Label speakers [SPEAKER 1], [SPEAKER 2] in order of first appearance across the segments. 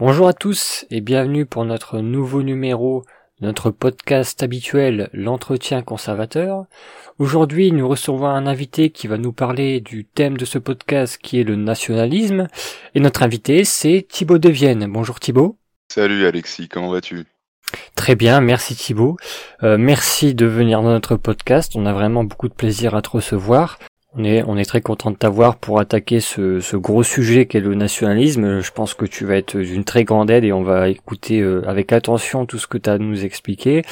[SPEAKER 1] Bonjour à tous et bienvenue pour notre nouveau numéro, notre podcast habituel, l'entretien conservateur. Aujourd'hui, nous recevons un invité qui va nous parler du thème de ce podcast qui est le nationalisme. Et notre invité, c'est Thibaut Devienne. Bonjour Thibaut.
[SPEAKER 2] Salut Alexis, comment vas-tu?
[SPEAKER 1] Très bien, merci Thibaut. Euh, merci de venir dans notre podcast. On a vraiment beaucoup de plaisir à te recevoir. On est, on est très content de t'avoir pour attaquer ce, ce gros sujet qu'est le nationalisme. Je pense que tu vas être d'une très grande aide et on va écouter euh, avec attention tout ce que tu as à nous expliquer.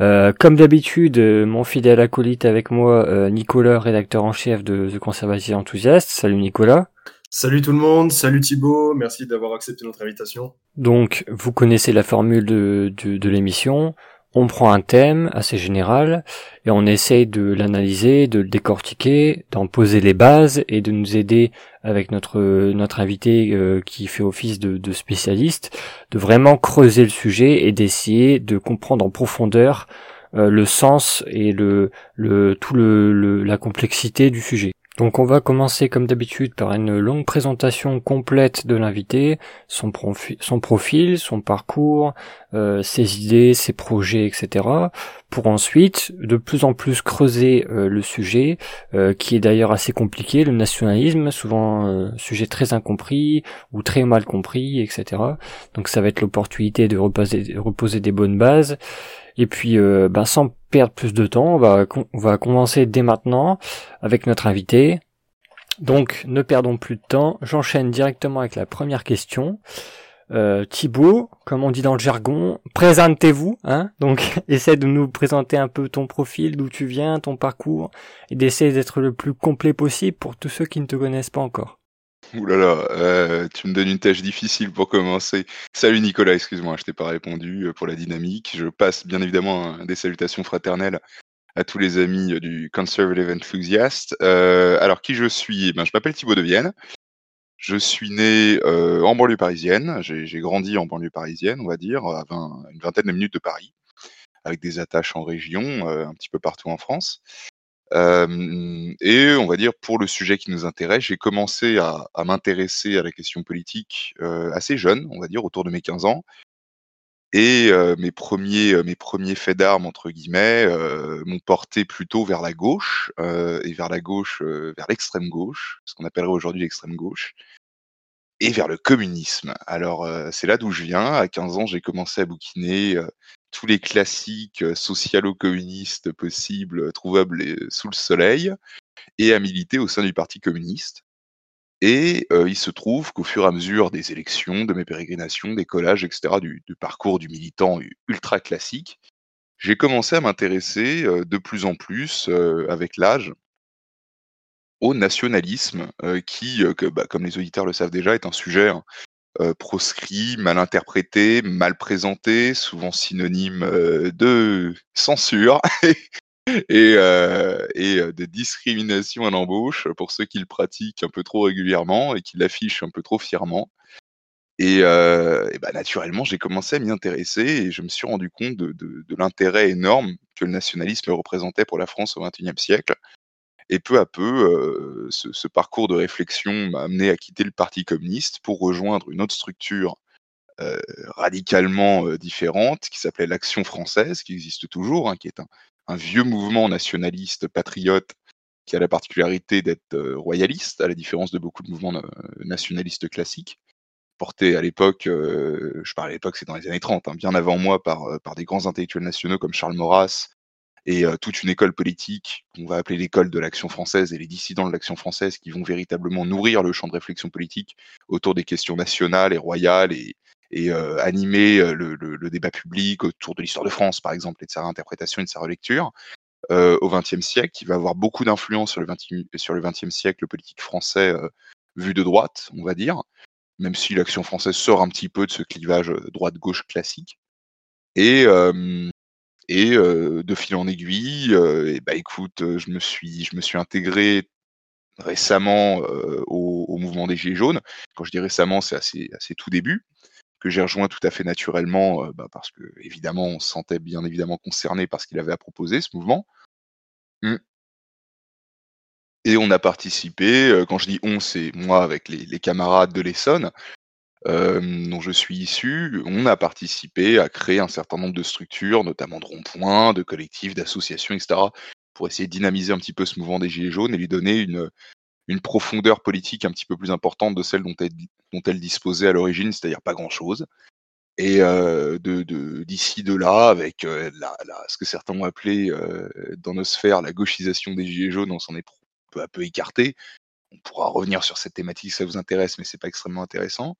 [SPEAKER 1] Euh, comme d'habitude, euh, mon fidèle acolyte avec moi, Nicolas, rédacteur en chef de The Conservative Enthusiast. Salut Nicolas.
[SPEAKER 3] Salut tout le monde, salut Thibaut, merci d'avoir accepté notre invitation.
[SPEAKER 1] Donc, vous connaissez la formule de, de, de l'émission on prend un thème assez général et on essaye de l'analyser, de le décortiquer, d'en poser les bases et de nous aider avec notre notre invité euh, qui fait office de, spécialiste, de vraiment creuser le sujet et d'essayer de comprendre en profondeur euh, le sens et le, le tout le, la complexité du sujet. Donc on va commencer comme d'habitude par une longue présentation complète de l'invité, son, profil, son parcours, euh, ses idées, ses projets, etc. Pour ensuite de plus en plus creuser euh, le sujet, euh, qui est d'ailleurs assez compliqué, le nationalisme, souvent sujet très incompris ou très mal compris, etc. Donc ça va être l'opportunité de reposer des bonnes bases. Et puis, ben, sans perdre plus de temps, on va, on commencer dès maintenant avec notre invité. Donc, ne perdons plus de temps. J'enchaîne directement avec la première question. Euh, Thibaut, comme on dit dans le jargon, présentez-vous, hein. Donc, essaie de nous présenter un peu ton profil, d'où tu viens, ton parcours, et d'essayer d'être le plus complet possible pour tous ceux qui ne te connaissent pas encore.
[SPEAKER 2] Ouh là là, euh, tu me donnes une tâche difficile pour commencer. Salut Nicolas, excuse-moi, je t'ai pas répondu euh, pour la dynamique. Je passe bien évidemment des salutations fraternelles à tous les amis euh, du Conservative Enthusiast. alors qui je suis? Eh ben, Je m'appelle Thibaut de Vienne. Je suis né en banlieue parisienne. J'ai grandi en banlieue parisienne, on va dire, à une vingtaine de minutes de Paris, avec des attaches en région, un petit peu partout en France et on va dire pour le sujet qui nous intéresse, j'ai commencé à, m'intéresser à la question politique assez jeune, on va dire autour de mes 15 ans. Et mes premiers mes premiers faits d'armes entre guillemets m'ont porté plutôt vers la gauche et vers la gauche vers l'extrême gauche, ce qu'on appellerait aujourd'hui l'extrême gauche, et vers le communisme. Alors c'est là d'où je viens. À 15 ans, j'ai commencé à bouquiner tous les classiques socialo-communistes possibles, trouvables sous le soleil, et à militer au sein du Parti communiste. Et il se trouve qu'au fur et à mesure des élections, de mes pérégrinations, des collages, etc., du, parcours du militant ultra classique, j'ai commencé à m'intéresser de plus en plus, avec l'âge, au nationalisme, qui, bah, comme les auditeurs le savent déjà, est un sujet hein, euh, proscrit, mal interprété, mal présenté, souvent synonyme euh, de censure et, euh, et de discrimination à l'embauche pour ceux qui le pratiquent un peu trop régulièrement et qui l'affichent un peu trop fièrement. Et, et bah, naturellement, j'ai commencé à m'y intéresser et je me suis rendu compte de, de l'intérêt énorme que le nationalisme représentait pour la France au XXIe siècle et peu à peu, ce, parcours de réflexion m'a amené à quitter le Parti communiste pour rejoindre une autre structure radicalement différente qui s'appelait l'Action française, qui existe toujours, hein, qui est un, vieux mouvement nationaliste patriote qui a la particularité d'être royaliste, à la différence de beaucoup de mouvements nationalistes classiques. Porté à l'époque, je parle à l'époque, c'est dans les années 30, hein, bien avant moi, par des grands intellectuels nationaux comme Charles Maurras, et toute une école politique qu'on va appeler l'école de l'action française et les dissidents de l'action française qui vont véritablement nourrir le champ de réflexion politique autour des questions nationales et royales et, et animer le, débat public autour de l'histoire de France, par exemple, et de sa réinterprétation et de sa relecture. au XXe siècle, qui va avoir beaucoup d'influence sur le XXe siècle politique français vu de droite, on va dire, même si l'action française sort un petit peu de ce clivage droite-gauche classique. Et, et de fil en aiguille, bah écoute, je me suis, intégré récemment au, mouvement des Gilets jaunes. Quand je dis récemment, c'est assez, assez tout début que j'ai rejoint tout à fait naturellement, bah, parce que évidemment, on se sentait bien évidemment concerné par ce qu'il avait à proposer, ce mouvement. Mmh. Et on a participé, quand je dis on, c'est moi avec les camarades de l'Essonne, dont je suis issu, on a participé à créer un certain nombre de structures, notamment de ronds-points, de collectifs, d'associations, etc., pour essayer de dynamiser un petit peu ce mouvement des Gilets jaunes et lui donner une, profondeur politique un petit peu plus importante de celle dont elle, dont disposait à l'origine, c'est-à-dire pas grand-chose. Et d'ici de là, avec ce que certains ont appelé dans nos sphères la gauchisation des Gilets jaunes, on s'en est peu à peu écarté. On pourra revenir sur cette thématique si ça vous intéresse, mais c'est pas extrêmement intéressant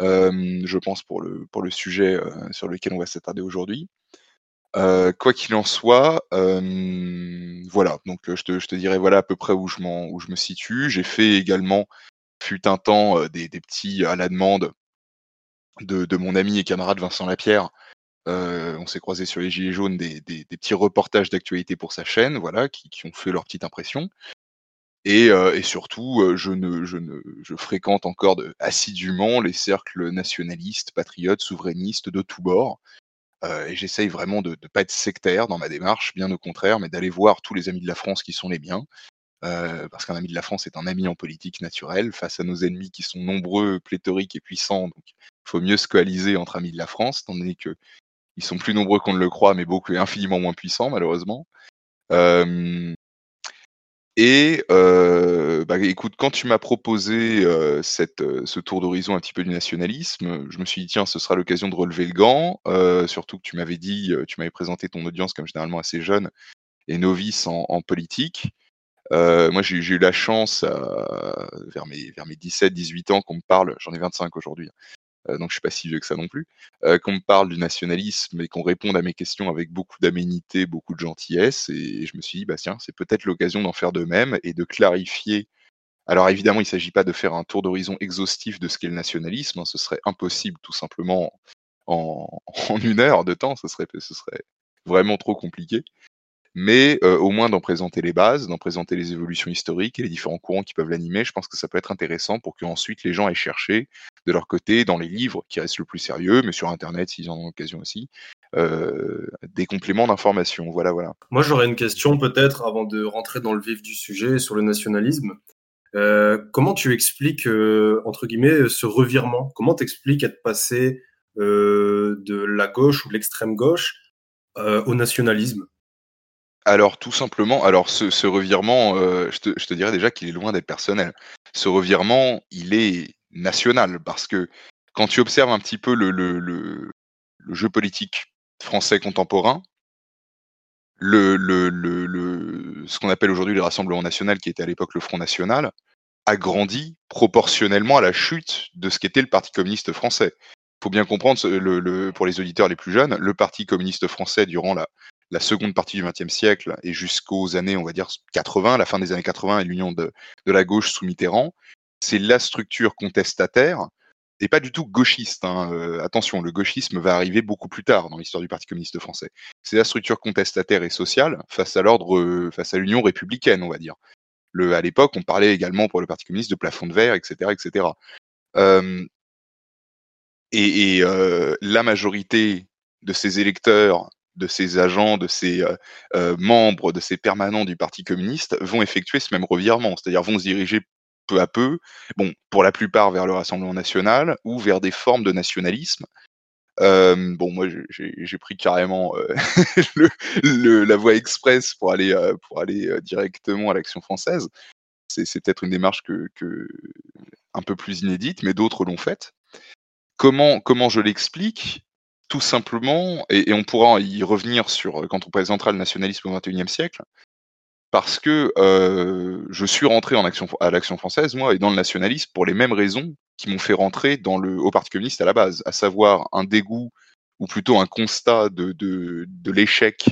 [SPEAKER 2] je pense, pour le, sujet sur lequel on va s'attarder aujourd'hui. quoi qu'il en soit, voilà, donc je te, je dirais voilà à peu près où je, me situe. J'ai fait également, fut un temps, des, petits à la demande de, mon ami et camarade Vincent Lapierre. on s'est croisé sur les Gilets jaunes des, petits reportages d'actualité pour sa chaîne, voilà, qui, ont fait leur petite impression. Et, euh, et, surtout, euh, je, fréquente encore assidûment les cercles nationalistes, patriotes, souverainistes de tous bords. Euh, et j'essaye vraiment de ne pas être sectaire dans ma démarche, bien au contraire, mais d'aller voir tous les amis de la France qui sont les miens. Parce qu'un ami de la France est un ami en politique naturelle face à nos ennemis qui sont nombreux, pléthoriques et puissants. Donc, il faut mieux se coaliser entre amis de la France, donné que ils sont plus nombreux qu'on ne le croit, mais beaucoup infiniment moins puissants, malheureusement. Et bah, écoute, quand tu m'as proposé cette, ce tour d'horizon un petit peu du nationalisme, je me suis dit tiens, ce sera l'occasion de relever le gant. Surtout que tu m'avais dit, tu m'avais présenté ton audience comme généralement assez jeune et novice en, en politique. moi, j'ai eu la chance vers mes, vers mes 17-18 ans qu'on me parle, j'en ai 25 aujourd'hui, euh, donc je suis pas si vieux que ça non plus, euh, qu'on me parle du nationalisme et qu'on réponde à mes questions avec beaucoup d'aménité, beaucoup de gentillesse. Et je me suis dit, bah tiens, c'est peut-être l'occasion d'en faire de même et de clarifier. Alors évidemment, il ne s'agit pas de faire un tour d'horizon exhaustif de ce qu'est le nationalisme, hein, ce serait impossible tout simplement en, en, une heure de temps, ce serait, ce serait vraiment trop compliqué mais euh, au moins d'en présenter les bases, d'en présenter les évolutions historiques et les différents courants qui peuvent l'animer. Je pense que ça peut être intéressant pour qu'ensuite les gens aient cherché de leur côté, dans les livres qui restent le plus sérieux, mais sur Internet s'ils en ont l'occasion aussi, euh, des compléments d'information. Voilà, voilà.
[SPEAKER 3] Moi, j'aurais une question peut-être avant de rentrer dans le vif du sujet sur le nationalisme. Euh, comment tu expliques, entre guillemets, ce revirement? Comment t'expliques être passé de la gauche ou de l'extrême gauche au nationalisme?
[SPEAKER 2] Alors tout simplement, alors ce, revirement, euh, je, te, dirais déjà qu'il est loin d'être personnel. Ce revirement, il est national parce que quand tu observes un petit peu le, jeu politique français contemporain, le, ce qu'on appelle aujourd'hui le Rassemblement national, qui était à l'époque le Front national, a grandi proportionnellement à la chute de ce qu'était le Parti communiste français. Il faut bien comprendre, pour les auditeurs les plus jeunes, le Parti communiste français, durant la, la seconde partie du XXe siècle et jusqu'aux années, on va dire, 80, la fin des années 80 et l'union de, la gauche sous Mitterrand, c'est la structure contestataire et pas du tout gauchiste. Hein. Euh, attention, le gauchisme va arriver beaucoup plus tard dans l'histoire du Parti communiste français. C'est la structure contestataire et sociale face à l'ordre, face à l'Union républicaine, on va dire. Le, à l'époque, on parlait également pour le Parti communiste de plafond de verre, etc., etc. Euh, et, et euh, la majorité de ces électeurs de ces agents, de ces euh, euh, membres, de ces permanents du Parti communiste vont effectuer ce même revirement, c'est-à-dire vont se diriger peu à peu, bon, pour la plupart vers le Rassemblement national ou vers des formes de nationalisme. Euh, bon, moi, j'ai pris carrément la voie express pour aller pour aller directement à l'Action française. C'est peut-être une démarche que, un peu plus inédite, mais d'autres l'ont faite. Comment comment je l'explique? Tout simplement, et, on pourra y revenir sur quand on présentera le nationalisme au XXIe siècle, parce que euh, je suis rentré en action, à l'action française, moi, et dans le nationalisme pour les mêmes raisons qui m'ont fait rentrer dans le, au Parti communiste à la base, à savoir un dégoût, ou plutôt un constat de l'échec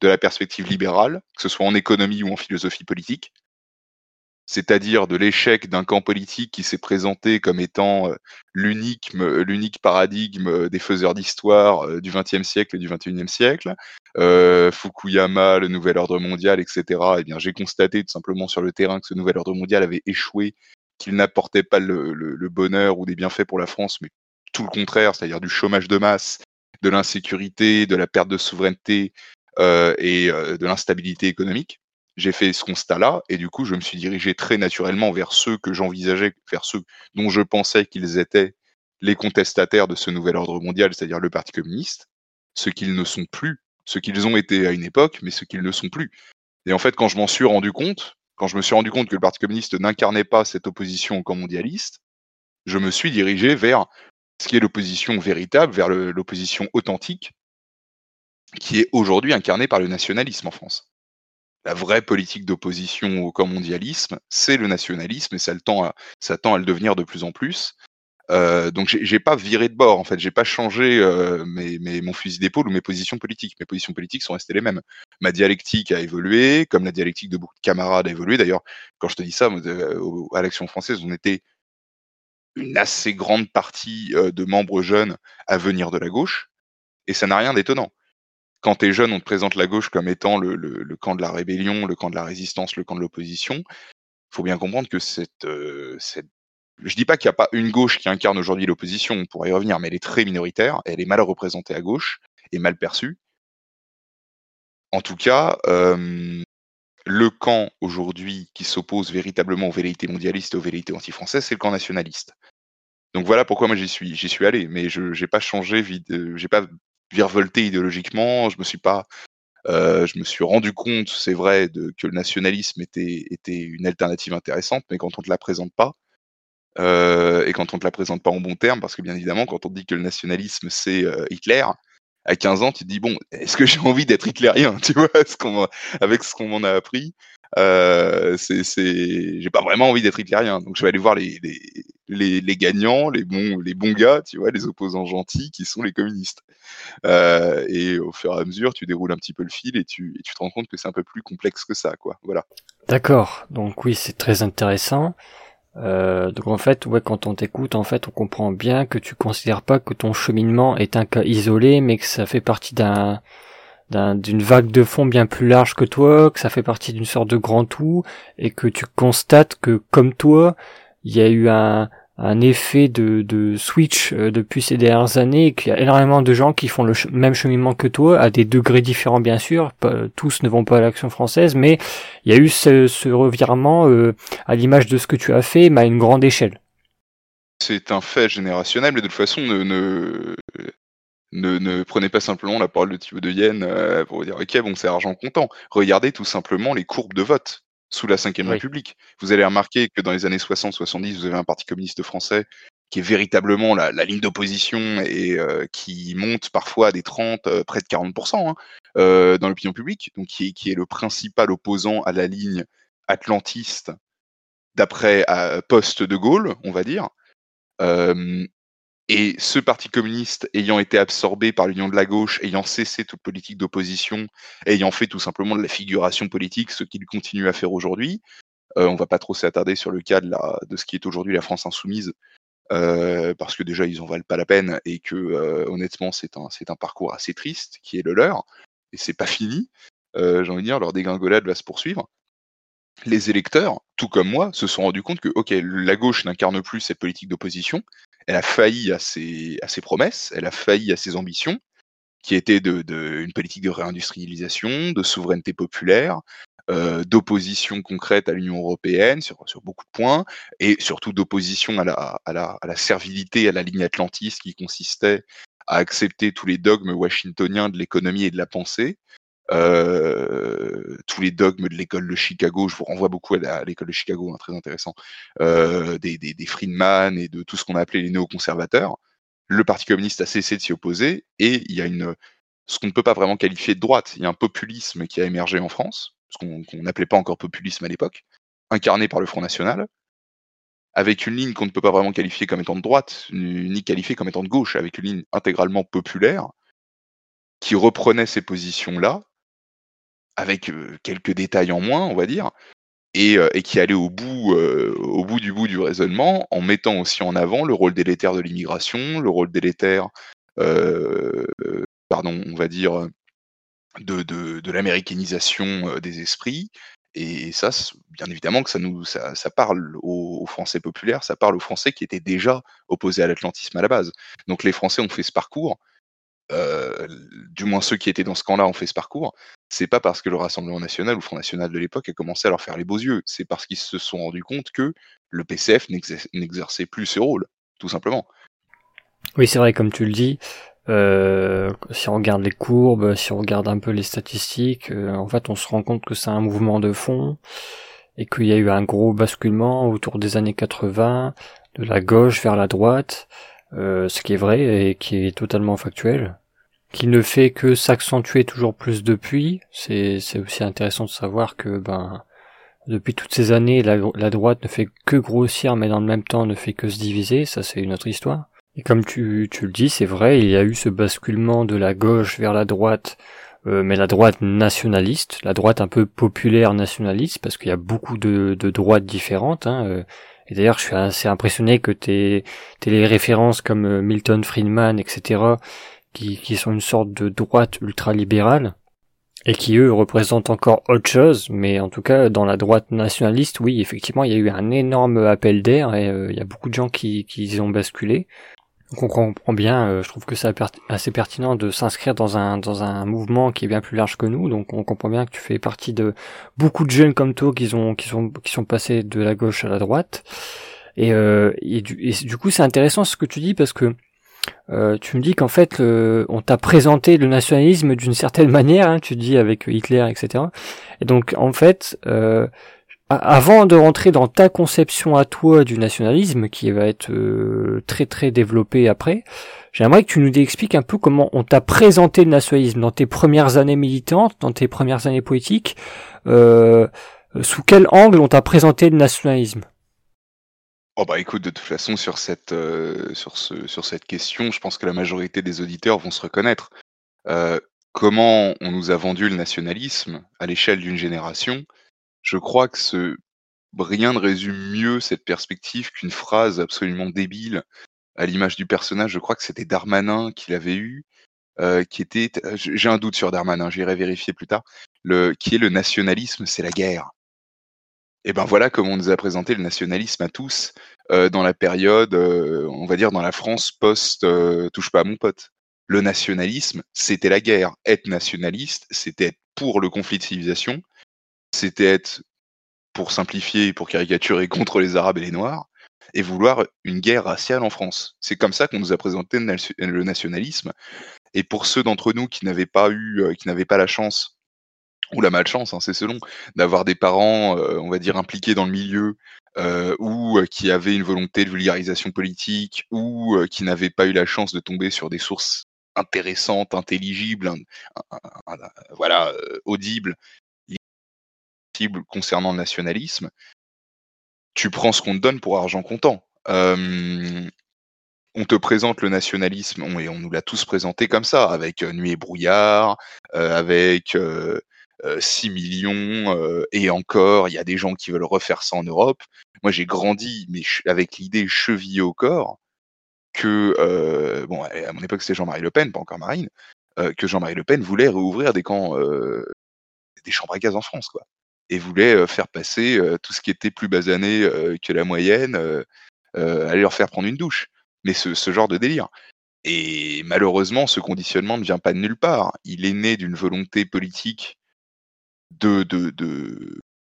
[SPEAKER 2] de la perspective libérale, que ce soit en économie ou en philosophie politique, c'est-à-dire de l'échec d'un camp politique qui s'est présenté comme étant l'unique l'unique paradigme des faiseurs d'histoire du XXe siècle et du XXIe siècle, euh, Fukuyama, le nouvel ordre mondial, etc. Eh bien, j'ai constaté tout simplement sur le terrain que ce nouvel ordre mondial avait échoué, qu'il n'apportait pas le, bonheur ou des bienfaits pour la France, mais tout le contraire, c'est-à-dire du chômage de masse, de l'insécurité, de la perte de souveraineté euh, et euh, de l'instabilité économique j'ai fait ce constat-là et du coup, je me suis dirigé très naturellement vers ceux que j'envisageais, vers ceux dont je pensais qu'ils étaient les contestataires de ce nouvel ordre mondial, c'est-à-dire le Parti communiste, ce qu'ils ne sont plus, ce qu'ils ont été à une époque, mais ce qu'ils ne sont plus. Et en fait, quand je m'en suis rendu compte, quand je me suis rendu compte que le Parti communiste n'incarnait pas cette opposition au camp mondialiste, je me suis dirigé vers ce qui est l'opposition véritable, vers l'opposition authentique, qui est aujourd'hui incarnée par le nationalisme en France. La vraie politique d'opposition au camp mondialisme, c'est le nationalisme et ça, tend à, le devenir de plus en plus. Euh, donc j'ai pas viré de bord en fait, j'ai pas changé euh, mon fusil d'épaule ou mes positions politiques. Mes positions politiques sont restées les mêmes. Ma dialectique a évolué, comme la dialectique de beaucoup de camarades a évolué. D'ailleurs, quand je te dis ça, euh, à l'Action française, on était une assez grande partie de membres jeunes à venir de la gauche, et ça n'a rien d'étonnant. Quand tu es jeune, on te présente la gauche comme étant le, camp de la rébellion, le camp de la résistance, le camp de l'opposition. Il faut bien comprendre que cette, cette je dis pas qu'il n'y a pas une gauche qui incarne aujourd'hui l'opposition, on pourrait y revenir, mais elle est très minoritaire, elle est mal représentée à gauche et mal perçue. En tout cas, euh, le camp aujourd'hui qui s'oppose véritablement aux velléités mondialistes et aux velléités anti-françaises, c'est le camp nationaliste. Donc voilà pourquoi moi j'y suis, allé, mais je n'ai pas changé, virevolté idéologiquement, je me suis pas, euh, je me suis rendu compte, c'est vrai, de, que le nationalisme était, était une alternative intéressante, mais quand on te la présente pas, euh, et quand on te la présente pas en bon terme, parce que bien évidemment, quand on dit que le nationalisme c'est euh, Hitler, à 15 ans, tu te dis bon, est-ce que j'ai envie d'être hitlérien, tu vois, avec ce qu'on m'en a appris, euh, c'est, c'est, j'ai pas vraiment envie d'être hitlérien, donc je vais aller voir les, les, les, les, gagnants, les bons, les bons gars, tu vois, les opposants gentils qui sont les communistes. Euh, et au fur et à mesure, tu déroules un petit peu le fil et tu, et tu te rends compte que c'est un peu plus complexe que ça, quoi. Voilà.
[SPEAKER 1] D'accord. Donc oui, c'est très intéressant. Euh, donc en fait, ouais, quand on t'écoute, en fait, on comprend bien que tu considères pas que ton cheminement est un cas isolé, mais que ça fait partie d'un d'une vague de fond bien plus large que toi, que ça fait partie d'une sorte de grand tout, et que tu constates que comme toi, il y a eu un, un effet de, de switch euh, depuis ces dernières années et qu'il y a énormément de gens qui font le même cheminement que toi, à des degrés différents bien sûr, tous ne vont pas à l'action française, mais il y a eu ce, ce revirement euh, à l'image de ce que tu as fait, mais à une grande échelle.
[SPEAKER 2] C'est un fait générationnel, mais de toute façon, ne, ne, ne, ne prenez pas simplement la parole de Thibaut de Yen euh, pour dire ok bon c'est argent comptant. Regardez tout simplement les courbes de vote sous la Ve République. Vous allez remarquer que dans les années 60-70, vous avez un parti communiste français qui est véritablement la, ligne d'opposition et euh, qui monte parfois à des 30, euh, près de 40% hein, euh, dans l'opinion publique, donc qui est, qui est, le principal opposant à la ligne atlantiste d'après post de Gaulle, on va dire. Et ce parti communiste ayant été absorbé par l'union de la gauche, ayant cessé toute politique d'opposition, ayant fait tout simplement de la figuration politique, ce qu'il continue à faire aujourd'hui, euh, on va pas trop s'attarder sur le cas de, ce qui est aujourd'hui la France insoumise, euh, parce que déjà ils en valent pas la peine et que euh, honnêtement c'est un, parcours assez triste qui est le leur, et c'est pas fini. J'ai envie de dire, leur dégringolade va se poursuivre les électeurs, tout comme moi, se sont rendus compte que, ok, la gauche n'incarne plus cette politique d'opposition, elle a failli à ses, promesses, elle a failli à ses ambitions, qui étaient de, une politique de réindustrialisation, de souveraineté populaire, euh, d'opposition concrète à l'Union européenne sur, beaucoup de points, et surtout d'opposition à la, à, la, à la servilité à la ligne atlantiste qui consistait à accepter tous les dogmes washingtoniens de l'économie et de la pensée, euh, tous les dogmes de l'école de Chicago, je vous renvoie beaucoup à l'école de Chicago, hein, très intéressant, euh, des, des, des, Friedman et de tout ce qu'on a appelé les néoconservateurs. Le Parti communiste a cessé de s'y opposer et il y a une, ce qu'on ne peut pas vraiment qualifier de droite. Il y a un populisme qui a émergé en France, ce qu'on n'appelait pas encore populisme à l'époque, incarné par le Front National, avec une ligne qu'on ne peut pas vraiment qualifier comme étant de droite, ni qualifier comme étant de gauche, avec une ligne intégralement populaire, qui reprenait ces positions-là, avec quelques détails en moins, on va dire, et, qui allait au bout, au bout du bout du raisonnement, en mettant aussi en avant le rôle délétère de l'immigration, le rôle délétère, pardon, on va dire, de, l'américanisation des esprits. Et ça, bien évidemment que ça nous, ça, parle aux, Français populaires, ça parle aux Français qui étaient déjà opposés à l'atlantisme à la base. Donc les Français ont fait ce parcours, euh, du moins ceux qui étaient dans ce camp-là ont fait ce parcours, c'est pas parce que le Rassemblement national ou le Front national de l'époque a commencé à leur faire les beaux yeux, c'est parce qu'ils se sont rendus compte que le PCF n'exerçait plus ce rôle, tout simplement.
[SPEAKER 1] Oui, c'est vrai, comme tu le dis. Euh, si on regarde les courbes, si on regarde un peu les statistiques, euh, en fait, on se rend compte que c'est un mouvement de fond et qu'il y a eu un gros basculement autour des années 80 de la gauche vers la droite, euh, ce qui est vrai et qui est totalement factuel, qui ne fait que s'accentuer toujours plus depuis. C'est aussi intéressant de savoir que ben depuis toutes ces années, la, droite ne fait que grossir, mais dans le même temps ne fait que se diviser. Ça, c'est une autre histoire. Et comme tu, tu le dis, c'est vrai, il y a eu ce basculement de la gauche vers la droite, euh, mais la droite nationaliste, la droite un peu populaire nationaliste, parce qu'il y a beaucoup de, de droites différentes. Hein, euh. Et d'ailleurs, je suis assez impressionné que t'aies, les références comme euh, Milton Friedman, etc., qui, sont une sorte de droite ultra-libérale, et qui eux représentent encore autre chose, mais en tout cas dans la droite nationaliste, oui, effectivement, il y a eu un énorme appel d'air et il y a beaucoup de gens qui, qui y ont basculé. Donc on comprend bien, euh, je trouve que c'est assez pertinent de s'inscrire dans un dans un mouvement qui est bien plus large que nous. Donc on comprend bien que tu fais partie de beaucoup de jeunes comme toi qui ont qui sont qui sont passés de la gauche à la droite. Et, euh, et, du, coup c'est intéressant ce que tu dis parce que euh, tu me dis qu'en fait on t'a présenté le nationalisme d'une certaine manière, hein, tu dis avec Hitler, etc. Et donc en fait euh, avant de rentrer dans ta conception à toi du nationalisme, qui va être euh, très très développée après, j'aimerais que tu nous expliques un peu comment on t'a présenté le nationalisme dans tes premières années militantes, dans tes premières années politiques. Euh, sous quel angle on t'a présenté le nationalisme?
[SPEAKER 2] Oh bah écoute, de toute façon sur cette euh, sur ce sur cette question, je pense que la majorité des auditeurs vont se reconnaître. comment on nous a vendu le nationalisme à l'échelle d'une génération? Je crois que rien ne résume mieux cette perspective qu'une phrase absolument débile à l'image du personnage. Je crois que c'était Darmanin qui l'avait eu, euh, qui était, j'ai un doute sur Darmanin, j'irai vérifier plus tard, qui est le nationalisme, c'est la guerre. Et ben voilà comment on nous a présenté le nationalisme à tous euh, dans la période, euh, on va dire dans la France post touche pas à mon pote. Le nationalisme, c'était la guerre. Être nationaliste, c'était être pour le conflit de civilisation, c'était être, pour simplifier, pour caricaturer, contre les Arabes et les Noirs, et vouloir une guerre raciale en France. C'est comme ça qu'on nous a présenté le nationalisme. Et pour ceux d'entre nous qui n'avaient pas eu, euh, qui n'avaient pas la chance ou la malchance, hein, c'est selon, d'avoir des parents, euh, on va dire, impliqués dans le milieu, euh, ou qui avaient une volonté de vulgarisation politique, ou qui n'avaient pas eu la chance de tomber sur des sources intéressantes, intelligibles, voilà, audibles, concernant le nationalisme, tu prends ce qu'on te donne pour argent comptant. on te présente le nationalisme, et on nous l'a tous présenté comme ça, avec Nuit et brouillard, avec 6 millions, et encore, il y a des gens qui veulent refaire ça en Europe. Moi, j'ai grandi, mais avec l'idée chevillée au corps que, bon, à mon époque, c'était Jean-Marie Le Pen, pas encore Marine, que Jean-Marie Le Pen voulait rouvrir des camps, des chambres à gaz en France, quoi et voulait faire passer tout ce qui était plus basané que la moyenne, aller leur faire prendre une douche. Mais ce, genre de délire. Et malheureusement, ce conditionnement ne vient pas de nulle part. Il est né d'une volonté politique de,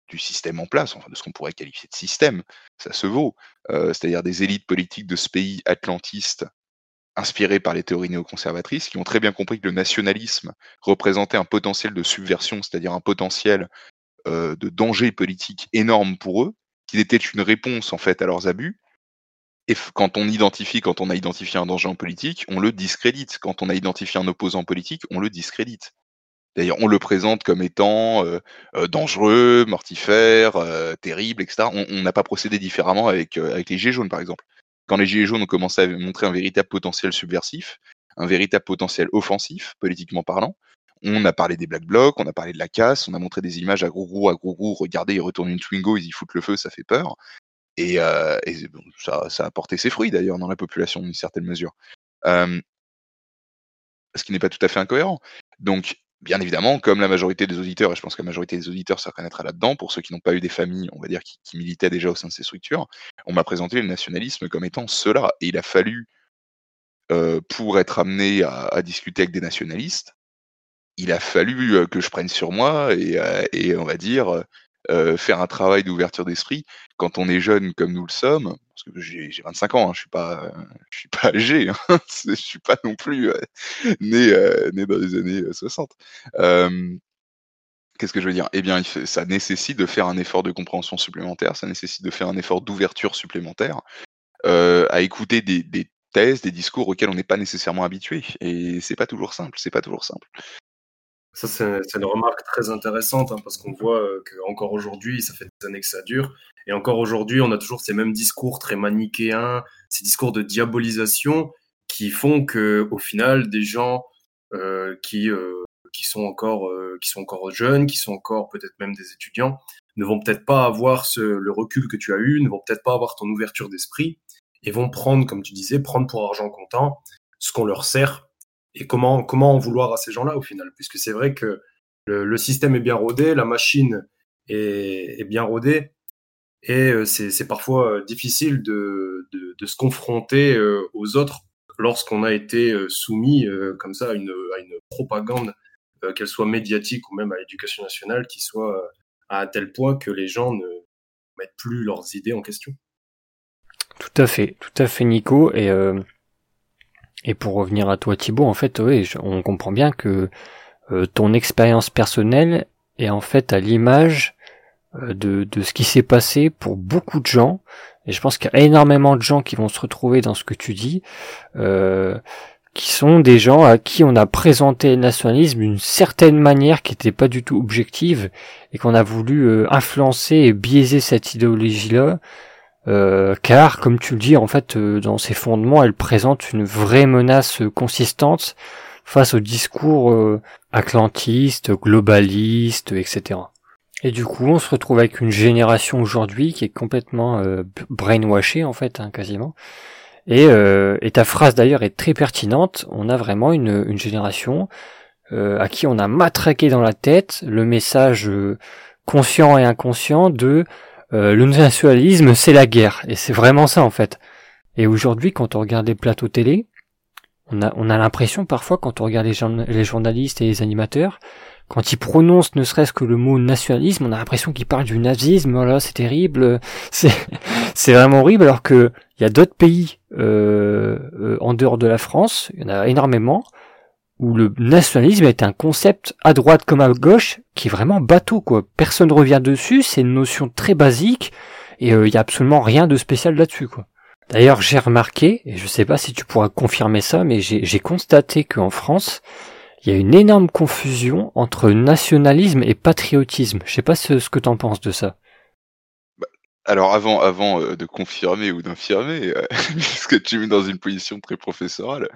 [SPEAKER 2] du système en place, enfin de ce qu'on pourrait qualifier de système, ça se vaut, c'est-à-dire des élites politiques de ce pays atlantiste inspirées par les théories néoconservatrices, qui ont très bien compris que le nationalisme représentait un potentiel de subversion, c'est-à-dire un potentiel euh, de danger politique énorme pour eux, qu'il était une réponse en fait à leurs abus. Et quand on identifie, quand on a identifié un danger en politique, on le discrédite. Quand on a identifié un opposant politique, on le discrédite. D'ailleurs, on le présente comme étant euh, euh, dangereux, mortifère, terrible, etc. On n'a pas procédé différemment avec, avec les Gilets jaunes, par exemple. Quand les Gilets jaunes ont commencé à montrer un véritable potentiel subversif, un véritable potentiel offensif, politiquement parlant, on a parlé des Black Blocs, on a parlé de la casse, on a montré des images à gros à gros regardez, ils retournent une Twingo, ils y foutent le feu, ça fait peur. Et, euh, ça, a porté ses fruits d'ailleurs dans la population d'une certaine mesure. ce qui n'est pas tout à fait incohérent. Donc, bien évidemment, comme la majorité des auditeurs, et je pense que la majorité des auditeurs se reconnaîtra là-dedans, pour ceux qui n'ont pas eu des familles, on va dire, qui, militaient déjà au sein de ces structures, on m'a présenté le nationalisme comme étant cela. Et il a fallu, euh, pour être amené à, discuter avec des nationalistes, il a fallu que je prenne sur moi et, on va dire faire un travail d'ouverture d'esprit quand on est jeune comme nous le sommes. Parce que j'ai 25 ans, hein, je suis pas, je suis pas âgé, hein, je suis pas non plus né, né dans les années 60. Qu'est-ce que je veux dire? Eh bien, ça nécessite de faire un effort de compréhension supplémentaire, ça nécessite de faire un effort d'ouverture supplémentaire, à écouter des, des thèses, des discours auxquels on n'est pas nécessairement habitué. Et c'est pas toujours simple, c'est pas toujours simple.
[SPEAKER 3] Ça, c'est une remarque très intéressante, hein, parce qu'on voit euh, qu'encore aujourd'hui, ça fait des années que ça dure, et encore aujourd'hui, on a toujours ces mêmes discours très manichéens, ces discours de diabolisation qui font que, au final, des gens euh, qui, euh, qui, sont encore, qui sont encore jeunes, qui sont encore peut-être même des étudiants, ne vont peut-être pas avoir ce, le recul que tu as eu, ne vont peut-être pas avoir ton ouverture d'esprit, et vont prendre, comme tu disais, prendre pour argent comptant ce qu'on leur sert et comment, comment en vouloir à ces gens-là au final? Puisque c'est vrai que le, système est bien rodé, la machine est, bien rodée, et euh, c'est parfois euh, difficile de, de, se confronter euh, aux autres lorsqu'on a été soumis comme ça à une, propagande, qu'elle soit médiatique ou même à l'éducation nationale, qui soit à tel point que les gens ne mettent plus leurs idées en question.
[SPEAKER 1] Tout à fait, tout à fait Nico. Et et pour revenir à toi Thibaut, en fait, oui, on comprend bien que euh, ton expérience personnelle est en fait à l'image euh, de, de ce qui s'est passé pour beaucoup de gens. Et je pense qu'il y a énormément de gens qui vont se retrouver dans ce que tu dis, euh, qui sont des gens à qui on a présenté le nationalisme d'une certaine manière qui n'était pas du tout objective et qu'on a voulu influencer et biaiser cette idéologie-là euh, car, comme tu le dis, en fait, euh, dans ses fondements, elle présente une vraie menace consistante face au discours euh, atlantiste, globaliste, etc. Et du coup, on se retrouve avec une génération aujourd'hui qui est complètement brainwashée, en fait, hein, quasiment. Et, ta phrase d'ailleurs est très pertinente. On a vraiment une génération à qui on a matraqué dans la tête le message conscient et inconscient de euh, le nationalisme, c'est la guerre. Et c'est vraiment ça, en fait. Et aujourd'hui, quand on regarde les plateaux télé, on a, on a l'impression parfois, quand on regarde les, journalistes et les animateurs, quand ils prononcent ne serait-ce que le mot nationalisme, on a l'impression qu'ils parlent du nazisme, voilà, c'est terrible, c'est, vraiment horrible, alors que il y a d'autres pays euh, euh, en dehors de la France, il y en a énormément, où le nationalisme est un concept à droite comme à gauche qui est vraiment bateau quoi. Personne ne revient dessus, c'est une notion très basique et il euh, y a absolument rien de spécial là-dessus quoi. D'ailleurs, j'ai remarqué, et je sais pas si tu pourras confirmer ça, mais j'ai constaté qu'en France, il y a une énorme confusion entre nationalisme et patriotisme. Je sais pas ce, ce que t'en penses de ça.
[SPEAKER 2] Alors avant, avant euh, de confirmer ou d'infirmer, euh, puisque tu es dans une position très professorale,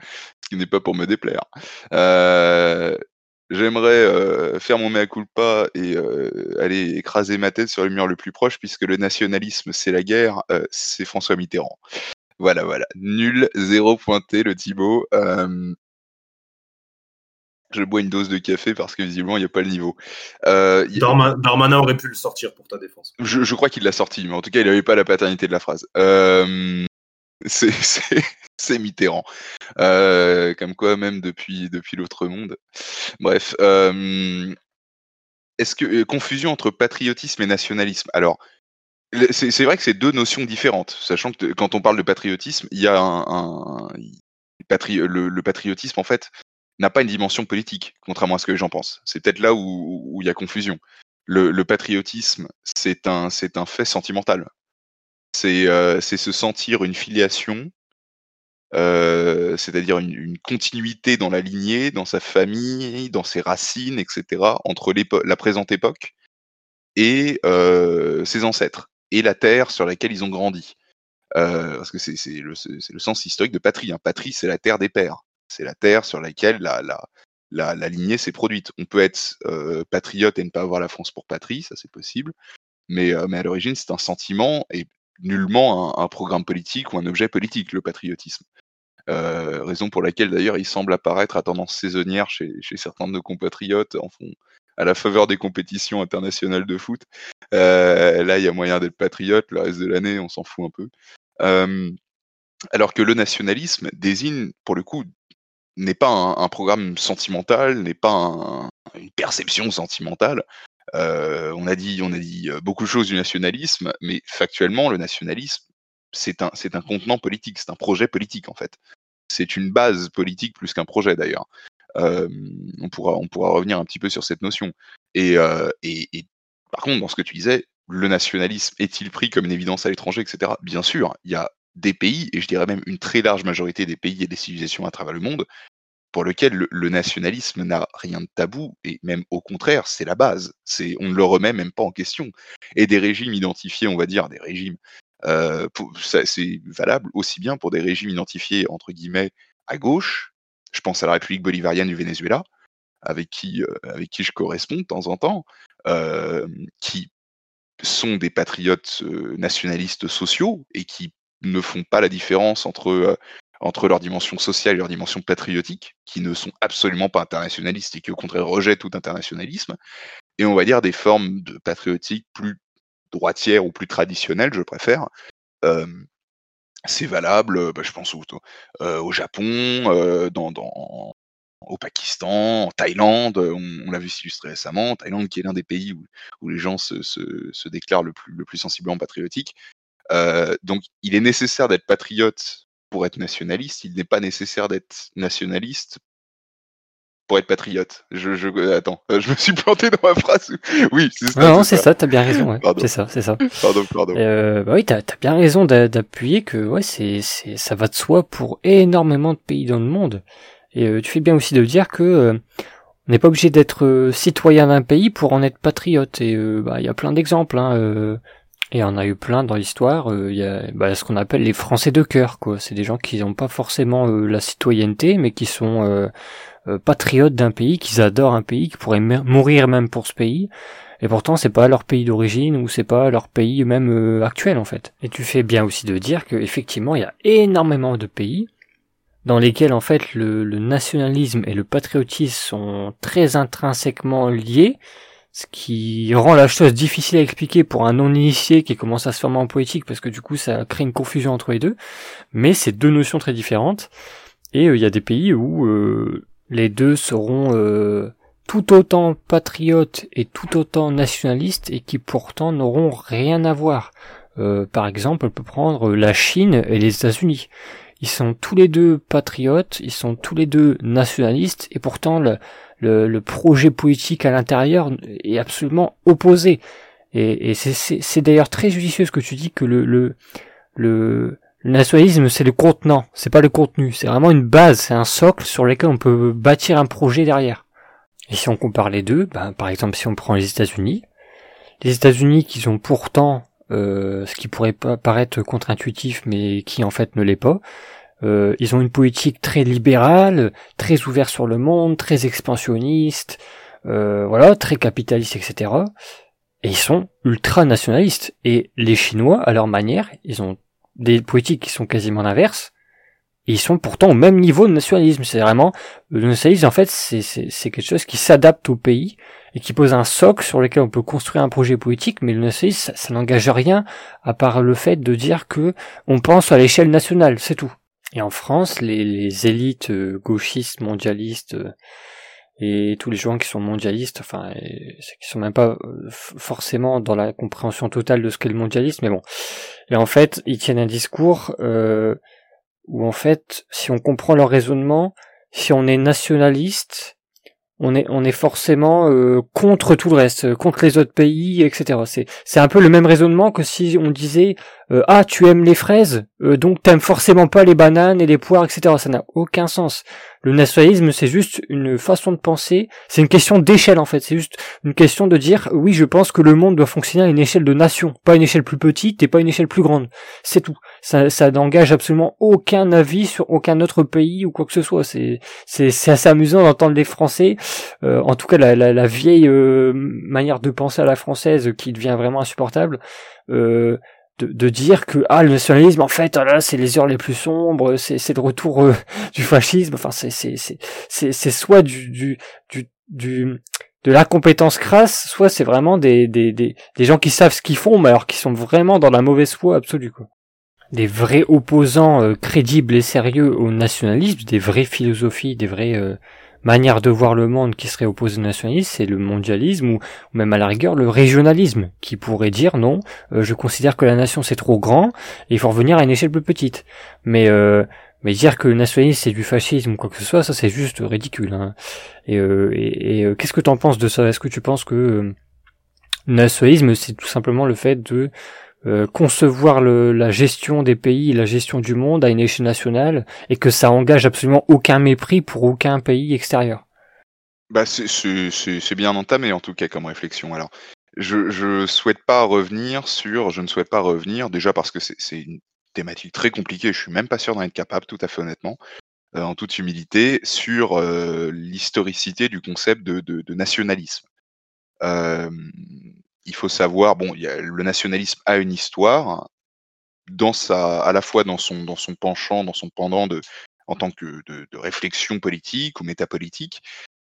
[SPEAKER 2] n'est pas pour me déplaire. Euh, j'aimerais faire mon mea culpa et aller écraser ma tête sur le mur le plus proche, puisque le nationalisme, c'est la guerre, c'est François Mitterrand. Voilà, voilà. Nul, zéro pointé, le Thibaut. Je bois une dose de café parce que visiblement il n'y a pas le niveau.
[SPEAKER 3] Darmanin aurait pu le sortir pour ta défense.
[SPEAKER 2] Je, je crois qu'il l'a sorti, mais en tout cas il n'avait pas la paternité de la phrase. c'est Mitterrand. Euh, comme quoi, même depuis, depuis l'autre monde. Bref. Euh, est-ce que euh, confusion entre patriotisme et nationalisme? Alors, c'est vrai que c'est deux notions différentes, sachant que quand on parle de patriotisme, il y a un, le, patriotisme en fait n'a pas une dimension politique, contrairement à ce que les gens pensent. C'est peut-être là où, il y a confusion. Le, patriotisme, c'est un, c'est un fait sentimental. C'est se sentir une filiation, c'est-à-dire une, continuité dans la lignée, dans sa famille, dans ses racines, etc., entre la présente époque et ses ancêtres, et la terre sur laquelle ils ont grandi. parce que c'est le, le, sens historique de patrie. Hein. Patrie, c'est la terre des pères. C'est la terre sur laquelle la, la, lignée s'est produite. On peut être patriote et ne pas avoir la France pour patrie, ça c'est possible. Mais, mais à l'origine, c'est un sentiment, et nullement un, programme politique ou un objet politique, le patriotisme. Euh, raison pour laquelle d'ailleurs il semble apparaître à tendance saisonnière chez, certains de nos compatriotes en fond, à la faveur des compétitions internationales de foot. Euh, là, il y a moyen d'être patriote, le reste de l'année, on s'en fout un peu. Euh, alors que le nationalisme désigne, pour le coup, n'est pas un, programme sentimental, n'est pas une perception sentimentale, on a dit, on a dit beaucoup de choses du nationalisme, mais factuellement, le nationalisme, c'est un, c'est un contenant politique, c'est un projet politique en fait. C'est une base politique plus qu'un projet d'ailleurs. on pourra, on pourra revenir un petit peu sur cette notion. Et, et, et par contre, dans ce que tu disais, le nationalisme est-il pris comme une évidence à l'étranger, etc. Bien sûr, il y a des pays, et je dirais même une très large majorité des pays et des civilisations à travers le monde, pour lequel le, nationalisme n'a rien de tabou, et même au contraire, c'est la base. C'est, on ne le remet même pas en question. Et des régimes identifiés, on va dire, des régimes, euh, c'est valable aussi bien pour des régimes identifiés, entre guillemets, à gauche, je pense à la République bolivarienne du Venezuela, avec qui, euh, avec qui je corresponds de temps en temps, euh, qui sont des patriotes nationalistes sociaux et qui ne font pas la différence entre entre leur dimension sociale et leur dimension patriotique, qui ne sont absolument pas internationalistes et qui au contraire rejettent tout internationalisme, et on va dire des formes de patriotique plus droitières ou plus traditionnelles, je préfère. c'est valable, bah, je pense au, Japon, au Pakistan, en Thaïlande, on, l'a vu s'illustrer récemment, Thaïlande qui est l'un des pays où, les gens se, déclarent le plus, le plus sensiblement patriotique. Euh, donc il est nécessaire d'être patriote pour être nationaliste, il n'est pas nécessaire d'être nationaliste pour être patriote. Je, je, euh, attends, euh, je me suis planté dans ma phrase. Oui,
[SPEAKER 1] c'est ça. Non, c'est ça, t'as bien raison. Ouais. C'est ça, c'est ça.
[SPEAKER 2] Pardon, pardon.
[SPEAKER 1] Euh, bah oui, t'as as bien raison d'appuyer que ouais, c'est, c'est, ça va de soi pour énormément de pays dans le monde. Et euh, tu fais bien aussi de dire que on n'est pas obligé d'être citoyen d'un pays pour en être patriote. Et bah il y a plein d'exemples. Hein, et on a eu plein dans l'histoire. Euh, il y a bah, ce qu'on appelle les Français de cœur, quoi. C'est des gens qui n'ont pas forcément euh, la citoyenneté, mais qui sont euh, patriotes d'un pays, qui adorent un pays, qui pourraient mourir même pour ce pays. Et pourtant, c'est pas leur pays d'origine ou c'est pas leur pays même actuel en fait. Et tu fais bien aussi de dire que effectivement, il y a énormément de pays dans lesquels en fait le nationalisme et le patriotisme sont très intrinsèquement liés ce qui rend la chose difficile à expliquer pour un non-initié qui commence à se former en poétique parce que du coup ça crée une confusion entre les deux. Mais c'est deux notions très différentes et euh, il y a des pays où euh, les deux seront euh, tout autant patriotes et tout autant nationalistes et qui pourtant n'auront rien à voir. par exemple, on peut prendre la Chine et les États-Unis. Ils sont tous les deux patriotes, ils sont tous les deux nationalistes et pourtant le, le, projet politique à l'intérieur est absolument opposé. Et, c'est d'ailleurs très judicieux ce que tu dis que le, le, le, nationalisme c'est le contenant, c'est pas le contenu, c'est vraiment une base, c'est un socle sur lequel on peut bâtir un projet derrière. Et si on compare les deux, ben, par exemple si on prend les États-Unis, les États-Unis qui ont pourtant euh, ce qui pourrait paraître contre-intuitif mais qui en fait ne l'est pas, euh, ils ont une politique très libérale, très ouverte sur le monde, très expansionniste, euh, voilà, très capitaliste, etc. Et ils sont ultra nationalistes. Et les Chinois, à leur manière, ils ont des politiques qui sont quasiment l'inverse. Ils sont pourtant au même niveau de nationalisme. C'est vraiment le nationalisme en fait, c'est quelque chose qui s'adapte au pays et qui pose un socle sur lequel on peut construire un projet politique. Mais le nationalisme, ça, ça n'engage rien à part le fait de dire que on pense à l'échelle nationale, c'est tout. Et en France, les, élites euh, gauchistes, mondialistes, euh, et tous les gens qui sont mondialistes, enfin, qui sont même pas euh, forcément dans la compréhension totale de ce qu'est le mondialisme, mais bon. Et en fait, ils tiennent un discours euh, où en fait, si on comprend leur raisonnement, si on est nationaliste, on est on est forcément euh, contre tout le reste, contre les autres pays, etc. C'est c'est un peu le même raisonnement que si on disait euh, ah tu aimes les fraises, euh, donc t'aimes forcément pas les bananes et les poires, etc. Ça n'a aucun sens. Le nationalisme, c'est juste une façon de penser, c'est une question d'échelle en fait, c'est juste une question de dire oui, je pense que le monde doit fonctionner à une échelle de nation, pas une échelle plus petite et pas une échelle plus grande. C'est tout. Ça, ça n'engage absolument aucun avis sur aucun autre pays ou quoi que ce soit. C'est, c'est, c'est assez amusant d'entendre les Français, euh, en tout cas la, la, la vieille euh, manière de penser à la française qui devient vraiment insupportable. Euh, de, de, dire que ah le nationalisme en fait ah c'est les heures les plus sombres c'est c'est le retour euh, du fascisme. Enfin c'est c'est c'est c'est soit du du du, du de l'incompétence crasse soit c'est vraiment des, des des des gens qui savent ce qu'ils font mais alors qui sont vraiment dans la mauvaise foi absolue quoi. Des vrais opposants euh, crédibles et sérieux au nationalisme des vraies philosophies des vrais euh, manière de voir le monde qui serait opposée au nationalisme, c'est le mondialisme ou, même à la rigueur le régionalisme, qui pourrait dire non, euh, je considère que la nation c'est trop grand il faut revenir à une échelle plus petite. Mais euh, mais dire que le nationalisme c'est du fascisme ou quoi que ce soit, ça c'est juste ridicule. Hein. Et, euh, et, qu'est-ce que tu en penses de ça? Est-ce que tu penses que le nationalisme c'est tout simplement le fait de euh, concevoir le, la gestion des pays, la gestion du monde à une échelle nationale, et que ça engage absolument aucun mépris pour aucun pays extérieur.
[SPEAKER 2] Bah c'est bien entamé en tout cas comme réflexion. Alors je je souhaite pas revenir sur, je ne souhaite pas revenir déjà parce que c'est une thématique très compliquée. Je suis même pas sûr d'en être capable, tout à fait honnêtement, euh, en toute humilité, sur euh, l'historicité du concept de, de, de nationalisme. Euh, il faut savoir, bon, le nationalisme a une histoire, dans sa, à la fois dans son, dans son penchant, dans son pendant en tant que de, réflexion politique ou métapolitique,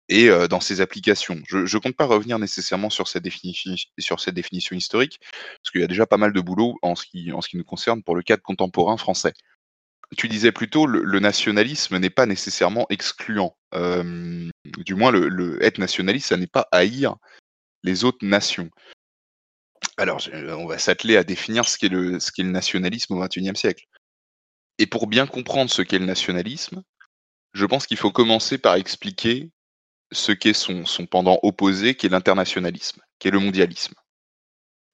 [SPEAKER 2] et euh, dans ses applications. Je ne compte pas revenir nécessairement sur cette, définition, historique, parce qu'il y a déjà pas mal de boulot en ce, qui, nous concerne pour le cadre contemporain français. Tu disais plutôt le, nationalisme n'est pas nécessairement excluant. Euh, du moins, le être nationaliste, ça n'est pas haïr les autres nations. Alors, on va s'atteler à définir ce qu'est le, nationalisme au XXIe siècle. Et pour bien comprendre ce qu'est le nationalisme, je pense qu'il faut commencer par expliquer ce qu'est son, pendant opposé, qui est l'internationalisme, qui est le mondialisme,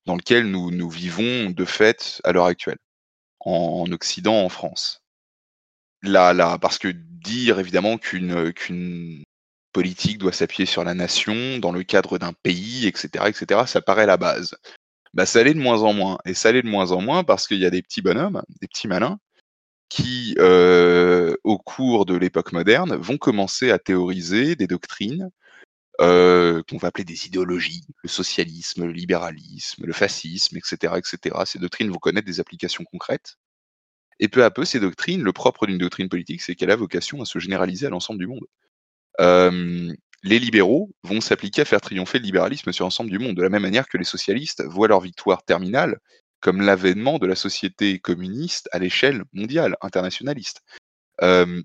[SPEAKER 2] dans lequel nous, nous vivons de fait à l'heure actuelle, en, Occident, en France. Là, là, parce que dire évidemment qu'une qu'une politique doit s'appuyer sur la nation dans le cadre d'un pays, etc., etc., ça paraît la base bah, ça allait de moins en moins. Et ça allait de moins en moins parce qu'il y a des petits bonhommes, des petits malins, qui, euh, au cours de l'époque moderne, vont commencer à théoriser des doctrines euh, qu'on va appeler des idéologies, le socialisme, le libéralisme, le fascisme, etc., etc. Ces doctrines vont connaître des applications concrètes. Et peu à peu, ces doctrines, le propre d'une doctrine politique, c'est qu'elle a vocation à se généraliser à l'ensemble du monde. Euh, les libéraux vont s'appliquer à faire triompher le libéralisme sur l'ensemble du monde, de la même manière que les socialistes voient leur victoire terminale comme l'avènement de la société communiste à l'échelle mondiale, internationaliste. Euh,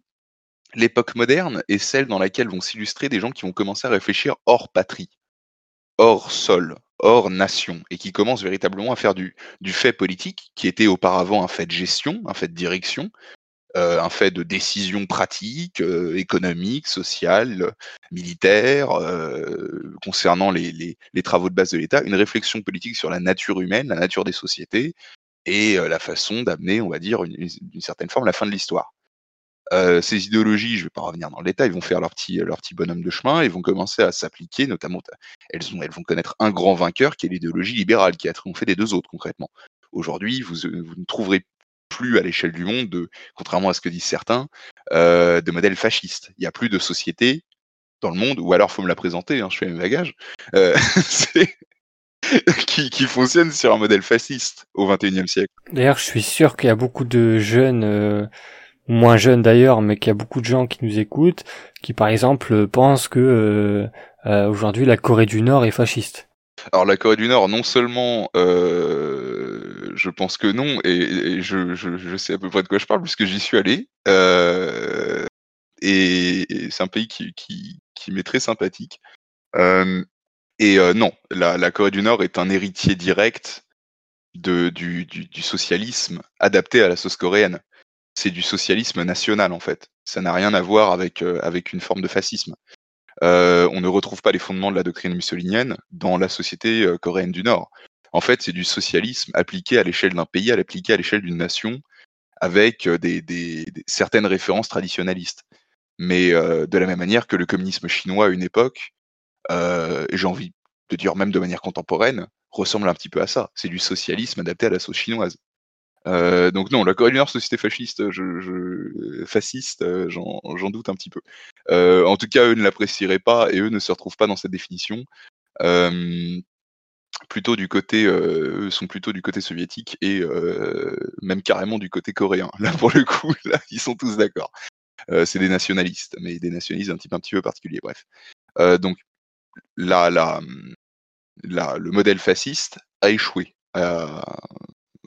[SPEAKER 2] l'époque moderne est celle dans laquelle vont s'illustrer des gens qui vont commencer à réfléchir hors patrie, hors sol, hors nation, et qui commencent véritablement à faire du, du fait politique, qui était auparavant un fait de gestion, un fait de direction, euh, un fait de décision pratique, euh, économique, sociale, militaire, euh, concernant les, les, travaux de base de l'État, une réflexion politique sur la nature humaine, la nature des sociétés, et la façon d'amener, on va dire, d'une certaine forme, la fin de l'histoire. ces idéologies, je ne vais pas revenir dans le détail, vont faire leur petit, leur petit bonhomme de chemin et vont commencer à s'appliquer, notamment, elles, elles vont connaître un grand vainqueur qui est l'idéologie libérale, qui a triomphé des deux autres concrètement. Aujourd'hui, vous, vous ne trouverez plus à l'échelle du monde, de, contrairement à ce que disent certains, euh, de modèles fascistes. Il n'y a plus de société dans le monde, ou alors faut me la présenter, hein, je fais mes bagages, euh, qui, qui, fonctionne sur un modèle fasciste au XXIe siècle.
[SPEAKER 1] D'ailleurs, je suis sûr qu'il y a beaucoup de jeunes, euh, moins jeunes d'ailleurs, mais qu'il y a beaucoup de gens qui nous écoutent, qui par exemple pensent que aujourd'hui la Corée du Nord est fasciste.
[SPEAKER 2] Alors la Corée du Nord, non seulement je pense que non, et, je, sais à peu près de quoi je parle puisque j'y suis allé, euh, et, c'est un pays qui, qui, qui m'est très sympathique. Euh, et non, la, Corée du Nord est un héritier direct du, du, socialisme adapté à la sauce coréenne. C'est du socialisme national en fait. Ça n'a rien à voir avec, avec une forme de fascisme. Euh, on ne retrouve pas les fondements de la doctrine mussolinienne dans la société euh, coréenne du Nord. En fait, c'est du socialisme appliqué à l'échelle d'un pays, appliqué à l'échelle d'une nation, avec euh, des, certaines références traditionnalistes. Mais de la même manière que le communisme chinois à une époque, et j'ai envie de dire même de manière contemporaine, ressemble un petit peu à ça. C'est du socialisme adapté à la sauce chinoise. Euh, donc non, la Corée du Nord, société fasciste, je, je fasciste, euh, j'en doute un petit peu. Euh, en tout cas, eux ne l'apprécieraient pas et eux ne se retrouvent pas dans cette définition. Euh, plutôt du côté, eux sont plutôt du côté soviétique et même carrément du côté coréen. Là, pour le coup, là, ils sont tous d'accord. c'est des nationalistes, mais des nationalistes d'un type un petit peu particulier. Bref. donc là, là, là, le modèle fasciste a échoué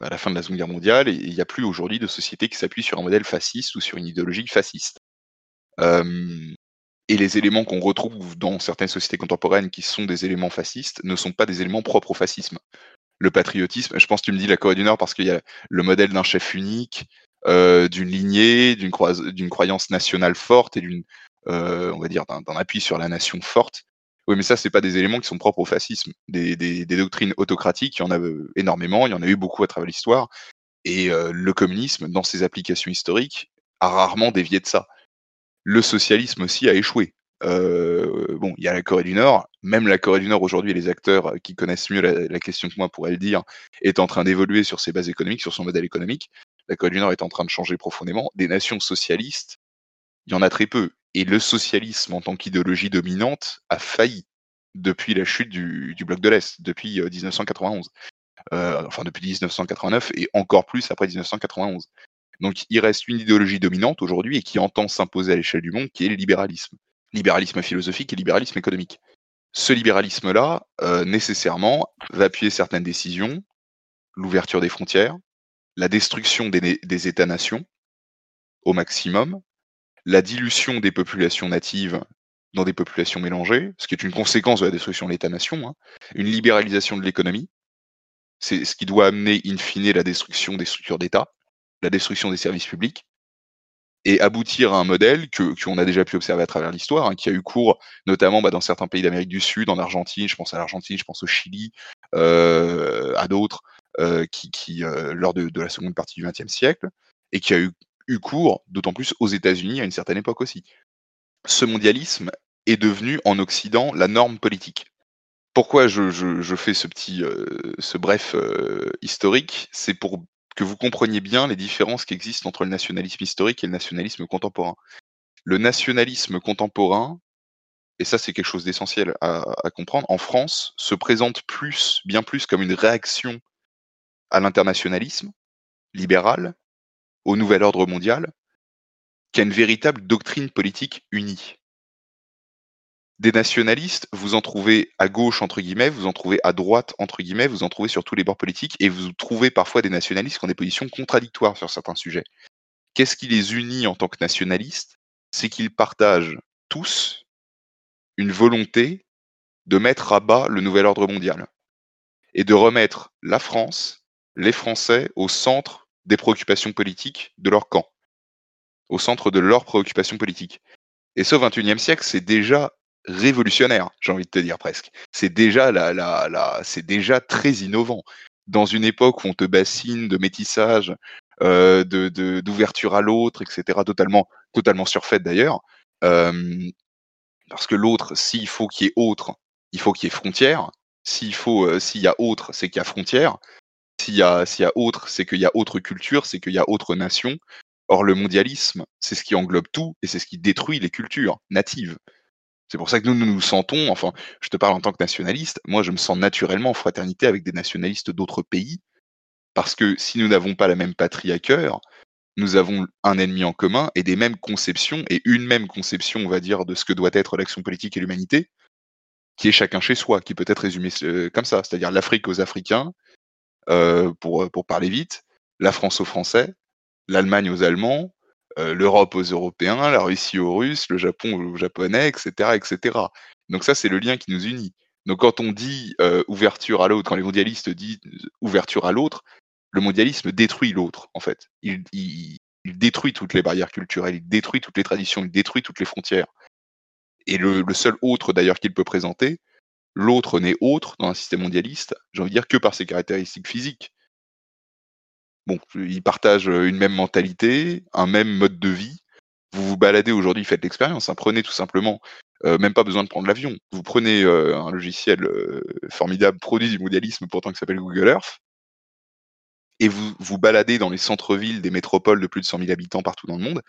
[SPEAKER 2] à la fin de la Seconde Guerre mondiale, et il n'y a plus aujourd'hui de société qui s'appuie sur un modèle fasciste ou sur une idéologie fasciste. Euh, Et les éléments qu'on retrouve dans certaines sociétés contemporaines qui sont des éléments fascistes ne sont pas des éléments propres au fascisme. Le patriotisme, je pense que tu me dis la Corée du Nord parce qu'il y a le modèle d'un chef unique, euh, d'une lignée, d'une croyance nationale forte et d'une, euh, on va dire, d'un appui sur la nation forte. Oui, mais ça, c'est pas des éléments qui sont propres au fascisme. Des, doctrines autocratiques, il y en a euh, énormément, il y en a eu beaucoup à travers l'histoire. Et le communisme, dans ses applications historiques, a rarement dévié de ça. Le socialisme aussi a échoué. Euh, bon, il y a la Corée du Nord, même la Corée du Nord aujourd'hui, les acteurs qui connaissent mieux la, question que moi pourraient le dire, est en train d'évoluer sur ses bases économiques, sur son modèle économique. La Corée du Nord est en train de changer profondément. Des nations socialistes, il y en a très peu. Et le socialisme en tant qu'idéologie dominante a failli depuis la chute du, du bloc de l'Est, depuis 1991. Euh, enfin, depuis 1989 et encore plus après 1991. Donc, il reste une idéologie dominante aujourd'hui et qui entend s'imposer à l'échelle du monde, qui est le libéralisme. Libéralisme philosophique et libéralisme économique. Ce libéralisme-là, euh, nécessairement, va appuyer certaines décisions, l'ouverture des frontières, la destruction des, États-nations au maximum, la dilution des populations natives dans des populations mélangées, ce qui est une conséquence de la destruction de l'État-nation, hein, une libéralisation de l'économie, c'est ce qui doit amener in fine la destruction des structures d'État, la destruction des services publics, et aboutir à un modèle que qu'on a déjà pu observer à travers l'histoire, hein, qui a eu cours notamment bah, dans certains pays d'Amérique du Sud, en Argentine, je pense à l'Argentine, je pense au Chili, euh, à d'autres, euh, qui, qui euh, lors de, de, la seconde partie du XXe siècle, et qui a eu eu cours, d'autant plus aux États-Unis à une certaine époque aussi. Ce mondialisme est devenu en Occident la norme politique. Pourquoi je, je, je fais ce petit, euh, ce bref euh, historique? C'est pour que vous compreniez bien les différences qui existent entre le nationalisme historique et le nationalisme contemporain. Le nationalisme contemporain, et ça c'est quelque chose d'essentiel à, comprendre, en France se présente plus, bien plus comme une réaction à l'internationalisme libéral au nouvel ordre mondial qu'à une véritable doctrine politique unie. Des nationalistes, vous en trouvez à gauche, entre guillemets, vous en trouvez à droite, entre guillemets, vous en trouvez sur tous les bords politiques, et vous trouvez parfois des nationalistes qui ont des positions contradictoires sur certains sujets. Qu'est-ce qui les unit en tant que nationalistes? C'est qu'ils partagent tous une volonté de mettre à bas le nouvel ordre mondial et de remettre la France, les Français, au centre des préoccupations politiques de leur camp, au centre de leurs préoccupations politiques. Et ce, au XXIe siècle, c'est déjà révolutionnaire, j'ai envie de te dire presque. C'est déjà la, la, c'est déjà très innovant. Dans une époque où on te bassine de métissage, euh, de, d'ouverture à l'autre, etc., totalement, totalement surfaite d'ailleurs, euh, parce que l'autre, s'il faut qu'il y ait autre, il faut qu'il y ait frontière. S'il faut, euh, s'il y a autre, c'est qu'il y a frontière. S'il y a, s'il y a autre, c'est qu'il y a autre culture, c'est qu'il y a autre nation. Or, le mondialisme, c'est ce qui englobe tout et c'est ce qui détruit les cultures natives. C'est pour ça que nous, nous sentons, enfin, je te parle en tant que nationaliste, moi je me sens naturellement en fraternité avec des nationalistes d'autres pays, parce que si nous n'avons pas la même patrie à cœur, nous avons un ennemi en commun et des mêmes conceptions, et une même conception, on va dire, de ce que doit être l'action politique et l'humanité, qui est chacun chez soi, qui peut être résumé euh, comme ça, c'est-à-dire l'Afrique aux Africains, euh, pour parler vite, la France aux Français, l'Allemagne aux Allemands, l'Europe aux Européens, la Russie aux Russes, le Japon aux Japonais, etc., etc. Donc ça, c'est le lien qui nous unit. Donc quand on dit ouverture à l'autre, quand les mondialistes disent ouverture à l'autre, le mondialisme détruit l'autre, en fait. Il, détruit toutes les barrières culturelles, il détruit toutes les traditions, il détruit toutes les frontières. Et le seul autre, d'ailleurs, qu'il peut présenter, l'autre n'est autre dans un système mondialiste, j'ai envie de dire, que par ses caractéristiques physiques. Bon, ils partagent une même mentalité, un même mode de vie. Vous vous baladez aujourd'hui, faites l'expérience. Hein, prenez tout simplement, même pas besoin de prendre l'avion. Vous prenez un logiciel formidable, produit du mondialisme pourtant qui s'appelle Google Earth, et vous vous baladez dans les centres-villes des métropoles de plus de 100 000 habitants partout dans le monde.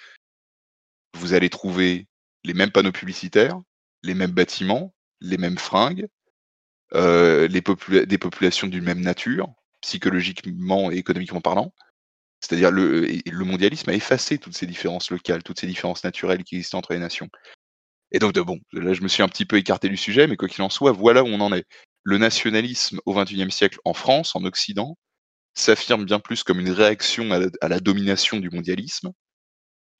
[SPEAKER 2] Vous allez trouver les mêmes panneaux publicitaires, les mêmes bâtiments, les mêmes fringues, les des populations d'une même nature, psychologiquement et économiquement parlant. C'est-à-dire le, le mondialisme a effacé toutes ces différences locales, toutes ces différences naturelles qui existent entre les nations. Et donc, bon, là, je me suis un petit peu écarté du sujet, mais quoi qu'il en soit, voilà où on en est. Le nationalisme au XXIe siècle en France, en Occident, s'affirme bien plus comme une réaction à la, à la, domination du mondialisme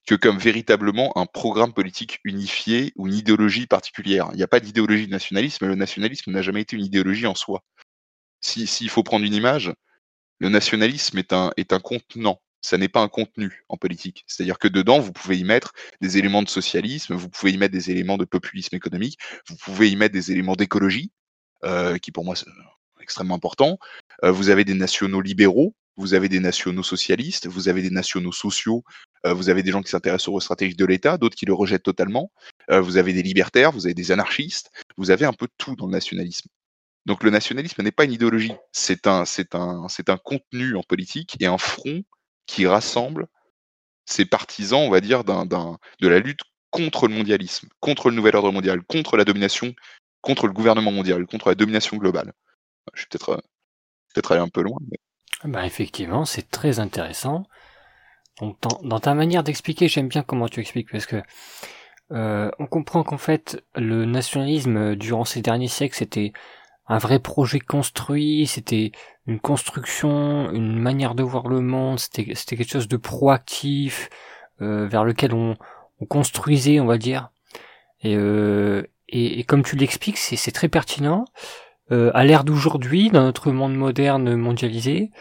[SPEAKER 2] que comme véritablement un programme politique unifié ou une idéologie particulière. Il n'y a pas d'idéologie de nationalisme, le nationalisme n'a jamais été une idéologie en soi. S'il faut prendre une image, le nationalisme est un, est un contenant, ça n'est pas un contenu en politique. C'est-à-dire que dedans, vous pouvez y mettre des éléments de socialisme, vous pouvez y mettre des éléments de populisme économique, vous pouvez y mettre des éléments d'écologie, euh, qui pour moi c'est extrêmement important. Euh, vous avez des nationaux libéraux, vous avez des nationaux socialistes, vous avez des nationaux sociaux, euh, vous avez des gens qui s'intéressent aux stratégies de l'État, d'autres qui le rejettent totalement, vous avez des libertaires, vous avez des anarchistes, vous avez un peu tout dans le nationalisme. Donc le nationalisme n'est pas une idéologie, c'est un, c'est un, c'est un contenu en politique et un front qui rassemble ses partisans, on va dire, de la lutte contre le mondialisme, contre le nouvel ordre mondial, contre la domination, contre le gouvernement mondial, contre la domination globale. Je suis peut-être, peut-être allé un peu loin. Mais...
[SPEAKER 1] Bah effectivement, c'est très intéressant. Dans ta manière d'expliquer, j'aime bien comment tu expliques parce que euh, on comprend qu'en fait le nationalisme euh, durant ces derniers siècles c'était un vrai projet construit, c'était une construction, une manière de voir le monde, c'était quelque chose de proactif euh, vers lequel on, on construisait, on va dire. Et, euh, comme tu l'expliques, c'est, c'est très pertinent. Euh, à l'ère d'aujourd'hui, dans notre monde moderne mondialisé,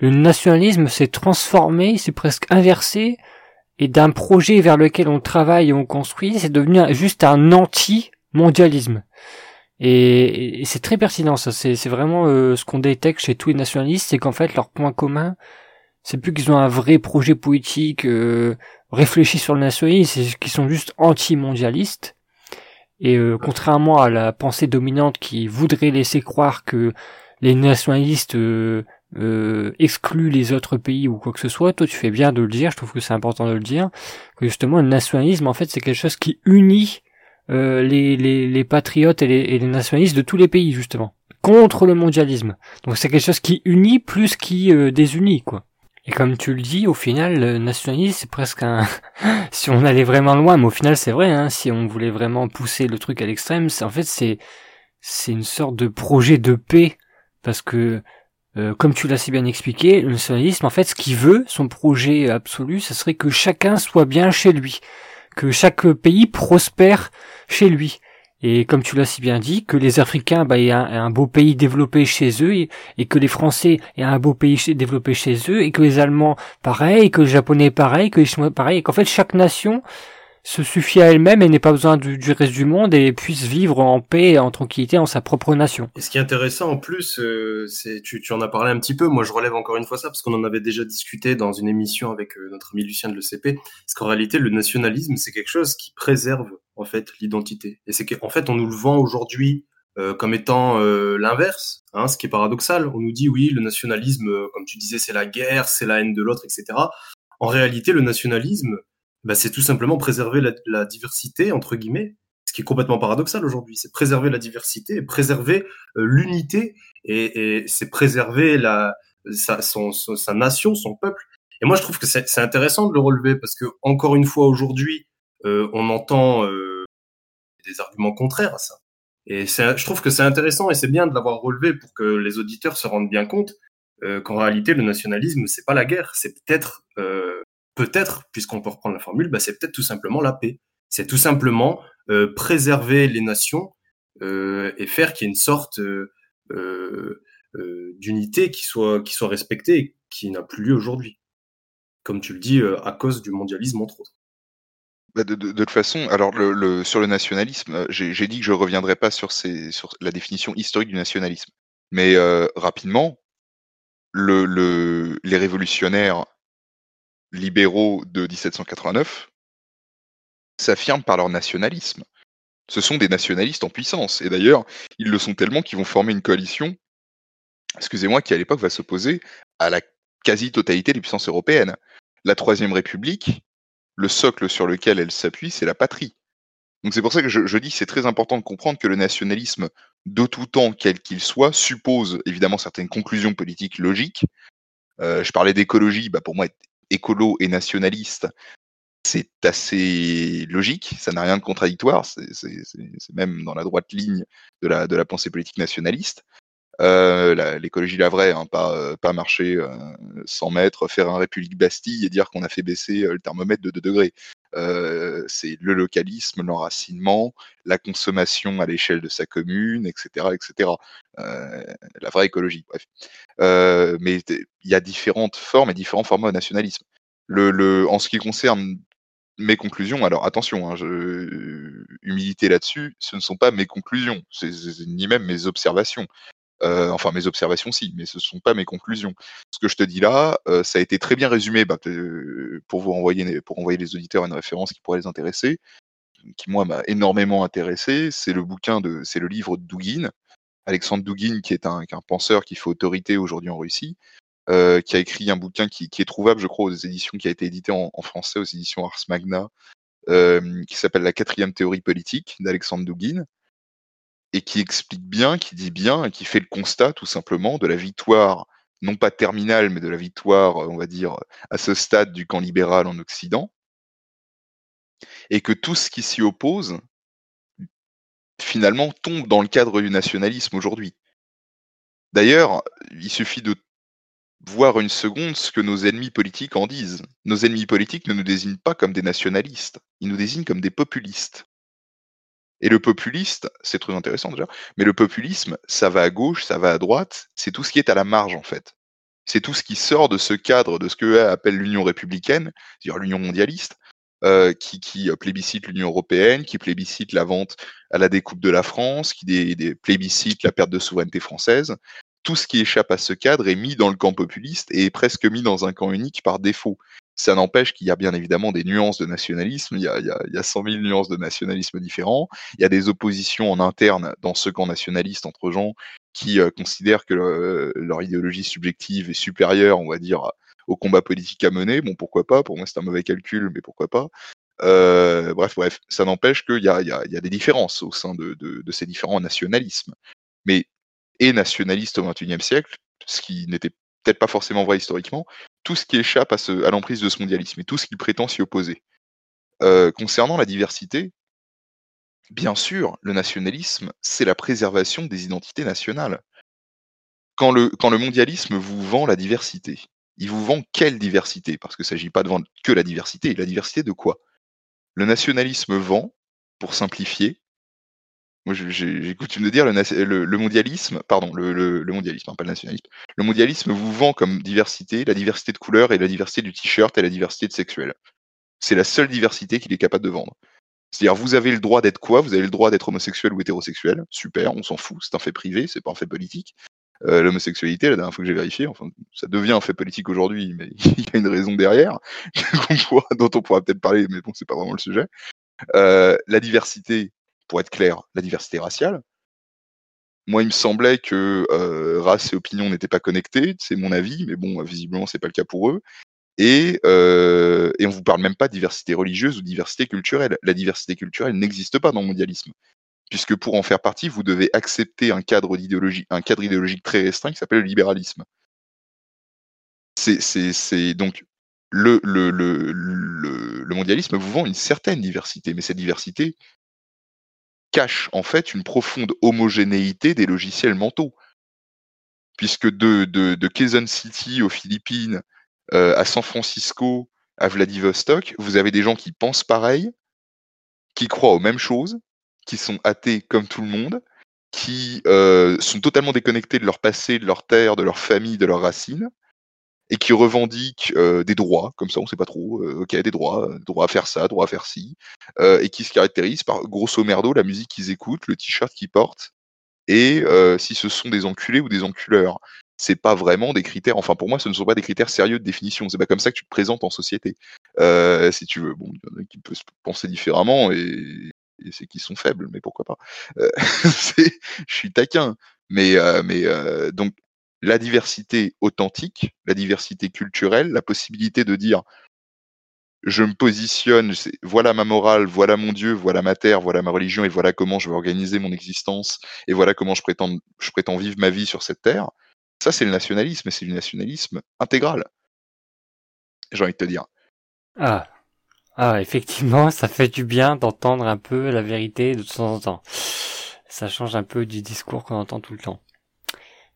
[SPEAKER 1] le nationalisme s'est transformé, s'est presque inversé, et d'un projet vers lequel on travaille et on construit, c'est devenu juste un anti-mondialisme. Et, et c'est très pertinent, ça. C'est, vraiment euh, ce qu'on détecte chez tous les nationalistes, c'est qu'en fait leur point commun, c'est plus qu'ils ont un vrai projet politique euh, réfléchi sur le nationalisme, c'est qu'ils sont juste anti-mondialistes. Et euh, contrairement à la pensée dominante qui voudrait laisser croire que les nationalistes euh, euh, excluent les autres pays ou quoi que ce soit, toi tu fais bien de le dire, je trouve que c'est important de le dire, que justement le nationalisme en fait c'est quelque chose qui unit euh, les, les, les, patriotes et les, et les, nationalistes de tous les pays justement, contre le mondialisme. Donc c'est quelque chose qui unit plus qui euh, désunit quoi. Et comme tu le dis, au final, le nationalisme, c'est presque un... si on allait vraiment loin, mais au final, c'est vrai, hein, si on voulait vraiment pousser le truc à l'extrême, en fait, c'est c'est une sorte de projet de paix, parce que, euh, comme tu l'as si bien expliqué, le nationalisme, en fait, ce qu'il veut, son projet absolu, ce serait que chacun soit bien chez lui, que chaque pays prospère chez lui. Et comme tu l'as si bien dit, que les Africains bah, aient, un, beau pays développé chez eux, et, et, que les Français aient un beau pays développé chez eux, et que les Allemands pareil, que les Japonais pareil, que les Chinois pareil, et qu'en fait chaque nation se suffit à elle-même et n'ait pas besoin du, reste du monde et puisse vivre en paix et en tranquillité en sa propre nation.
[SPEAKER 3] Et ce qui est intéressant en plus, euh, c'est tu, en as parlé un petit peu, moi je relève encore une fois ça parce qu'on en avait déjà discuté dans une émission avec euh, notre ami Lucien de l'ECP, parce qu'en réalité le nationalisme c'est quelque chose qui préserve en fait l'identité. Et c'est qu'en fait on nous le vend aujourd'hui euh, comme étant l'inverse, hein, ce qui est paradoxal. On nous dit oui le nationalisme, comme tu disais, c'est la guerre, c'est la haine de l'autre, etc. En réalité le nationalisme bah, c'est tout simplement préserver la, la, diversité, entre guillemets, ce qui est complètement paradoxal aujourd'hui. C'est préserver la diversité, préserver euh, l'unité, et, et c'est préserver la, sa, son, sa nation, son peuple. Et moi, je trouve que c'est intéressant de le relever, parce que, encore une fois, aujourd'hui, euh, on entend euh, des arguments contraires à ça. Et je trouve que c'est intéressant et c'est bien de l'avoir relevé pour que les auditeurs se rendent bien compte euh, qu'en réalité, le nationalisme, c'est pas la guerre, c'est peut-être euh, peut-être, puisqu'on peut reprendre la formule, bah, c'est peut-être tout simplement la paix. C'est tout simplement euh, préserver les nations euh, et faire qu'il y ait une sorte euh, d'unité qui soit, respectée et qui n'a plus lieu aujourd'hui. Comme tu le dis, à cause du mondialisme, entre autres.
[SPEAKER 2] Bah de, toute façon, alors sur le nationalisme, j'ai dit que je ne reviendrai pas sur, la définition historique du nationalisme. Mais rapidement, le, le, les révolutionnaires libéraux de 1789 s'affirment par leur nationalisme. Ce sont des nationalistes en puissance. Et d'ailleurs, ils le sont tellement qu'ils vont former une coalition, excusez-moi, qui à l'époque va s'opposer à la quasi-totalité des puissances européennes. La Troisième République, le socle sur lequel elle s'appuie, c'est la patrie. Donc c'est pour ça que je, dis c'est très important de comprendre que le nationalisme, de tout temps, quel qu'il soit, suppose évidemment certaines conclusions politiques logiques. Euh, je parlais d'écologie, bah pour moi, écolo et nationaliste, c'est assez logique, ça n'a rien de contradictoire, c'est même dans la droite ligne de la, pensée politique nationaliste. Euh, l'écologie la vraie, hein, pas, euh, pas marcher euh, 100 mètres, faire un République Bastille et dire qu'on a fait baisser euh, le thermomètre de 2 degrés. c'est le localisme, l'enracinement, la consommation à l'échelle de sa commune, etc. etc. la vraie écologie, bref. mais il y a différentes formes et différents formats de nationalisme. En ce qui concerne mes conclusions, alors attention, hein, humilité là-dessus, ce ne sont pas mes conclusions, ni même mes observations. Euh, enfin, mes observations, si, mais ce ne sont pas mes conclusions. Ce que je te dis là, euh, ça a été très bien résumé bah, pour vous envoyer, les auditeurs une référence qui pourrait les intéresser, qui moi m'a énormément intéressé. C'est le bouquin de, c'est le livre de Dugin, Alexandre Dugin, qui est un, penseur qui fait autorité aujourd'hui en Russie, euh, qui a écrit un bouquin qui, est trouvable, je crois, aux éditions, qui a été édité en, français aux éditions Ars Magna, euh, qui s'appelle La quatrième théorie politique d'Alexandre Dugin et qui explique bien, qui dit bien, et qui fait le constat tout simplement de la victoire, non pas terminale, mais de la victoire, on va dire, à ce stade du camp libéral en Occident, et que tout ce qui s'y oppose, finalement, tombe dans le cadre du nationalisme aujourd'hui. D'ailleurs, il suffit de voir une seconde ce que nos ennemis politiques en disent. Nos ennemis politiques ne nous désignent pas comme des nationalistes, ils nous désignent comme des populistes. Et le populiste, c'est très intéressant déjà, mais le populisme, ça va à gauche, ça va à droite, c'est tout ce qui est à la marge en fait. C'est tout ce qui sort de ce cadre, de ce que appelle l'Union républicaine, c'est-à-dire l'Union mondialiste, euh, qui, plébiscite l'Union européenne, qui plébiscite la vente à la découpe de la France, qui plébiscite la perte de souveraineté française. Tout ce qui échappe à ce cadre est mis dans le camp populiste et est presque mis dans un camp unique par défaut. Ça n'empêche qu'il y a bien évidemment des nuances de nationalisme, il y, a, il, y a, il y a 100 000 nuances de nationalisme différents, il y a des oppositions en interne dans ce camp nationaliste entre gens qui euh, considèrent que le, leur idéologie subjective est supérieure, on va dire, au combat politique à mener. Bon, pourquoi pas? Pour moi, c'est un mauvais calcul, mais pourquoi pas? Euh, Bref, bref, ça n'empêche qu'il y a, des différences au sein de, de ces différents nationalismes. Mais et nationaliste au XXIe siècle, ce qui n'était peut-être pas forcément vrai historiquement, tout ce qui échappe à, l'emprise de ce mondialisme et tout ce qui prétend s'y opposer. Euh, concernant la diversité, bien sûr, le nationalisme, c'est la préservation des identités nationales. Quand le, quand le mondialisme vous vend la diversité, il vous vend quelle diversité? Parce qu'il ne s'agit pas de vendre que la diversité. La diversité de quoi? Le nationalisme vend, pour simplifier, moi, j'ai coutume de dire le, le, mondialisme, pardon, le, mondialisme, hein, pas le nationalisme. Le mondialisme vous vend comme diversité la diversité de couleurs et la diversité du t-shirt et la diversité de sexuel. C'est la seule diversité qu'il est capable de vendre. C'est-à-dire, vous avez le droit d'être quoi? Vous avez le droit d'être homosexuel ou hétérosexuel. Super, on s'en fout, c'est un fait privé, c'est pas un fait politique. Euh, L'homosexualité, la dernière fois que j'ai vérifié, enfin, ça devient un fait politique aujourd'hui, mais il y a une raison derrière, dont on pourra peut-être parler, mais bon, c'est pas vraiment le sujet. Euh, la diversité, pour être clair, la diversité raciale. Moi, il me semblait que euh, race et opinion n'étaient pas connectés, c'est mon avis, mais bon, visiblement, c'est pas le cas pour eux. Et, euh, et on vous parle même pas de diversité religieuse ou diversité culturelle. La diversité culturelle n'existe pas dans le mondialisme, puisque pour en faire partie, vous devez accepter un cadre d'idéologie, un cadre idéologique très restreint qui s'appelle le libéralisme. C'est donc le, mondialisme vous vend une certaine diversité, mais cette diversité, cache en fait une profonde homogénéité des logiciels mentaux. Puisque de, de, City aux Philippines, euh, à San Francisco, à Vladivostok, vous avez des gens qui pensent pareil, qui croient aux mêmes choses, qui sont athées comme tout le monde, qui euh, sont totalement déconnectés de leur passé, de leur terre, de leur famille, de leurs racines, et qui revendiquent euh, des droits, comme ça on sait pas trop, euh, ok, des droits, euh, droit à faire ça, droit à faire ci, euh, et qui se caractérisent par grosso merdo la musique qu'ils écoutent, le t-shirt qu'ils portent, et euh, si ce sont des enculés ou des enculeurs. C'est pas vraiment des critères, enfin pour moi ce ne sont pas des critères sérieux de définition, c'est pas comme ça que tu te présentes en société, euh, si tu veux. Bon, il y en a qui peuvent penser différemment, et, et c'est qu'ils sont faibles, mais pourquoi pas. je suis taquin, mais, mais donc la diversité authentique, la diversité culturelle, la possibilité de dire je me positionne, voilà ma morale, voilà mon Dieu, voilà ma terre, voilà ma religion, et voilà comment je vais organiser mon existence, et voilà comment je prétends, je prétends vivre ma vie sur cette terre. Ça, c'est le nationalisme, et c'est du nationalisme intégral. J'ai envie de te dire.
[SPEAKER 1] Ah. Ah, effectivement, ça fait du bien d'entendre un peu la vérité de temps en temps. Ça change un peu du discours qu'on entend tout le temps.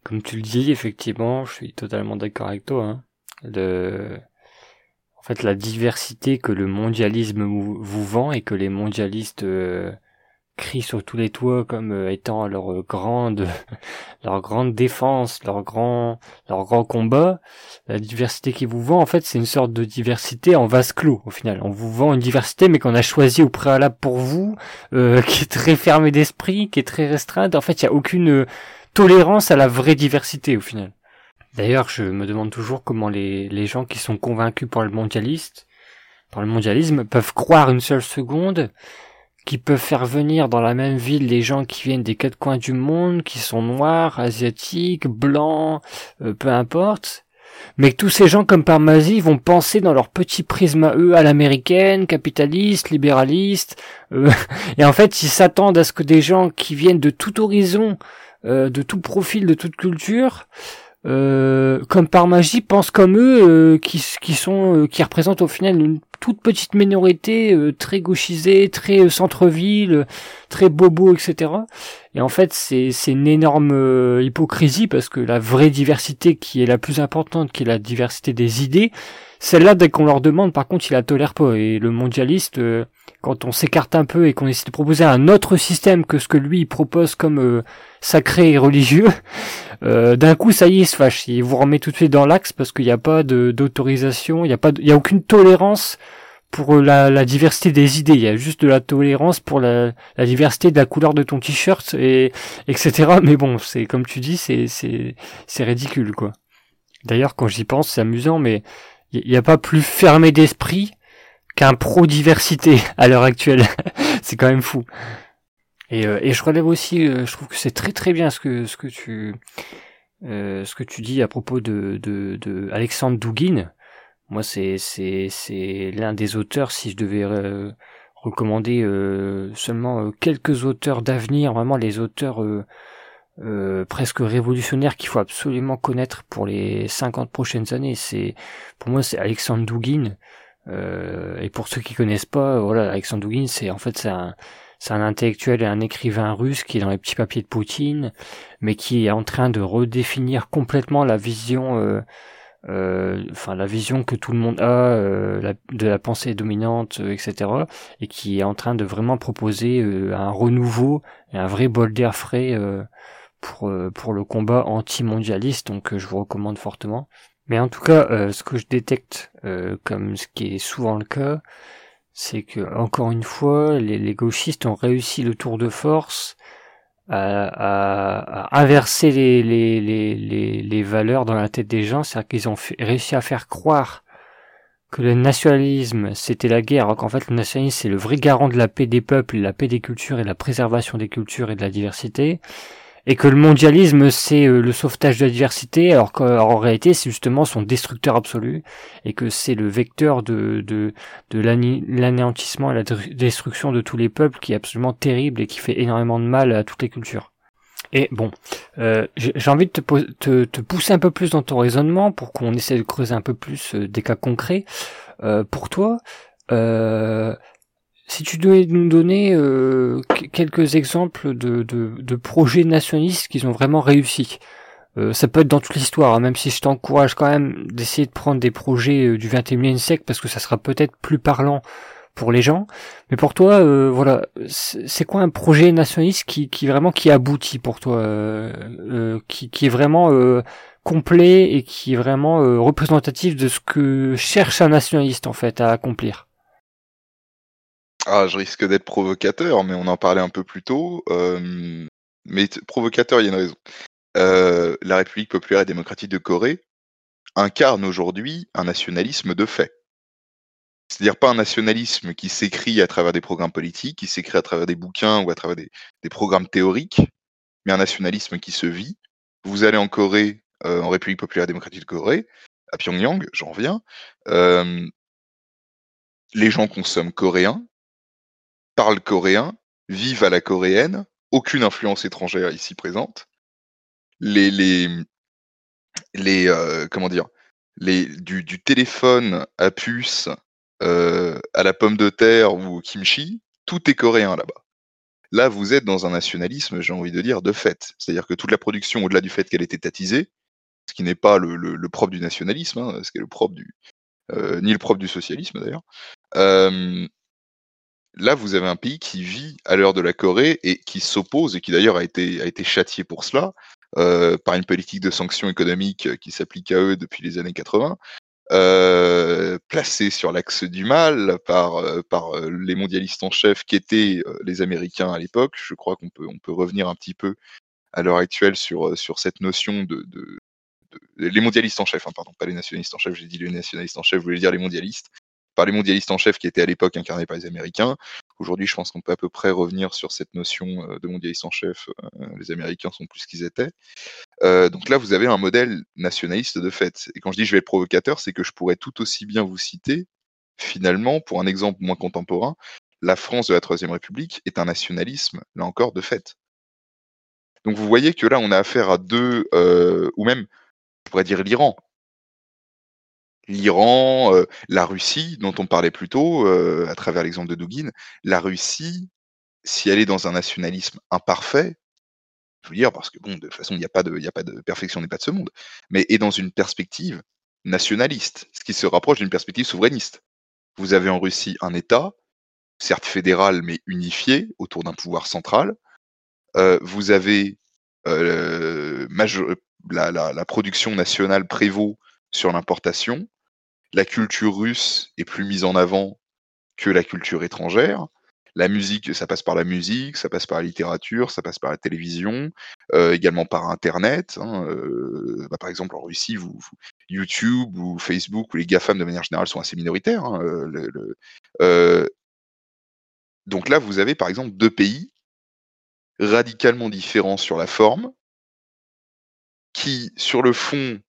[SPEAKER 1] Comme tu le dis, effectivement, je suis totalement d'accord avec toi. Hein. Le... En fait, la diversité que le mondialisme vous, vend et que les mondialistes euh, crient sur tous les toits comme euh, étant leur grande leur grande défense, leur grand leur grand combat, la diversité qui vous vend en fait, c'est une sorte de diversité en vase clos au final. On vous vend une diversité mais qu'on a choisi au préalable pour vous, euh, qui est très fermée d'esprit, qui est très restreinte. En fait, il y a aucune tolérance à la vraie diversité au final. D'ailleurs, je me demande toujours comment les, gens qui sont convaincus par le mondialiste, par le mondialisme, peuvent croire une seule seconde qui peuvent faire venir dans la même ville les gens qui viennent des quatre coins du monde, qui sont noirs, asiatiques, blancs, euh, peu importe, mais que tous ces gens comme par magie vont penser dans leur petit prisme à eux à l'américaine, capitaliste, libéraliste, euh, et en fait ils s'attendent à ce que des gens qui viennent de tout horizon, euh, de tout profil, de toute culture, comme par magie pensent comme eux, qui, qui sont, qui représentent au final une toute petite minorité euh, très gauchisée, très euh, centre-ville, très bobo, etc. Et en fait, c'est une énorme euh, hypocrisie parce que la vraie diversité qui est la plus importante, qui est la diversité des idées, celle-là, dès qu'on leur demande, par contre, ils la tolèrent pas. Et le mondialiste, quand on s'écarte un peu et qu'on essaie de proposer un autre système que ce que lui il propose comme sacré et religieux, d'un coup, ça y est, il se fâche. Il vous remet tout de suite dans l'axe parce qu'il n'y a pas d'autorisation, il n'y a pas, il a aucune tolérance pour la, la, diversité des idées. Il y a juste de la tolérance pour la, la diversité de la couleur de ton t-shirt et etc. Mais bon, c'est comme tu dis, c'est c'est c'est ridicule quoi. D'ailleurs, quand j'y pense, c'est amusant, mais il n'y a pas plus fermé d'esprit qu'un pro diversité à l'heure actuelle. c'est quand même fou. Et, euh, et je relève aussi, euh, je trouve que c'est très très bien ce que ce que tu euh, ce que tu dis à propos de de, de Alexandre Douguin moi, c'est c'est c'est l'un des auteurs. Si je devais euh, recommander euh, seulement euh, quelques auteurs d'avenir, vraiment les auteurs presque révolutionnaires qu'il faut absolument connaître pour les 50 prochaines années. C'est pour moi, c'est Alexandre Douguin. et pour ceux qui connaissent pas, voilà, Alexandre Douguin, c'est en fait c'est un c'est un intellectuel et un écrivain russe qui est dans les petits papiers de Poutine, mais qui est en train de redéfinir complètement la vision euh, enfin la vision que tout le monde a euh, de la pensée dominante, euh, etc. Et qui est en train de vraiment proposer un renouveau un vrai bol d'air frais pour pour le combat anti-mondialiste. Donc je vous recommande fortement. Mais en tout cas, ce que je détecte comme ce qui est souvent le cas, c'est que encore une fois, les, les, gauchistes ont réussi le tour de force à, inverser les, les, les, les, valeurs dans la tête des gens, c'est-à-dire qu'ils ont réussi à faire croire que le nationalisme c'était la guerre, alors qu'en fait le nationalisme c'est le vrai garant de la paix des peuples, la paix des cultures et la préservation des cultures et de la diversité, et que le mondialisme c'est euh, le sauvetage de la diversité, alors qu'en réalité c'est justement son destructeur absolu, et que c'est le vecteur de, de, de l'anéantissement et la destruction de tous les peuples qui est absolument terrible et qui fait énormément de mal à toutes les cultures. Et bon, euh, j'ai envie de te, pousser un peu plus dans ton raisonnement pour qu'on essaie de creuser un peu plus euh, des cas concrets. Euh, pour toi, euh, si tu devais nous donner euh, quelques exemples de, de, projets nationalistes qui ont vraiment réussi, euh, ça peut être dans toute l'histoire, hein, même si je t'encourage quand même d'essayer de prendre des projets euh, du 21e siècle parce que ça sera peut-être plus parlant pour les gens. Mais pour toi, voilà, c'est quoi un projet nationaliste qui, qui vraiment qui aboutit pour toi, qui, qui est vraiment complet et qui est vraiment représentatif de ce que cherche un nationaliste en fait à accomplir?
[SPEAKER 2] Ah, je risque d'être provocateur, mais on en parlait un peu plus tôt. mais provocateur, il y a une raison. Euh, la République populaire et démocratique de Corée incarne aujourd'hui un nationalisme de fait. C'est-à-dire pas un nationalisme qui s'écrit à travers des programmes politiques, qui s'écrit à travers des bouquins ou à travers des, programmes théoriques, mais un nationalisme qui se vit. Vous allez en Corée, euh, en République populaire et démocratique de Corée, à Pyongyang, j'en reviens. les gens consomment coréen, parlent coréen, vivent à la coréenne, aucune influence étrangère ici présente. Les, les, les euh, comment dire, les, du, du téléphone à puce euh, à la pomme de terre ou au kimchi, tout est coréen là-bas. Là, vous êtes dans un nationalisme, j'ai envie de dire, de fait. C'est-à-dire que toute la production, au-delà du fait qu'elle est étatisée, ce qui n'est pas le, propre du nationalisme, hein, ce qui est le propre du, euh, ni le propre du socialisme d'ailleurs. Euh, là, vous avez un pays qui vit à l'heure de la Corée et qui s'oppose et qui d'ailleurs a été, a été châtié pour cela euh, par une politique de sanctions économiques qui s'applique à eux depuis les années 80. Euh, placé sur l'axe du mal par, euh, par euh, les mondialistes en chef qui étaient les Américains à l'époque. Je crois qu'on peut, on peut revenir un petit peu à l'heure actuelle sur, sur cette notion de, de, les mondialistes en chef, hein, pardon, pas les nationalistes en chef, j'ai dit les nationalistes en chef, je voulais dire les mondialistes, par les mondialistes en chef qui étaient à l'époque incarnés par les Américains. Aujourd'hui, je pense qu'on peut à peu près revenir sur cette notion de mondialistes en chef. les Américains sont plus qu'ils étaient. donc là, vous avez un modèle nationaliste de fait. Et quand je dis je vais être provocateur, c'est que je pourrais tout aussi bien vous citer, finalement, pour un exemple moins contemporain, la France de la Troisième République est un nationalisme, là encore, de fait. Donc vous voyez que là, on a affaire à deux, ou même, je pourrais dire l'Iran, l'Iran, euh, la Russie, dont on parlait plus tôt, euh, à travers l'exemple de Dugin, la Russie, si elle est dans un nationalisme imparfait, je veux dire, parce que bon, de toute façon, il n'y a pas de, il a pas de perfection n'est pas de ce monde, mais est dans une perspective nationaliste, ce qui se rapproche d'une perspective souverainiste. Vous avez en Russie un État, certes fédéral, mais unifié autour d'un pouvoir central. Euh, vous avez la, la, production nationale prévaut sur l'importation. La culture russe est plus mise en avant que la culture étrangère. La musique, ça passe par la musique, ça passe par la littérature, ça passe par la télévision, euh, également par Internet. Hein, euh, bah, par exemple, en Russie, YouTube ou Facebook ou les GAFAM de manière générale sont assez minoritaires. Hein, euh, donc là, vous avez par exemple deux pays radicalement différents sur la forme, qui, sur le fond,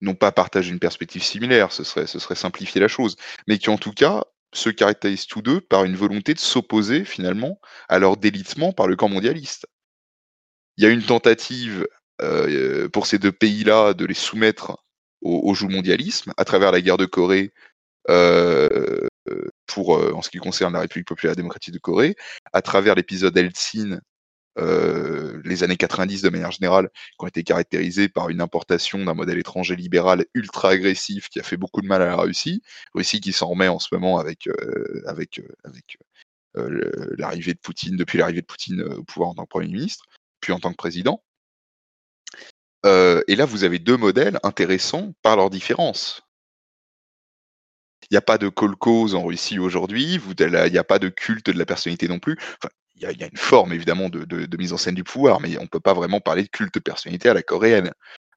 [SPEAKER 2] n'ont pas partagé une perspective similaire, ce serait, simplifier la chose, mais qui en tout cas se caractérisent tous deux par une volonté de s'opposer finalement à leur délitement par le camp mondialiste. Il y a une tentative euh, pour ces deux pays-là de les soumettre au, joug mondialisme à travers la guerre de Corée euh, euh, en ce qui concerne la République populaire démocratique de Corée, à travers l'épisode Eltsin euh, les années 90 de manière générale, qui ont été caractérisées par une importation d'un modèle étranger libéral ultra agressif qui a fait beaucoup de mal à la Russie. Russie qui s'en remet en ce moment avec, euh, avec, euh, l'arrivée de Poutine, depuis l'arrivée de Poutine au pouvoir en tant que Premier ministre, puis en tant que président. et là, vous avez deux modèles intéressants par leurs différences. Il n'y a pas de kolkhoz en Russie aujourd'hui, il n'y a pas de culte de la personnalité non plus y, a une forme évidemment de, mise en scène du pouvoir, mais on ne peut pas vraiment parler de culte personnalité à la coréenne.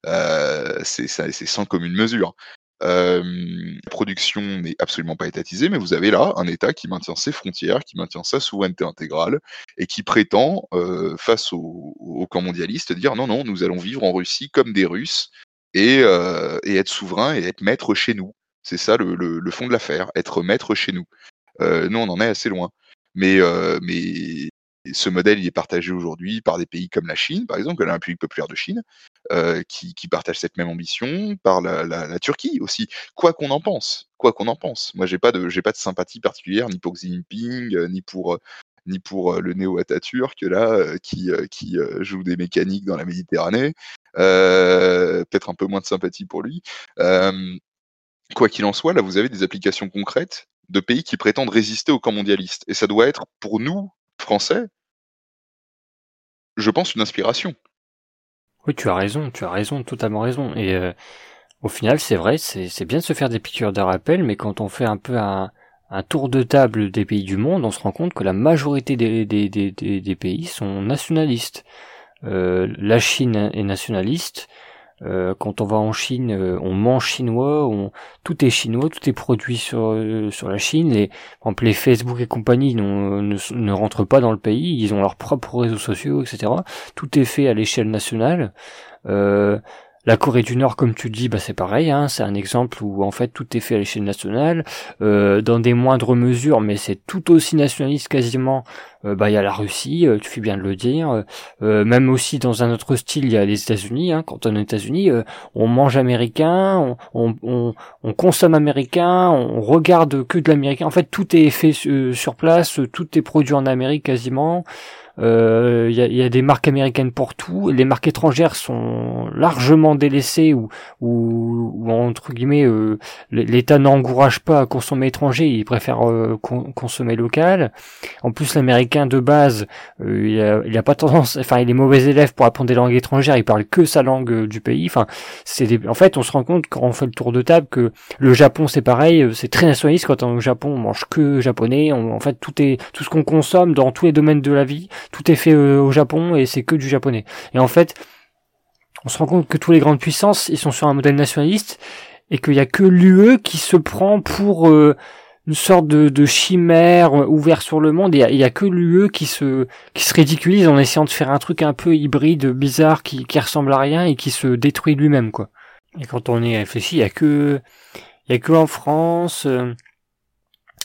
[SPEAKER 2] Euh, c'est sans commune mesure. Euh, la production n'est absolument pas étatisée, mais vous avez là un État qui maintient ses frontières, qui maintient sa souveraineté intégrale et qui prétend, euh, face au, camp mondialiste, dire non, non, nous allons vivre en Russie comme des Russes et, être souverain et être maître chez nous. C'est ça le, fond de l'affaire, être maître chez nous. nous, on en est assez loin. Mais, mais ce modèle, il est partagé aujourd'hui par des pays comme la Chine, par exemple, la République populaire de Chine, qui, qui partage cette même ambition, par la, Turquie aussi. Quoi qu'on en pense, quoi qu'on en pense. Moi, j'ai pas de, j'ai pas de sympathie particulière ni pour Xi Jinping, ni pour ni pour le néo Atatürk là, qui, qui joue des mécaniques dans la Méditerranée. Peut-être un peu moins de sympathie pour lui. quoi qu'il en soit, là, vous avez des applications concrètes de pays qui prétendent résister au camp mondialiste. Et ça doit être, pour nous, Français, je pense, une inspiration.
[SPEAKER 1] Oui, tu as raison, tu as raison, totalement raison. Et euh, au final, c'est vrai, c'est bien de se faire des piqûres de rappel, mais quand on fait un peu un, tour de table des pays du monde, on se rend compte que la majorité des, pays sont nationalistes. Euh, la Chine est nationaliste, euh, quand on va en Chine, euh, on mange chinois, on... tout est chinois, tout est produit sur euh, sur la Chine. Les, par exemple, les Facebook et compagnie ne, ne, rentrent pas dans le pays, ils ont leurs propres réseaux sociaux, etc. Tout est fait à l'échelle nationale. La Corée du Nord, comme tu dis, bah c'est pareil. Hein, c'est un exemple où en fait tout est fait à l'échelle nationale, dans des moindres mesures, mais c'est tout aussi nationaliste quasiment euh, bah il y a la Russie, tu fais bien de le dire. même aussi dans un autre style, il y a les États-Unis. Hein. Quand on est aux États-Unis, on mange américain, on, on, on, consomme américain, on regarde que de l'américain. En fait, tout est fait sur place, tout est produit en Amérique quasiment. Il euh, y, a, y, a, des marques américaines pour tout. Les marques étrangères sont largement délaissées ou, ou, ou entre guillemets euh, l'État n'encourage pas à consommer étranger, il préfère euh, consommer local. En plus, l'américain de base, il a, a, pas tendance, enfin, il est mauvais élève pour apprendre des langues étrangères. Il parle que sa langue du pays. Enfin, c'est en fait, on se rend compte quand on fait le tour de table que le Japon c'est pareil, c'est très nationaliste. Quand on au Japon, on mange que japonais. en fait, tout est tout ce qu'on consomme dans tous les domaines de la vie tout est fait euh, au Japon et c'est que du japonais. Et en fait, on se rend compte que toutes les grandes puissances, ils sont sur un modèle nationaliste et qu'il y a que l'UE qui se prend pour euh, une sorte de, chimère ouvert sur le monde. Il y, a que l'UE qui se qui se ridiculise en essayant de faire un truc un peu hybride, bizarre, qui, qui ressemble à rien et qui se détruit lui-même, quoi. Et quand on y réfléchit, il y a que il y a que en France. Euh,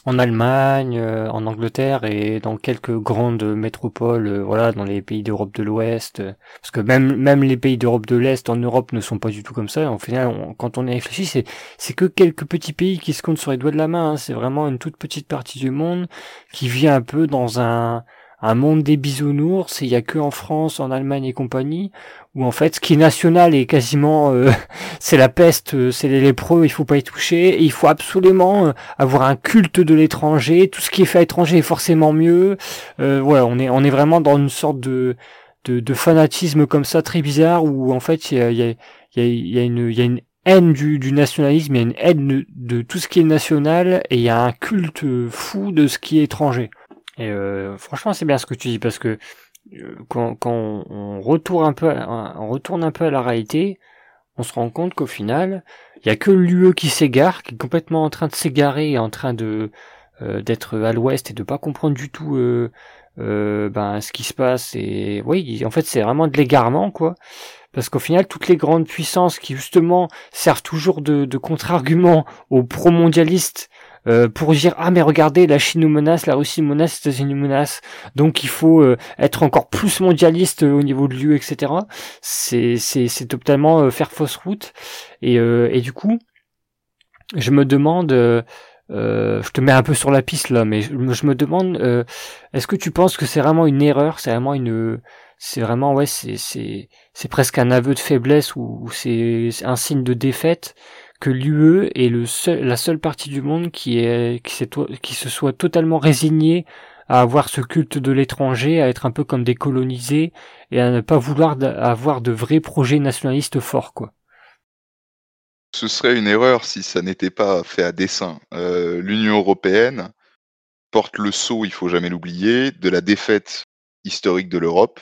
[SPEAKER 1] en Allemagne, euh, en Angleterre et dans quelques grandes métropoles, euh, voilà, dans les pays d'Europe de l'Ouest. Euh, parce que même même les pays d'Europe de l'Est en Europe ne sont pas du tout comme ça. En final, quand on y réfléchit, c'est c'est que quelques petits pays qui se comptent sur les doigts de la main. Hein. C'est vraiment une toute petite partie du monde qui vit un peu dans un un monde des bisounours, il y a que en France, en Allemagne et compagnie, où en fait ce qui est national est quasiment euh, c'est la peste, euh, c'est les lépreux, il faut pas y toucher, et il faut absolument euh, avoir un culte de l'étranger, tout ce qui est fait à l'étranger est forcément mieux. voilà, on est on est vraiment dans une sorte de de, fanatisme comme ça très bizarre où en fait il y a, y, y, a, une il y a une haine du, du nationalisme, il y a une haine de tout ce qui est national et il y a un culte fou de ce qui est étranger. Et euh, franchement, c'est bien ce que tu dis parce que euh, quand, quand on, retourne un peu, à, on retourne un peu à la réalité, on se rend compte qu'au final, il y a que l'UE qui s'égare, qui est complètement en train de s'égarer en train de euh, d'être à l'ouest et de pas comprendre du tout euh, euh, ben ce qui se passe. Et oui, en fait, c'est vraiment de l'égarement, quoi. Parce qu'au final, toutes les grandes puissances qui justement servent toujours de, de contre-argument aux pro-mondialistes euh, pour dire ah mais regardez la Chine nous menace, la Russie nous menace, les États-Unis nous menacent, donc il faut euh, être encore plus mondialiste euh, au niveau de l'UE, etc. C'est c'est c'est totalement faire fausse route et et du coup je me demande je te mets un peu sur la piste là, mais je, me demande, est-ce que tu penses que c'est vraiment une erreur, c'est vraiment une, c'est vraiment ouais, c'est c'est c'est presque un aveu de faiblesse ou c'est un signe de défaite que l'UE est la seule partie du monde qui se soit totalement résignée à avoir ce culte de l'étranger, à être un peu comme des colonisés et à ne pas vouloir avoir de vrais projets nationalistes forts, quoi.
[SPEAKER 2] Ce serait une erreur si ça n'était pas fait à dessein. Euh, L'Union européenne porte le sceau, il faut jamais l'oublier, de la défaite historique de l'Europe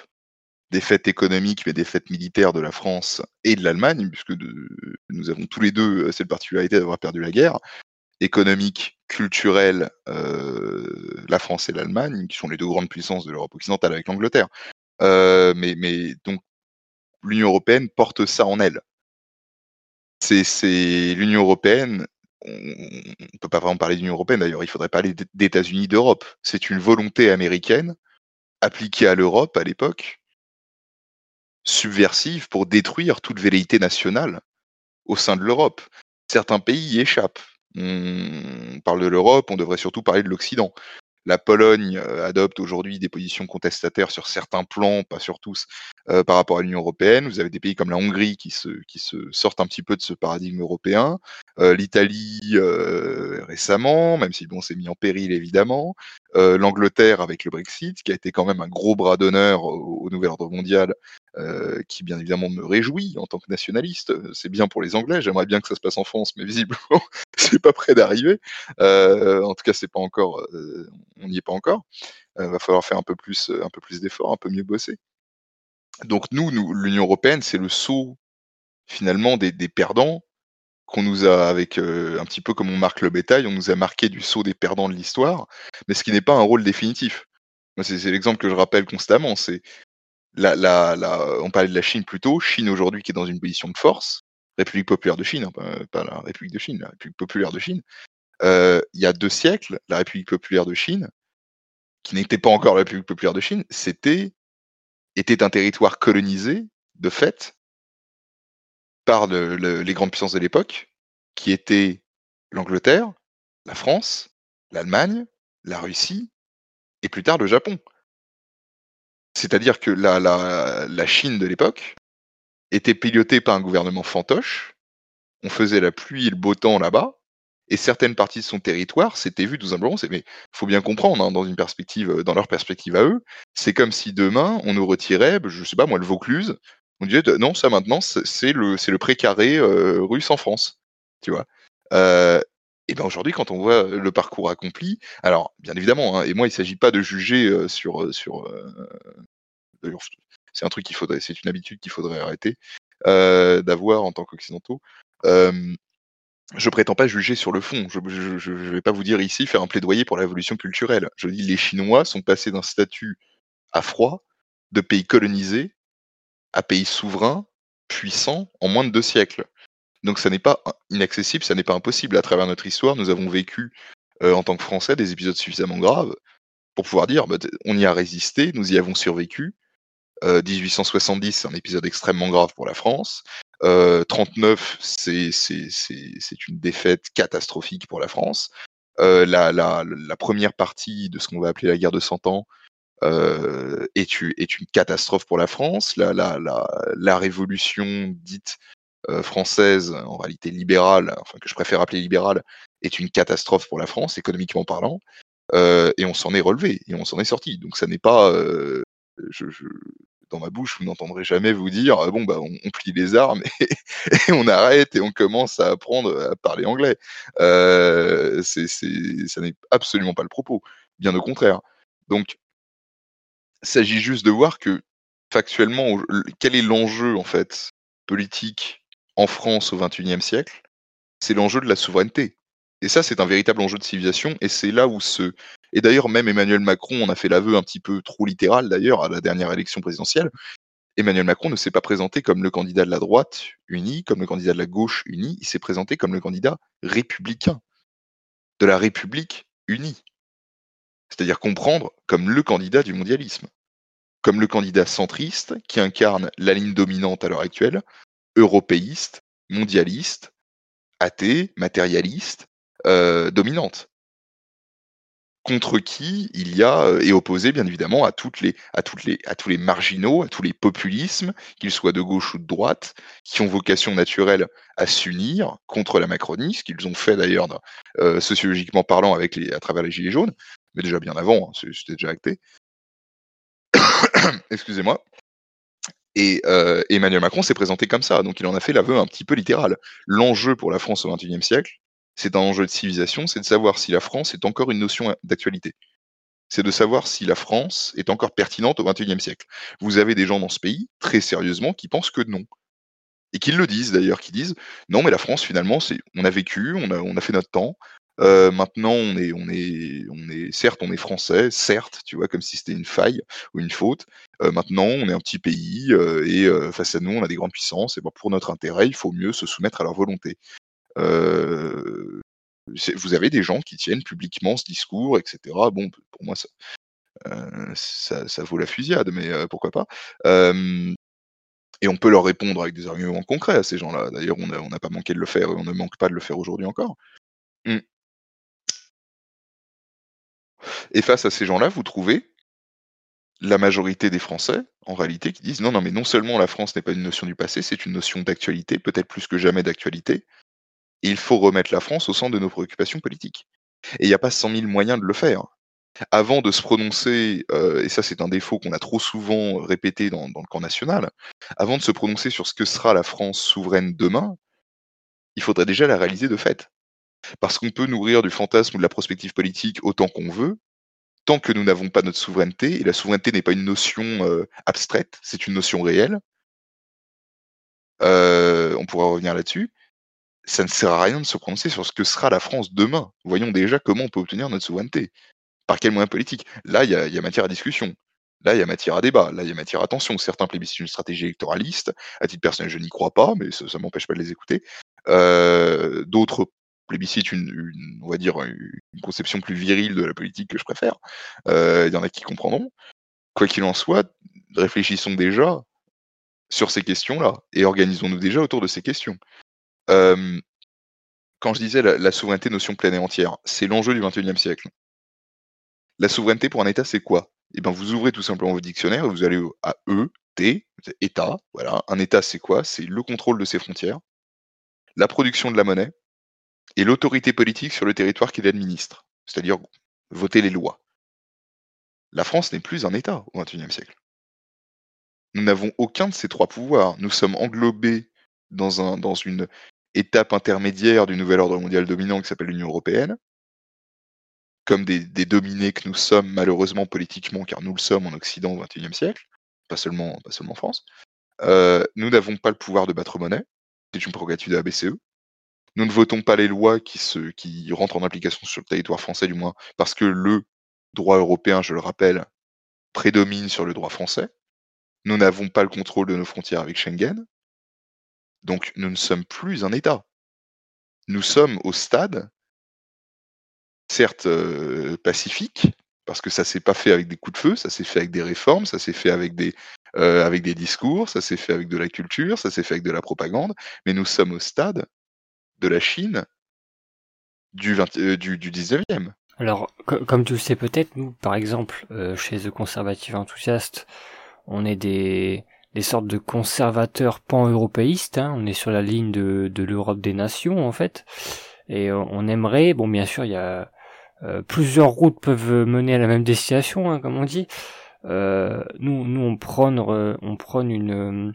[SPEAKER 2] défaite économique, mais défaite militaire de la France et de l'Allemagne, puisque nous avons tous les deux euh, cette particularité d'avoir perdu la guerre, économique, culturelle, euh, la France et l'Allemagne, qui sont les deux grandes puissances de l'Europe occidentale avec l'Angleterre. Euh, mais donc l'Union européenne porte ça en elle. C'est l'Union européenne. On ne peut pas vraiment parler d'Union européenne d'ailleurs, il faudrait parler d'États-Unis d'Europe. C'est une volonté américaine appliquée à l'Europe à l'époque, subversive pour détruire toute velléité nationale au sein de l'Europe. Certains pays y échappent. On parle de l'Europe, on devrait surtout parler de l'Occident. La Pologne euh, adopte aujourd'hui des positions contestataires sur certains plans, pas sur tous, euh, par rapport à l'Union européenne. Vous avez des pays comme la Hongrie qui se, sortent un petit peu de ce paradigme européen. Euh, L'Italie récemment, même si bon, c'est mis en péril évidemment. L'Angleterre avec le Brexit, qui a été quand même un gros bras d'honneur au nouvel ordre mondial euh, qui bien évidemment me réjouit en tant que nationaliste. C'est bien pour les Anglais. J'aimerais bien que ça se passe en France, mais visiblement c'est pas prêt d'arriver. Euh, en tout cas, c'est pas encore, euh, on n'y est pas encore. Il va falloir faire un peu plus, un peu plus d'efforts, un peu mieux bosser. Donc nous, l'Union européenne, c'est le saut finalement des, des perdants qu'on nous a, avec un petit peu comme on marque le bétail, on nous a marqué du saut des perdants de l'histoire, mais ce qui n'est pas un rôle définitif. C'est l'exemple que je rappelle constamment. C'est on parlait de la Chine plus tôt, Chine aujourd'hui qui est dans une position de force, République populaire de Chine, hein, pas, la République de Chine, la République populaire de Chine. Euh, il y a deux siècles, la République populaire de Chine qui n'était pas encore la République populaire de Chine, c'était était un territoire colonisé de fait par les grandes puissances de l'époque, qui étaient l'Angleterre, la France, l'Allemagne, la Russie et plus tard le Japon. C'est-à-dire que la, la, la Chine de l'époque était pilotée par un gouvernement fantoche, on faisait la pluie et le beau temps là-bas, et certaines parties de son territoire s'étaient vues tout simplement. Mais faut bien comprendre, hein, dans une perspective, euh, dans leur perspective à eux, c'est comme si demain on nous retirait, bah, je sais pas moi, le Vaucluse. On disait non, ça maintenant c'est le le précaré euh, russe en France, tu vois. Euh, et ben aujourd'hui, quand on voit le parcours accompli, alors bien évidemment, hein, et moi il s'agit pas de juger sur sur. c'est un truc qu'il faudrait, c'est une habitude qu'il faudrait arrêter d'avoir en tant qu'occidentaux je prétends pas juger sur le fond. Je ne vais pas vous dire ici faire un plaidoyer pour l'évolution culturelle. Je dis les Chinois sont passés d'un statut à froid, de pays colonisé, à pays souverain, puissant, en moins de deux siècles. Donc ça n'est pas inaccessible, ça n'est pas impossible. À travers notre histoire, nous avons vécu euh, en tant que Français des épisodes suffisamment graves pour pouvoir dire bah, on y a résisté, nous y avons survécu. 1870, euh, c'est un épisode extrêmement grave pour la France. 39, euh, c'est une défaite catastrophique pour la France. Euh, la, première partie de ce qu'on va appeler la guerre de 100 ans est, une catastrophe pour la France. La révolution dite française, en réalité libérale, enfin que je préfère appeler libérale, est une catastrophe pour la France, économiquement parlant. et on s'en est relevé, et on s'en est sorti. Donc ça n'est pas... Je, je, dans ma bouche, vous n'entendrez jamais vous dire «Ah bon bah on, plie les armes et, on arrête et on commence à apprendre à parler anglais. Euh, c'est, ça n'est absolument pas le propos, bien au contraire. Donc, il s'agit juste de voir que factuellement, quel est l'enjeu en fait politique en France au XXIe siècle C'est l'enjeu de la souveraineté. Et ça, c'est un véritable enjeu de civilisation, et c'est là où ce, et d'ailleurs, même Emmanuel Macron on a fait l'aveu un petit peu trop littéral d'ailleurs à la dernière élection présidentielle. Emmanuel Macron ne s'est pas présenté comme le candidat de la droite unie, comme le candidat de la gauche unie, il s'est présenté comme le candidat républicain de la République unie. C'est-à-dire comprendre comme le candidat du mondialisme, comme le candidat centriste qui incarne la ligne dominante à l'heure actuelle, européiste, mondialiste, athée, matérialiste, euh, dominante contre qui il y a est opposé bien évidemment à les à les à tous les marginaux, à tous les populismes, qu'ils soient de gauche ou de droite, qui ont vocation naturelle à s'unir contre la Macronie, ce qu'ils ont fait d'ailleurs euh, sociologiquement parlant avec à travers les gilets jaunes, mais déjà bien avant, hein, c'était déjà acté. Excusez-moi. Et euh, Emmanuel Macron s'est présenté comme ça, donc il en a fait l'aveu un petit peu littéral. L'enjeu pour la France au XXIe siècle, c'est un enjeu de civilisation, c'est de savoir si la France est encore une notion d'actualité. C'est de savoir si la France est encore pertinente au XXIe siècle. Vous avez des gens dans ce pays, très sérieusement, qui pensent que non. Et qui le disent d'ailleurs, qui disent non, mais la France, finalement, on a vécu, on a, on a fait notre temps. Euh, maintenant, on est, on est, on est, certes, on est français, certes, tu vois, comme si c'était une faille ou une faute. Euh, maintenant, on est un petit pays euh, et face à nous, on a des grandes puissances. Et ben, pour notre intérêt, il faut mieux se soumettre à leur volonté. Vous avez des gens qui tiennent publiquement ce discours, etc. Bon, pour moi, ça, ça, vaut la fusillade, mais pourquoi pas. et on peut leur répondre avec des arguments concrets à ces gens-là. D'ailleurs, on n'a pas manqué de le faire et on ne manque pas de le faire aujourd'hui encore. Et face à ces gens-là, vous trouvez la majorité des Français, en réalité, qui disent non, non, mais non seulement la France n'est pas une notion du passé, c'est une notion d'actualité, peut-être plus que jamais d'actualité, il faut remettre la France au centre de nos préoccupations politiques. Et il n'y a pas 100 000 moyens de le faire. Avant de se prononcer, euh, et ça c'est un défaut qu'on a trop souvent répété dans, le camp national, avant de se prononcer sur ce que sera la France souveraine demain, il faudrait déjà la réaliser de fait. Parce qu'on peut nourrir du fantasme ou de la prospective politique autant qu'on veut, tant que nous n'avons pas notre souveraineté, et la souveraineté n'est pas une notion euh, abstraite, c'est une notion réelle, euh, on pourra revenir là-dessus, ça ne sert à rien de se prononcer sur ce que sera la France demain. Voyons déjà comment on peut obtenir notre souveraineté. Par quels moyens politiques Là, il y, a, matière à discussion. Là, il y a matière à débat. Là, il y a matière à tension. Certains plébiscitent une stratégie électoraliste. À titre personnel, je n'y crois pas, mais ça ne m'empêche pas de les écouter. Euh, d'autres plébiscite une, on va dire, une conception plus virile de la politique que je préfère. Il y en a qui comprendront. Quoi qu'il en soit, réfléchissons déjà sur ces questions-là et organisons-nous déjà autour de ces questions. quand je disais la, souveraineté, notion pleine et entière, c'est l'enjeu du XXIe siècle. La souveraineté pour un État, c'est quoi? Eh bien, vous ouvrez tout simplement vos dictionnaires et vous allez à E, T, État. Voilà, un État, c'est quoi? C'est le contrôle de ses frontières, la production de la monnaie et l'autorité politique sur le territoire qu'il administre, c'est-à-dire voter les lois. La France n'est plus un État au XXIe siècle. Nous n'avons aucun de ces trois pouvoirs. Nous sommes englobés dans, un, dans une étape intermédiaire du nouvel ordre mondial dominant qui s'appelle l'Union européenne, comme des, dominés que nous sommes malheureusement politiquement, car nous le sommes en Occident au XXIe siècle, pas seulement, pas seulement en France. Euh, nous n'avons pas le pouvoir de battre monnaie, c'est une prérogative de la BCE. Nous ne votons pas les lois qui, rentrent en application sur le territoire français, du moins, parce que le droit européen, je le rappelle, prédomine sur le droit français. Nous n'avons pas le contrôle de nos frontières avec Schengen. Donc nous ne sommes plus un État. Nous sommes au stade, certes euh, pacifique, parce que ça s'est pas fait avec des coups de feu, ça s'est fait avec des réformes, ça s'est fait euh, avec des discours, ça s'est fait avec de la culture, ça s'est fait avec de la propagande, mais nous sommes au stade de la Chine du, 20, euh, 19e.
[SPEAKER 1] Alors, comme tu le sais peut-être, nous, par exemple, euh, chez The Conservative Enthousiast, on est des, des sortes de conservateurs pan-européistes, hein. on est sur la ligne de, l'Europe des nations, en fait, et on aimerait, bon, bien sûr, il y a euh, plusieurs routes peuvent mener à la même destination, hein, comme on dit. Nous, nous, on prône une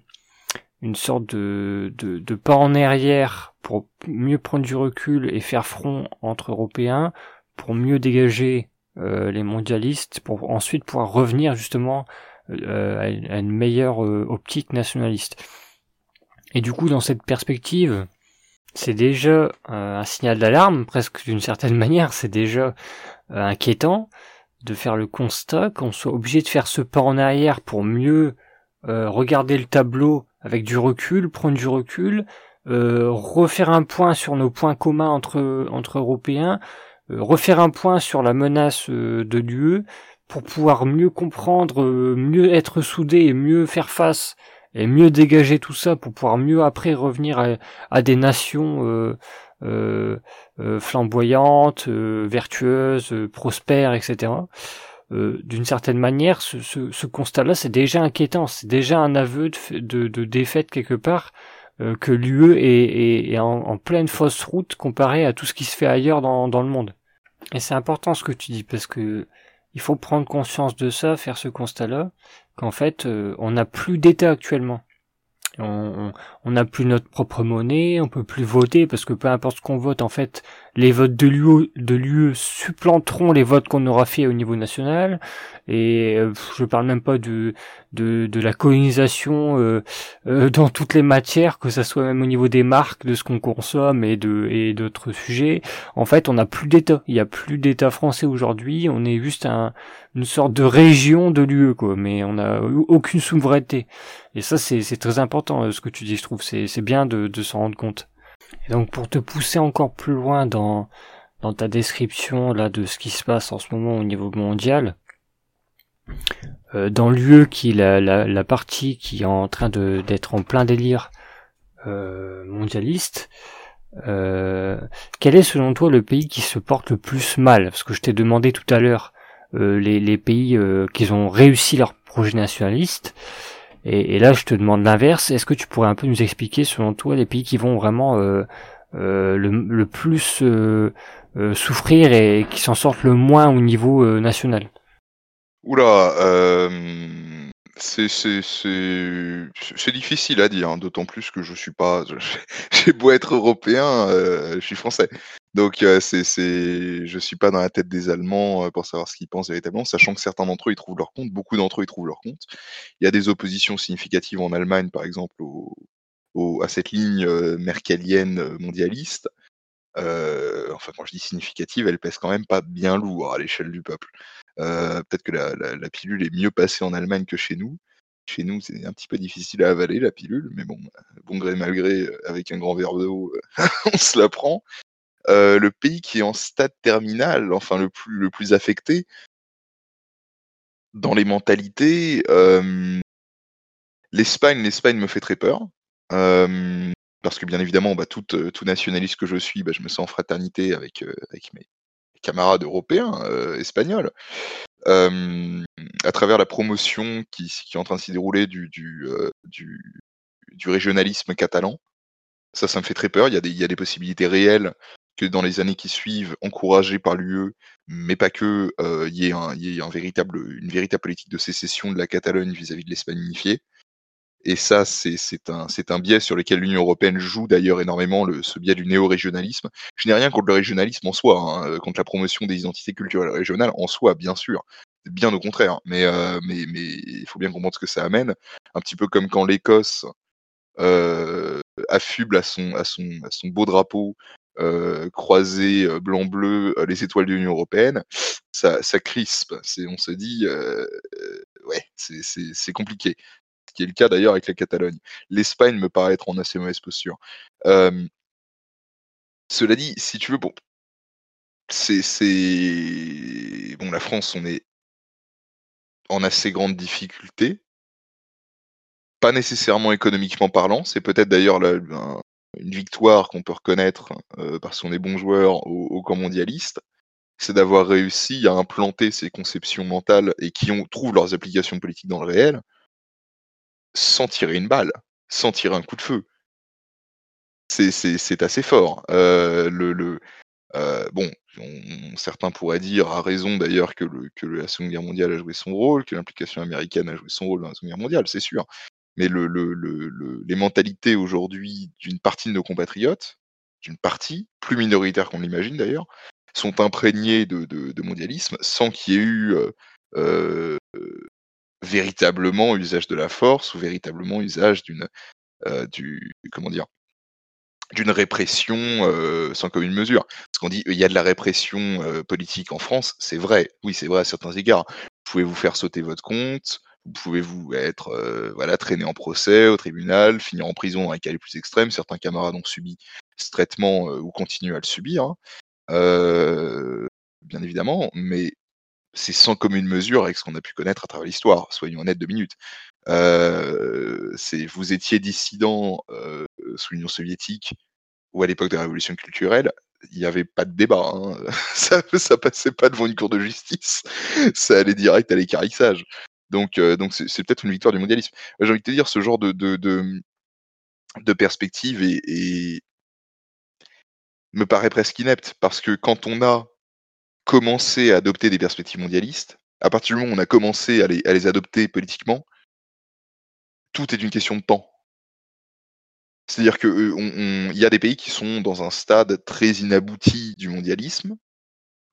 [SPEAKER 1] une sorte de, de, de pas en arrière pour mieux prendre du recul et faire front entre Européens, pour mieux dégager euh, les mondialistes, pour ensuite pouvoir revenir justement euh, à, une, meilleure euh, optique nationaliste. Et du coup, dans cette perspective, c'est déjà un signal d'alarme, presque d'une certaine manière, c'est déjà inquiétant de faire le constat qu'on soit obligé de faire ce pas en arrière pour mieux regarder le tableau avec du recul, prendre du recul, refaire un point sur nos points communs entre entre Européens, euh, refaire un point sur la menace euh, de l'UE pour pouvoir mieux comprendre, euh, mieux être soudé et mieux faire face et mieux dégager tout ça pour pouvoir mieux après revenir à, des nations flamboyantes, vertueuses, prospères, etc. D'une certaine manière, ce, constat-là, c'est déjà inquiétant, c'est déjà un aveu de, défaite quelque part que l'UE est, en, pleine fausse route comparé à tout ce qui se fait ailleurs dans le monde. Et c'est important ce que tu dis parce que il faut prendre conscience de ça, faire ce constat-là, qu'en fait, euh, on n'a plus d'État actuellement n'a plus notre propre monnaie, on peut plus voter parce que peu importe ce qu'on vote, en fait, les votes de l'UE supplanteront les votes qu'on aura fait au niveau national. Et euh, je parle même pas de de, la colonisation euh, euh, dans toutes les matières, que ça soit même au niveau des marques, de ce qu'on consomme et de et d'autres sujets. En fait, on n'a plus d'État. Il y a plus d'État français aujourd'hui. On est juste un, une sorte de région de l'UE, quoi. Mais on n'a aucune souveraineté. Et ça, c'est très important, euh, ce que tu dis, je trouve. C'est bien de, de s'en rendre compte. Et donc, pour te pousser encore plus loin dans, ta description, là, de ce qui se passe en ce moment au niveau mondial, euh, dans l'UE, qui est la, partie qui est en train d'être en plein délire euh, mondialiste, euh, quel est selon toi le pays qui se porte le plus mal? Parce que je t'ai demandé tout à l'heure les, les, pays qui ont réussi leur projet nationaliste. Et, là, je te demande l'inverse. Est-ce que tu pourrais un peu nous expliquer, selon toi, les pays qui vont vraiment euh, euh, le, plus euh, souffrir et qui s'en sortent le moins au niveau national?
[SPEAKER 2] Oula, c'est difficile à dire, hein, d'autant plus que je suis pas, j'ai beau être européen, je suis français. Donc c'est, je suis pas dans la tête des Allemands pour savoir ce qu'ils pensent véritablement, sachant que certains d'entre eux ils trouvent leur compte, beaucoup d'entre eux ils trouvent leur compte. Il y a des oppositions significatives en Allemagne, par exemple, à cette ligne merkelienne mondialiste. enfin, quand je dis significative, elle pèse quand même pas bien lourd à l'échelle du peuple. peut-être que la, la, pilule est mieux passée en Allemagne que chez nous. Chez nous, c'est un petit peu difficile à avaler la pilule, mais bon, bon gré mal gré, avec un grand verre d'eau, on se la prend. Le pays qui est en stade terminal, enfin le plus affecté dans les mentalités, l'Espagne, l'Espagne me fait très peur. parce que bien évidemment, bah, tout, tout nationaliste que je suis, bah, je me sens en fraternité avec, avec mes camarades européens, espagnols. à travers la promotion qui, qui, est en train de s'y dérouler du, régionalisme catalan. Ça, ça me fait très peur. Il y a des possibilités réelles que dans les années qui suivent, encouragées par l'UE, mais pas que, il y ait, un, y ait véritable, une véritable politique de sécession de la Catalogne vis-à-vis de l'Espagne unifiée. Et ça, c'est un, biais sur lequel l'Union européenne joue d'ailleurs énormément, ce biais du néo-régionalisme. Je n'ai rien contre le régionalisme en soi, hein, contre la promotion des identités culturelles régionales en soi, bien sûr. Bien au contraire. Mais euh, il faut bien comprendre ce que ça amène. Un petit peu comme quand l'Écosse euh, affuble à son beau drapeau euh, croisé euh, blanc-bleu euh, les étoiles de l'Union européenne, ça, ça crispe. On se dit, euh, ouais, c'est compliqué ce qui est le cas d'ailleurs avec la Catalogne. L'Espagne me paraît être en assez mauvaise posture. Euh, cela dit, si tu veux, bon, c'est, bon, la France, on est en assez grande difficulté, pas nécessairement économiquement parlant. C'est peut-être d'ailleurs une victoire qu'on peut reconnaître euh, parce qu'on est bon joueur au, camp mondialiste c'est d'avoir réussi à implanter ces conceptions mentales et qui ont, trouvent leurs applications politiques dans le réel, sans tirer une balle, sans tirer un coup de feu. C'est assez fort. Euh, euh, bon, certains pourraient dire, à raison d'ailleurs, que, le, que la Seconde Guerre mondiale a joué son rôle, que l'implication américaine a joué son rôle dans la Seconde Guerre mondiale, c'est sûr. Mais le, le, le, les mentalités aujourd'hui d'une partie de nos compatriotes, d'une partie, plus minoritaire qu'on l'imagine d'ailleurs, sont imprégnées de, mondialisme sans qu'il y ait eu euh, euh véritablement usage de la force ou véritablement usage d'une euh, répression sans commune mesure. Parce qu'on dit il y a de la répression politique en France, c'est vrai. Oui, c'est vrai à certains égards. Vous pouvez vous faire sauter votre compte, vous pouvez vous être euh, voilà traîné en procès au tribunal, finir en prison dans les cas les plus extrêmes. Certains camarades ont subi ce traitement euh, ou continuent à le subir, hein. Euh, bien évidemment. Mais c'est sans commune mesure avec ce qu'on a pu connaître à travers l'histoire, soyons honnêtes deux minutes. Vous étiez dissident sous l'Union soviétique ou à l'époque de la révolution culturelle, il n'y avait pas de débat. Hein. Ça, ça passait pas devant une cour de justice. Ça allait direct à l'écarissage. Donc, euh, donc c'est, peut-être une victoire du mondialisme. J'ai envie de te dire, ce genre de, de, de, perspective me paraît presque inepte parce que quand on a commencé à adopter des perspectives mondialistes, à partir du moment où on a commencé à les, à les adopter politiquement, tout est une question de temps. C'est-à-dire qu'il on, y a des pays qui sont dans un stade très inabouti du mondialisme,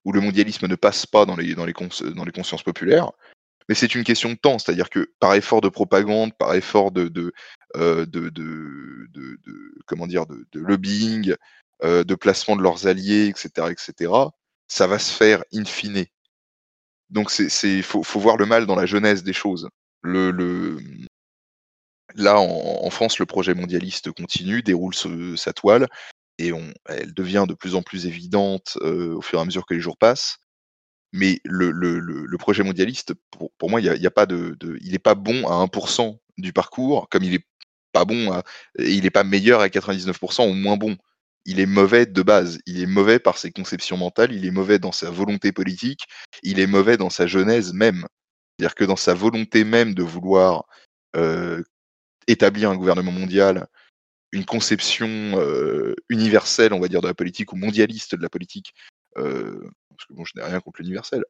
[SPEAKER 2] où le mondialisme ne passe pas dans les, dans les, dans les consciences populaires, mais c'est une question de temps. C'est-à-dire que par effort de propagande, par effort de, de, euh, de, de, comment dire, de, lobbying, euh, de placement de leurs alliés, etc., etc., ça va se faire in fine. Donc c'est faut, faut voir le mal dans la jeunesse des choses. Le, le là en, France le projet mondialiste continue, déroule sa toile et on, elle devient de plus en plus évidente euh, au fur et à mesure que les jours passent. Mais le, projet mondialiste, pour, moi, a, pas de il n'est pas bon à 1% du parcours, comme il est pas bon à, il n'est pas meilleur à 99% ou moins bon il est mauvais de base. Il est mauvais par ses conceptions mentales, il est mauvais dans sa volonté politique, il est mauvais dans sa genèse même. C'est-à-dire que dans sa volonté même de vouloir euh, établir un gouvernement mondial, une conception euh, universelle, on va dire, de la politique ou mondialiste de la politique, euh, parce que bon, je n'ai rien contre l'universel,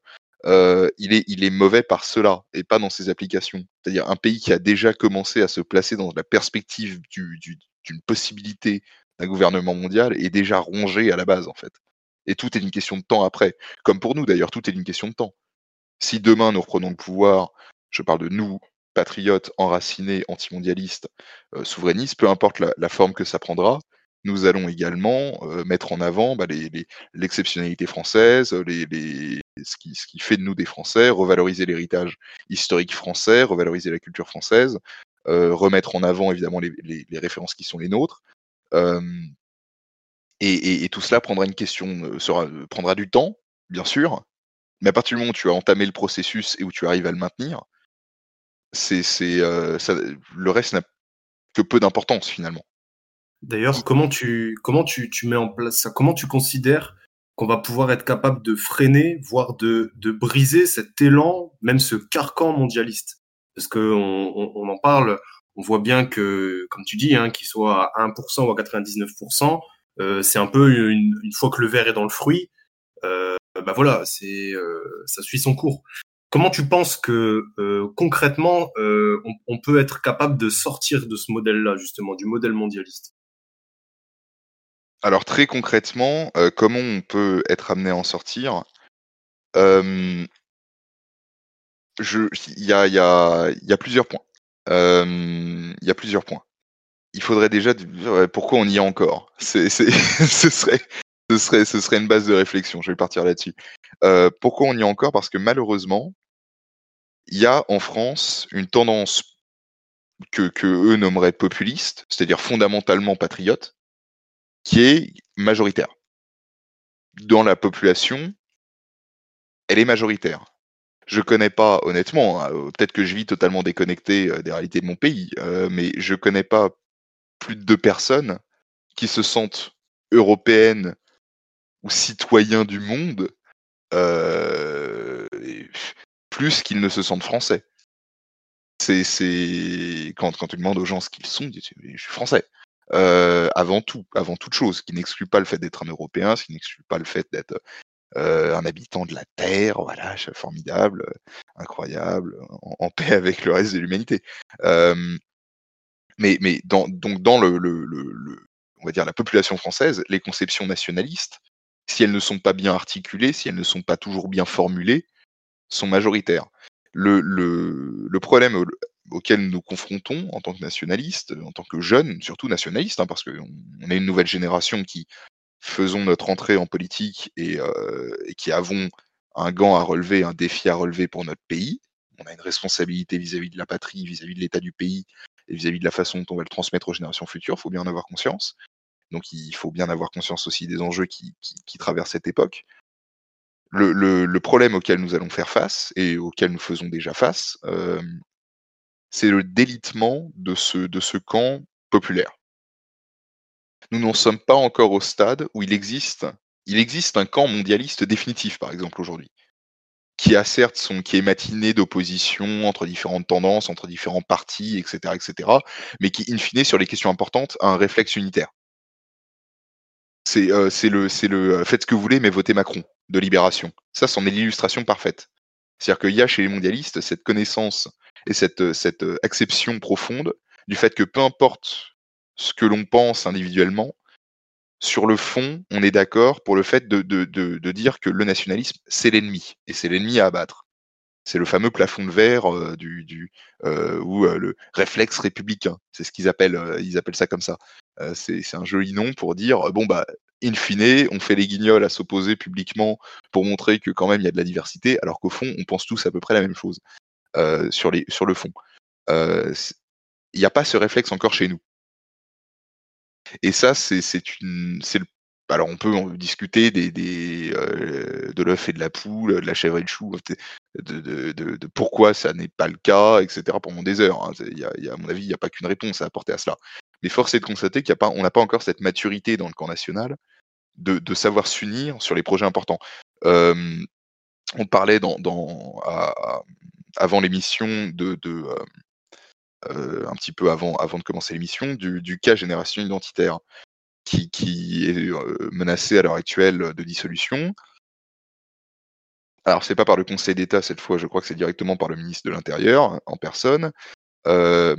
[SPEAKER 2] euh, il, est, il est mauvais par cela et pas dans ses applications. C'est-à-dire un pays qui a déjà commencé à se placer dans la perspective d'une du, possibilité d'un gouvernement mondial est déjà rongé à la base, en fait. Et tout est une question de temps après. Comme pour nous, d'ailleurs, tout est une question de temps. Si demain nous reprenons le pouvoir, je parle de nous, patriotes, enracinés, antimondialistes, euh, souverainistes, peu importe la, forme que ça prendra, nous allons également euh, mettre en avant bah, l'exceptionnalité française, les, ce, qui, fait de nous des Français, revaloriser l'héritage historique français, revaloriser la culture française, euh, remettre en avant évidemment les, références qui sont les nôtres, Et, tout cela prendra une question, euh, prendra du temps, bien sûr, mais à partir du moment où tu as entamé le processus et où tu arrives à le maintenir, le reste n'a que peu d'importance finalement.
[SPEAKER 3] D'ailleurs, comment tu, comment tu, tu mets en place ça? Comment tu considères qu'on va pouvoir être capable de freiner, voire de, de briser cet élan, même ce carcan mondialiste? Parce qu'on on, on, en parle, on voit bien que, comme tu dis, hein, qu'il soit à 1% ou à 99%, euh, c'est un peu une, une, fois que le verre est dans le fruit, euh, bah voilà, c'est euh, ça suit son cours. Comment tu penses que euh, concrètement euh, on, on, peut être capable de sortir de ce modèle-là justement, du modèle mondialiste?
[SPEAKER 2] Alors très concrètement, euh, comment on peut être amené à en sortir? Il y a, plusieurs points. Il y a plusieurs points. Il faudrait déjà pourquoi on y est encore? ce serait, une base de réflexion. Je vais partir là-dessus. pourquoi on y est encore? Parce que malheureusement, il y a en France une tendance que, que eux nommeraient populiste, c'est-à-dire fondamentalement patriote, qui est majoritaire. Dans la population, elle est majoritaire. Je connais pas, honnêtement, hein, euh, peut-être que je vis totalement déconnecté euh, des réalités de mon pays, euh, mais je connais pas plus de deux personnes qui se sentent européennes ou citoyens du monde plus qu'ils ne se sentent français. C'est, quand, quand tu demandes aux gens ce qu'ils sont, ils disent je suis français. Euh, avant tout, avant toute chose, qui n'exclut pas le fait d'être un Européen, ce qui n'exclut pas le fait d'être euh, un habitant de la Terre, voilà, formidable, incroyable, en, paix avec le reste de l'humanité. mais, mais dans, donc dans le, le, le, on va dire la population française, les conceptions nationalistes, si elles ne sont pas bien articulées, si elles ne sont pas toujours bien formulées, sont majoritaires. Le problème auxquels nous confrontons en tant que nationalistes, en tant que jeunes, surtout nationalistes, hein, parce qu'on on est une nouvelle génération qui faisons notre entrée en politique et, euh, et, qui avons un gant à relever, un défi à relever pour notre pays. On a une responsabilité vis-à-vis de la patrie, vis-à-vis de l'état du pays et vis-à-vis de la façon dont on va le transmettre aux générations futures. Il faut bien en avoir conscience. Donc il faut bien avoir conscience aussi des enjeux qui, traversent cette époque. Le, problème auquel nous allons faire face et auquel nous faisons déjà face, euh, c'est le délitement de ce, camp populaire. Nous n'en sommes pas encore au stade où il existe, il existe un camp mondialiste définitif, par exemple, aujourd'hui, qui a certes son, qui est matiné d'opposition entre différentes tendances, entre différents partis, etc., etc., mais qui, in fine, sur les questions importantes, a un réflexe unitaire. C'est euh, le, le euh, faites ce que vous voulez, mais votez Macron de libération. Ça, c'en est l'illustration parfaite. C'est-à-dire qu'il y a chez les mondialistes cette connaissance et cette, euh, euh, acception profonde du fait que peu importe ce que l'on pense individuellement, sur le fond, on est d'accord pour le fait de, dire que le nationalisme, c'est l'ennemi, et c'est l'ennemi à abattre. C'est le fameux plafond de verre euh, ou le réflexe républicain. C'est ce qu'ils appellent, ils appellent ça comme ça. c'est un joli nom pour dire bon bah in fine, on fait les guignols à s'opposer publiquement pour montrer que quand même il y a de la diversité, alors qu'au fond, on pense tous à peu près la même chose. Euh, sur, les, sur le fond. Euh, il n'y a pas ce réflexe encore chez nous. Et ça, c'est une, alors on peut discuter des, des euh, de l'œuf et de la poule, de la chèvre et le chou, de, de, pourquoi ça n'est pas le cas, etc. pendant des heures. Hein. Y a, à mon avis, il n'y a pas qu'une réponse à apporter à cela. Mais force est de constater qu'il y a pas, on n'a pas encore cette maturité dans le camp national de, de savoir s'unir sur les projets importants. On parlait dans, dans à, avant l'émission de, euh, euh, un petit peu avant, avant de commencer l'émission, du, cas génération identitaire qui, qui est euh, menacé à l'heure actuelle de dissolution. Alors, c'est pas par le Conseil d'État cette fois, je crois que c'est directement par le ministre de l'Intérieur en personne. Euh,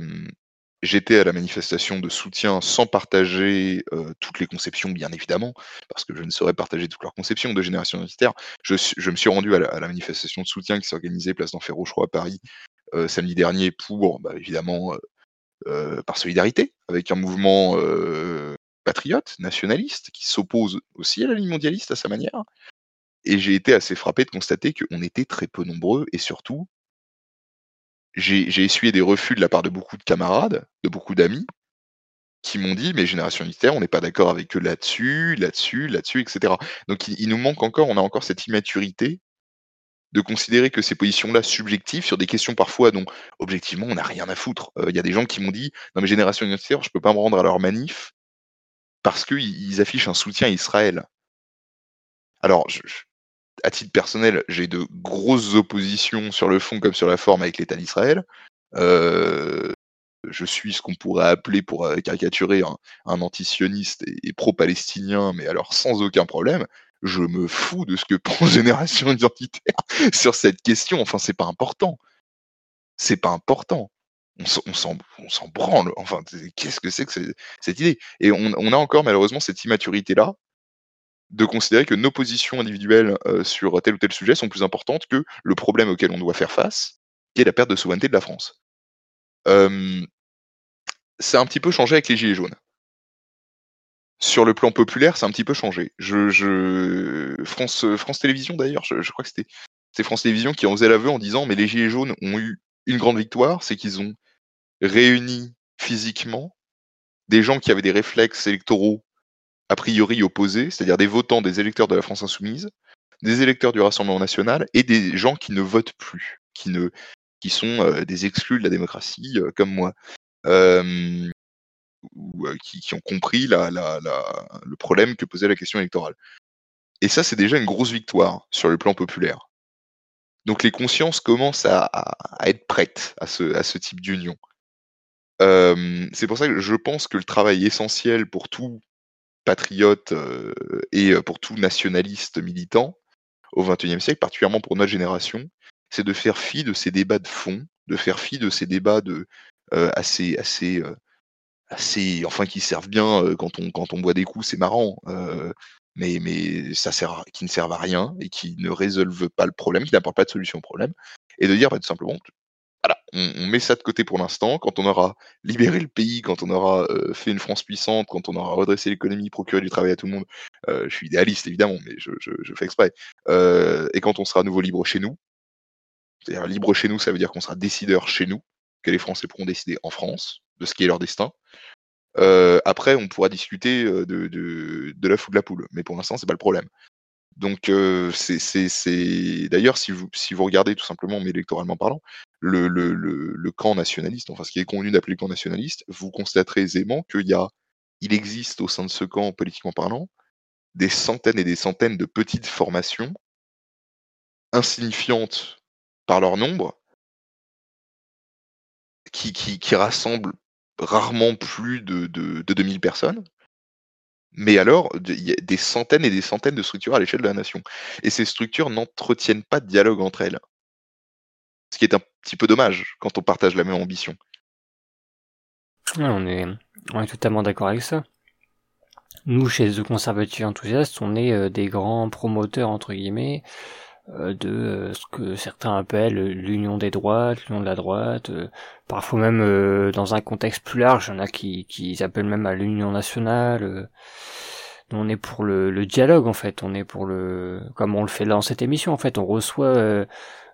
[SPEAKER 2] J'étais à la manifestation de soutien sans partager euh, toutes les conceptions, bien évidemment, parce que je ne saurais partager toutes leurs conceptions de génération identitaire. Je, me suis rendu à la, manifestation de soutien qui s'organisait place d'Enfer Rochereau à Paris euh, samedi dernier pour, bah, évidemment, euh, par solidarité avec un mouvement patriote, nationaliste, qui s'oppose aussi à la ligne mondialiste à sa manière. Et j'ai été assez frappé de constater qu'on était très peu nombreux et surtout j'ai essuyé des refus de la part de beaucoup de camarades, de beaucoup d'amis, qui m'ont dit, mais Génération Unitaire, on n'est pas d'accord avec eux là-dessus, là-dessus, là-dessus, etc. Donc il, nous manque encore, on a encore cette immaturité de considérer que ces positions-là subjectives sur des questions parfois dont objectivement on n'a rien à foutre. Il y a des gens qui m'ont dit, non mais Génération Unitaire, je peux pas me rendre à leur manif parce qu'ils affichent un soutien à Israël. Alors, je, à titre personnel, j'ai de grosses oppositions sur le fond comme sur la forme avec l'État d'Israël. Euh, je suis ce qu'on pourrait appeler, pour euh, caricaturer, un, un antisioniste et, pro-palestinien, mais alors sans aucun problème. Je me fous de ce que pense Génération Identitaire sur cette question. Enfin, c'est pas important. C'est pas important. On s'en branle. Enfin, qu'est-ce que c'est que cette idée? Et on, on, a encore malheureusement cette immaturité-là de considérer que nos positions individuelles euh, sur tel ou tel sujet sont plus importantes que le problème auquel on doit faire face, qui est la perte de souveraineté de la France. Euh, c'est un petit peu changé avec les Gilets jaunes. Sur le plan populaire, c'est un petit peu changé. Je, je... France, France Télévisions d'ailleurs, je, je, crois que c'était France Télévisions qui en faisait l'aveu en disant mais les Gilets jaunes ont eu une grande victoire, c'est qu'ils ont réuni physiquement des gens qui avaient des réflexes électoraux a priori opposés, c'est-à-dire des votants des électeurs de la France insoumise, des électeurs du Rassemblement national et des gens qui ne votent plus, qui ne qui sont euh, des exclus de la démocratie euh, comme moi, euh, ou qui, qui, ont compris la, la, le problème que posait la question électorale. Et ça, c'est déjà une grosse victoire sur le plan populaire. Donc les consciences commencent à, être prêtes à ce, à ce type d'union. Euh, c'est pour ça que je pense que le travail essentiel pour tout patriote euh, et pour tout nationaliste militant au XXIe siècle, particulièrement pour notre génération, c'est de faire fi de ces débats de fond, de faire fi de ces débats de euh, assez assez euh, assez enfin qui servent bien quand on quand on boit des coups, c'est marrant. mais, mais ça sert qui ne servent à rien et qui ne résolvent pas le problème, qui n'apportent pas de solution au problème, et de dire bah, tout simplement on, met ça de côté pour l'instant. Quand on aura libéré le pays, quand on aura euh, fait une France puissante, quand on aura redressé l'économie, procuré du travail à tout le monde, euh, je suis idéaliste évidemment, mais je, fais exprès. Euh, et quand on sera à nouveau libre chez nous, c'est-à-dire libre chez nous, ça veut dire qu'on sera décideur chez nous, que les Français pourront décider en France de ce qui est leur destin. Euh, après, on pourra discuter de, de, de l'œuf ou de la poule, mais pour l'instant, c'est pas le problème. Donc euh, c'est d'ailleurs si vous si vous regardez tout simplement, mais électoralement parlant, le, le, le, camp nationaliste, enfin ce qui est convenu d'appeler le camp nationaliste, vous constaterez aisément qu'il y a il existe au sein de ce camp, politiquement parlant, des centaines et des centaines de petites formations insignifiantes par leur nombre, qui, qui, qui rassemblent rarement plus de, de, de 2000 personnes, mais alors, il y a des centaines et des centaines de structures à l'échelle de la nation. Et ces structures n'entretiennent pas de dialogue entre elles. Ce qui est un petit peu dommage quand on partage la même ambition.
[SPEAKER 1] on, est, totalement d'accord avec ça. Nous, chez The Conservative Enthousiastes, on est euh, des grands promoteurs, entre guillemets, de euh, ce que certains appellent l'union des droites, l'union de la droite, euh, parfois même dans un contexte plus large, il y en a qui, qui appellent même à l'union nationale. on est pour le, dialogue en fait, on est pour le, comme on le fait dans cette émission en fait, on reçoit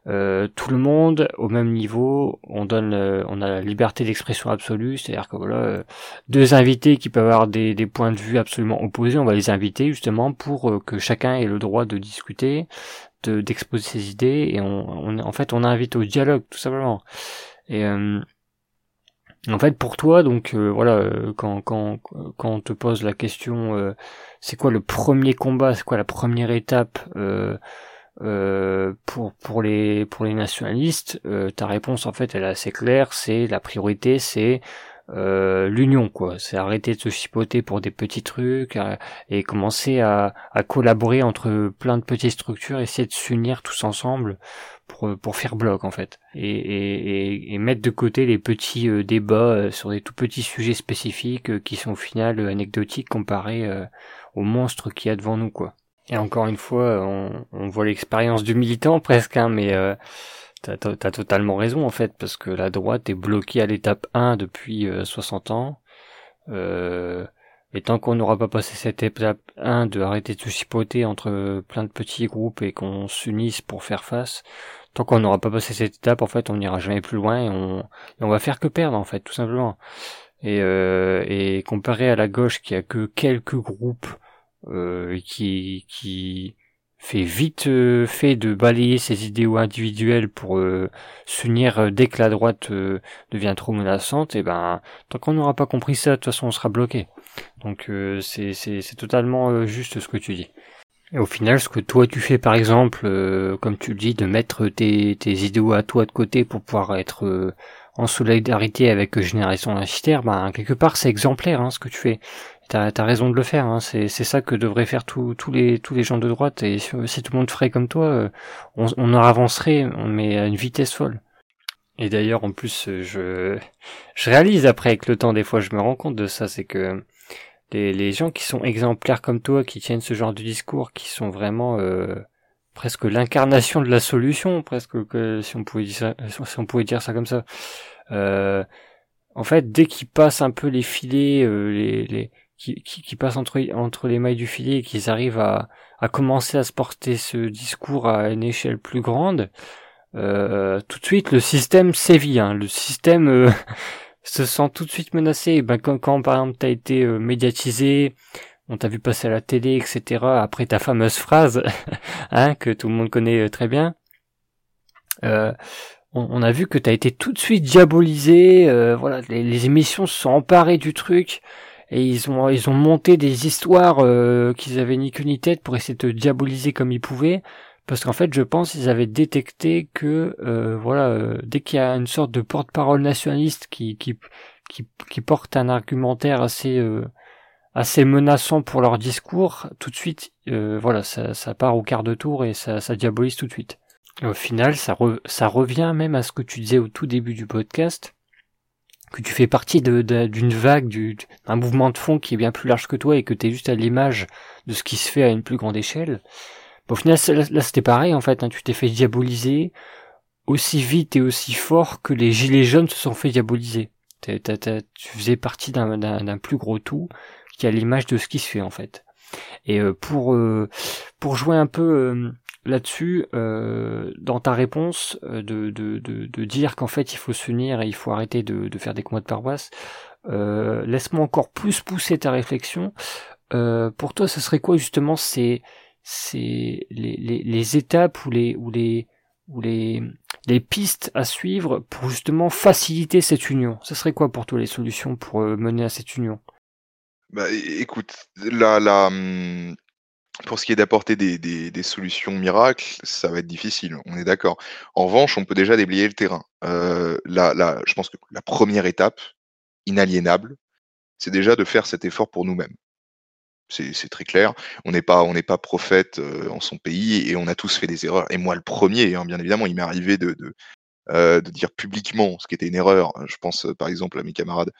[SPEAKER 1] euh, tout le monde au même niveau, on donne, euh, on a la liberté d'expression absolue, c'est-à-dire que voilà, euh, deux invités qui peuvent avoir des, points de vue absolument opposés, on va les inviter justement pour que chacun ait le droit de discuter, de d'exposer ses idées, et on, on, en fait, on invite au dialogue tout simplement. Et en fait, pour toi, donc voilà, quand, quand, quand on te pose la question, c'est quoi le premier combat, c'est quoi la première étape euh, pour pour les pour les nationalistes, euh, ta réponse en fait elle est assez claire, c'est la priorité, c'est euh, l'union quoi, c'est arrêter de se chipoter pour des petits trucs et commencer à, à collaborer entre plein de petites structures, essayer de s'unir tous ensemble pour pour faire bloc en fait et, et, et mettre de côté les petits débats sur des tout petits sujets spécifiques qui sont au final anecdotiques comparés aux monstres qu'il y a devant nous quoi. Et encore une fois, on, on voit l'expérience du militant presque, hein, mais euh, t'as as totalement raison en fait, parce que la droite est bloquée à l'étape 1 depuis 60 euh, ans. Euh, et tant qu'on n'aura pas passé cette étape 1 de arrêter de se chipoter entre plein de petits groupes et qu'on s'unisse pour faire face, tant qu'on n'aura pas passé cette étape, en fait, on n'ira jamais plus loin et on, et on va faire que perdre en fait, tout simplement. Et, euh, et comparé à la gauche qui a que quelques groupes euh, qui, qui fait vite euh, fait de balayer ses idéaux individuels pour euh, s'unir euh, dès que la droite devient trop menaçante, et ben tant qu'on n'aura pas compris ça, de toute façon on sera bloqué. Donc c'est c'est totalement juste ce que tu dis. Et au final, ce que toi tu fais par exemple, comme tu le dis, de mettre tes, tes idéaux à toi de côté pour pouvoir être en solidarité avec Génération Lancitaire, ben quelque part c'est exemplaire hein, ce que tu fais. T'as as raison de le faire, hein. c'est ça que devraient faire tous les tous les gens de droite. Et si, tout le monde ferait comme toi, euh, on, on en avancerait, mais à une vitesse folle. Et d'ailleurs, en plus, je je réalise après avec le temps, des fois, je me rends compte de ça, c'est que les, les gens qui sont exemplaires comme toi, qui tiennent ce genre de discours, qui sont vraiment euh, presque l'incarnation de la solution, presque que si on pouvait dire ça, si on pouvait dire ça comme ça. Euh, en fait, dès qu'ils passent un peu les filets, les, les qui, qui, passent entre, entre les mailles du filet et qu'ils arrivent à, à commencer à se porter ce discours à une échelle plus grande, euh, tout de suite le système sévit. Hein. Le système euh, se sent tout de suite menacé. ben, quand, quand par exemple t'as été euh, médiatisé, on t'a vu passer à la télé, etc. Après ta fameuse phrase, hein, que tout le monde connaît euh, très bien. Euh, on, a vu que t'as été tout de suite diabolisé. voilà, les, les, émissions se sont emparées du truc et ils ont ils ont monté des histoires euh, qu'ils avaient ni queue ni tête pour essayer de diaboliser comme ils pouvaient. Parce qu'en fait je pense qu'ils avaient détecté que euh, voilà euh, dès qu'il y a une sorte de porte-parole nationaliste qui, qui qui qui porte un argumentaire assez assez menaçant pour leur discours tout de suite voilà ça, ça part au quart de tour et ça, ça diabolise tout de suite. Au final ça ça revient même à ce que tu disais au tout début du podcast que tu fais partie d'une vague, d'un mouvement de fond qui est bien plus large que toi et que tu es juste à l'image de ce qui se fait à une plus grande échelle. au final, là, c'était pareil en fait, hein, tu t'es fait diaboliser aussi vite et aussi fort que les gilets jaunes se sont fait diaboliser. tu faisais partie d'un plus gros tout qui a l'image de ce qui se fait en fait. Et euh, pour euh, pour jouer un peu euh, là-dessus, euh, dans ta réponse, euh, de, de, de, de dire qu'en fait il faut s'unir et il faut arrêter de, de faire des combats de paroisse, euh, laisse-moi encore plus pousser ta réflexion. Euh, pour toi, ce serait quoi justement ces, ces les, les, les étapes ou les ou les ou les, les pistes à suivre pour justement faciliter cette union? Ce serait quoi pour toi les solutions pour euh, mener à cette union?
[SPEAKER 2] Bah, écoute, la, la, hum, pour ce qui est d'apporter des, des, solutions miracles, ça va être difficile, on est d'accord. En revanche, on peut déjà déblayer le terrain. Euh, là, je pense que la première étape, inaliénable, c'est déjà de faire cet effort pour nous-mêmes. C'est très clair. On n'est pas, on n'est pas prophète euh, en son pays et on a tous fait des erreurs. Et moi, le premier, hein, bien évidemment, il m'est arrivé de, de, euh, de, dire publiquement ce qui était une erreur. Je pense par exemple à mes camarades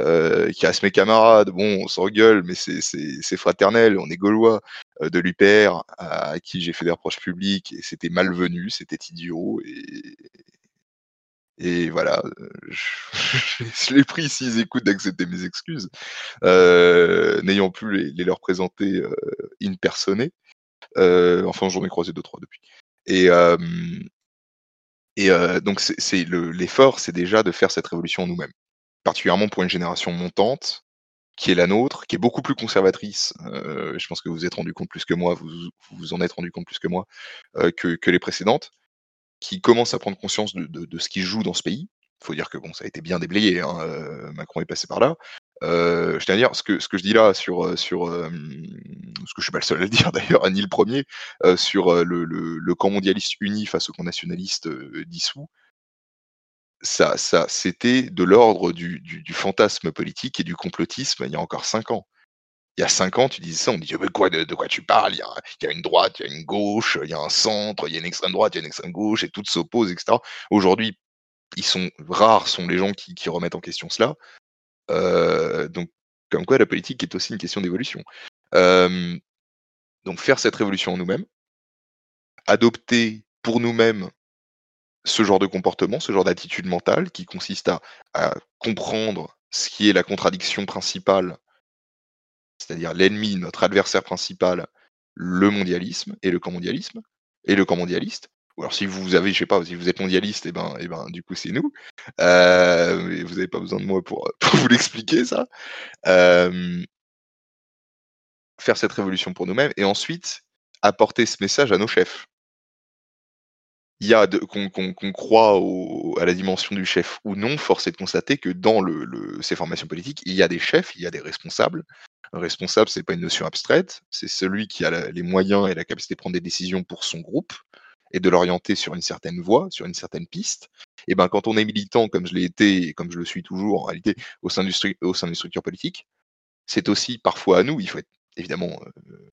[SPEAKER 2] euh, qui reste mes camarades. Bon, on s'engueule, mais c'est fraternel, on est gaulois. Euh, de l'UPR, à, qui j'ai fait des reproches publics, et c'était malvenu, c'était idiot, et, voilà, je, je l'ai pris s'ils écoutent d'accepter mes excuses, euh, n'ayant plus les, leur présenter euh, in persone. Euh, enfin, j'en ai croisé deux, trois depuis. Et, donc, l'effort, c'est déjà de faire cette révolution nous-mêmes particulièrement pour une génération montante, qui est la nôtre, qui est beaucoup plus conservatrice. Euh, je pense que vous vous êtes rendu compte plus que moi, vous vous en êtes rendu compte plus que moi, euh, que, les précédentes, qui commence à prendre conscience de, de, ce qui joue dans ce pays. Il faut dire que bon, ça a été bien déblayé. Hein, euh, Macron est passé par là. Je tiens à dire ce que ce que je dis là sur sur ce que je suis pas le seul à le dire d'ailleurs, ni le premier sur le, le, le, camp mondialiste uni face au camp nationaliste dissous ça, ça, c'était de l'ordre du, du, du, fantasme politique et du complotisme il y a encore cinq ans. Il y a cinq ans, tu disais ça, on disait mais quoi, de, quoi tu parles? Il y, a, il y, a, une droite, il y a une gauche, il y a un centre, il y a une extrême droite, il y a une extrême gauche, et toutes s'opposent, etc. Aujourd'hui, ils sont rares sont les gens qui, qui remettent en question cela. Euh, donc, comme quoi la politique est aussi une question d'évolution. Euh, donc, faire cette révolution en nous-mêmes, adopter pour nous-mêmes ce genre de comportement, ce genre d'attitude mentale qui consiste à, à, comprendre ce qui est la contradiction principale, c'est-à-dire l'ennemi, notre adversaire principal, le mondialisme et le camp mondialisme, et le camp mondialiste, Ou alors si vous avez, je sais pas, si vous êtes mondialiste, et eh ben, et eh ben, du coup c'est nous. Euh, vous n'avez pas besoin de moi pour, pour vous l'expliquer ça. Euh, faire cette révolution pour nous-mêmes et ensuite apporter ce message à nos chefs. Il y a qu'on croit à la dimension du chef ou non, force est de constater que dans ces formations politiques, il y a des chefs, il y a des responsables. Un responsable, c'est pas une notion abstraite, c'est celui qui a les moyens et la capacité de prendre des décisions pour son groupe et de l'orienter sur une certaine voie, sur une certaine piste. Et ben quand on est militant, comme je l'ai été et comme je le suis toujours en réalité au sein du, au sein d'une structure politique, c'est aussi parfois à nous, il faut être évidemment euh,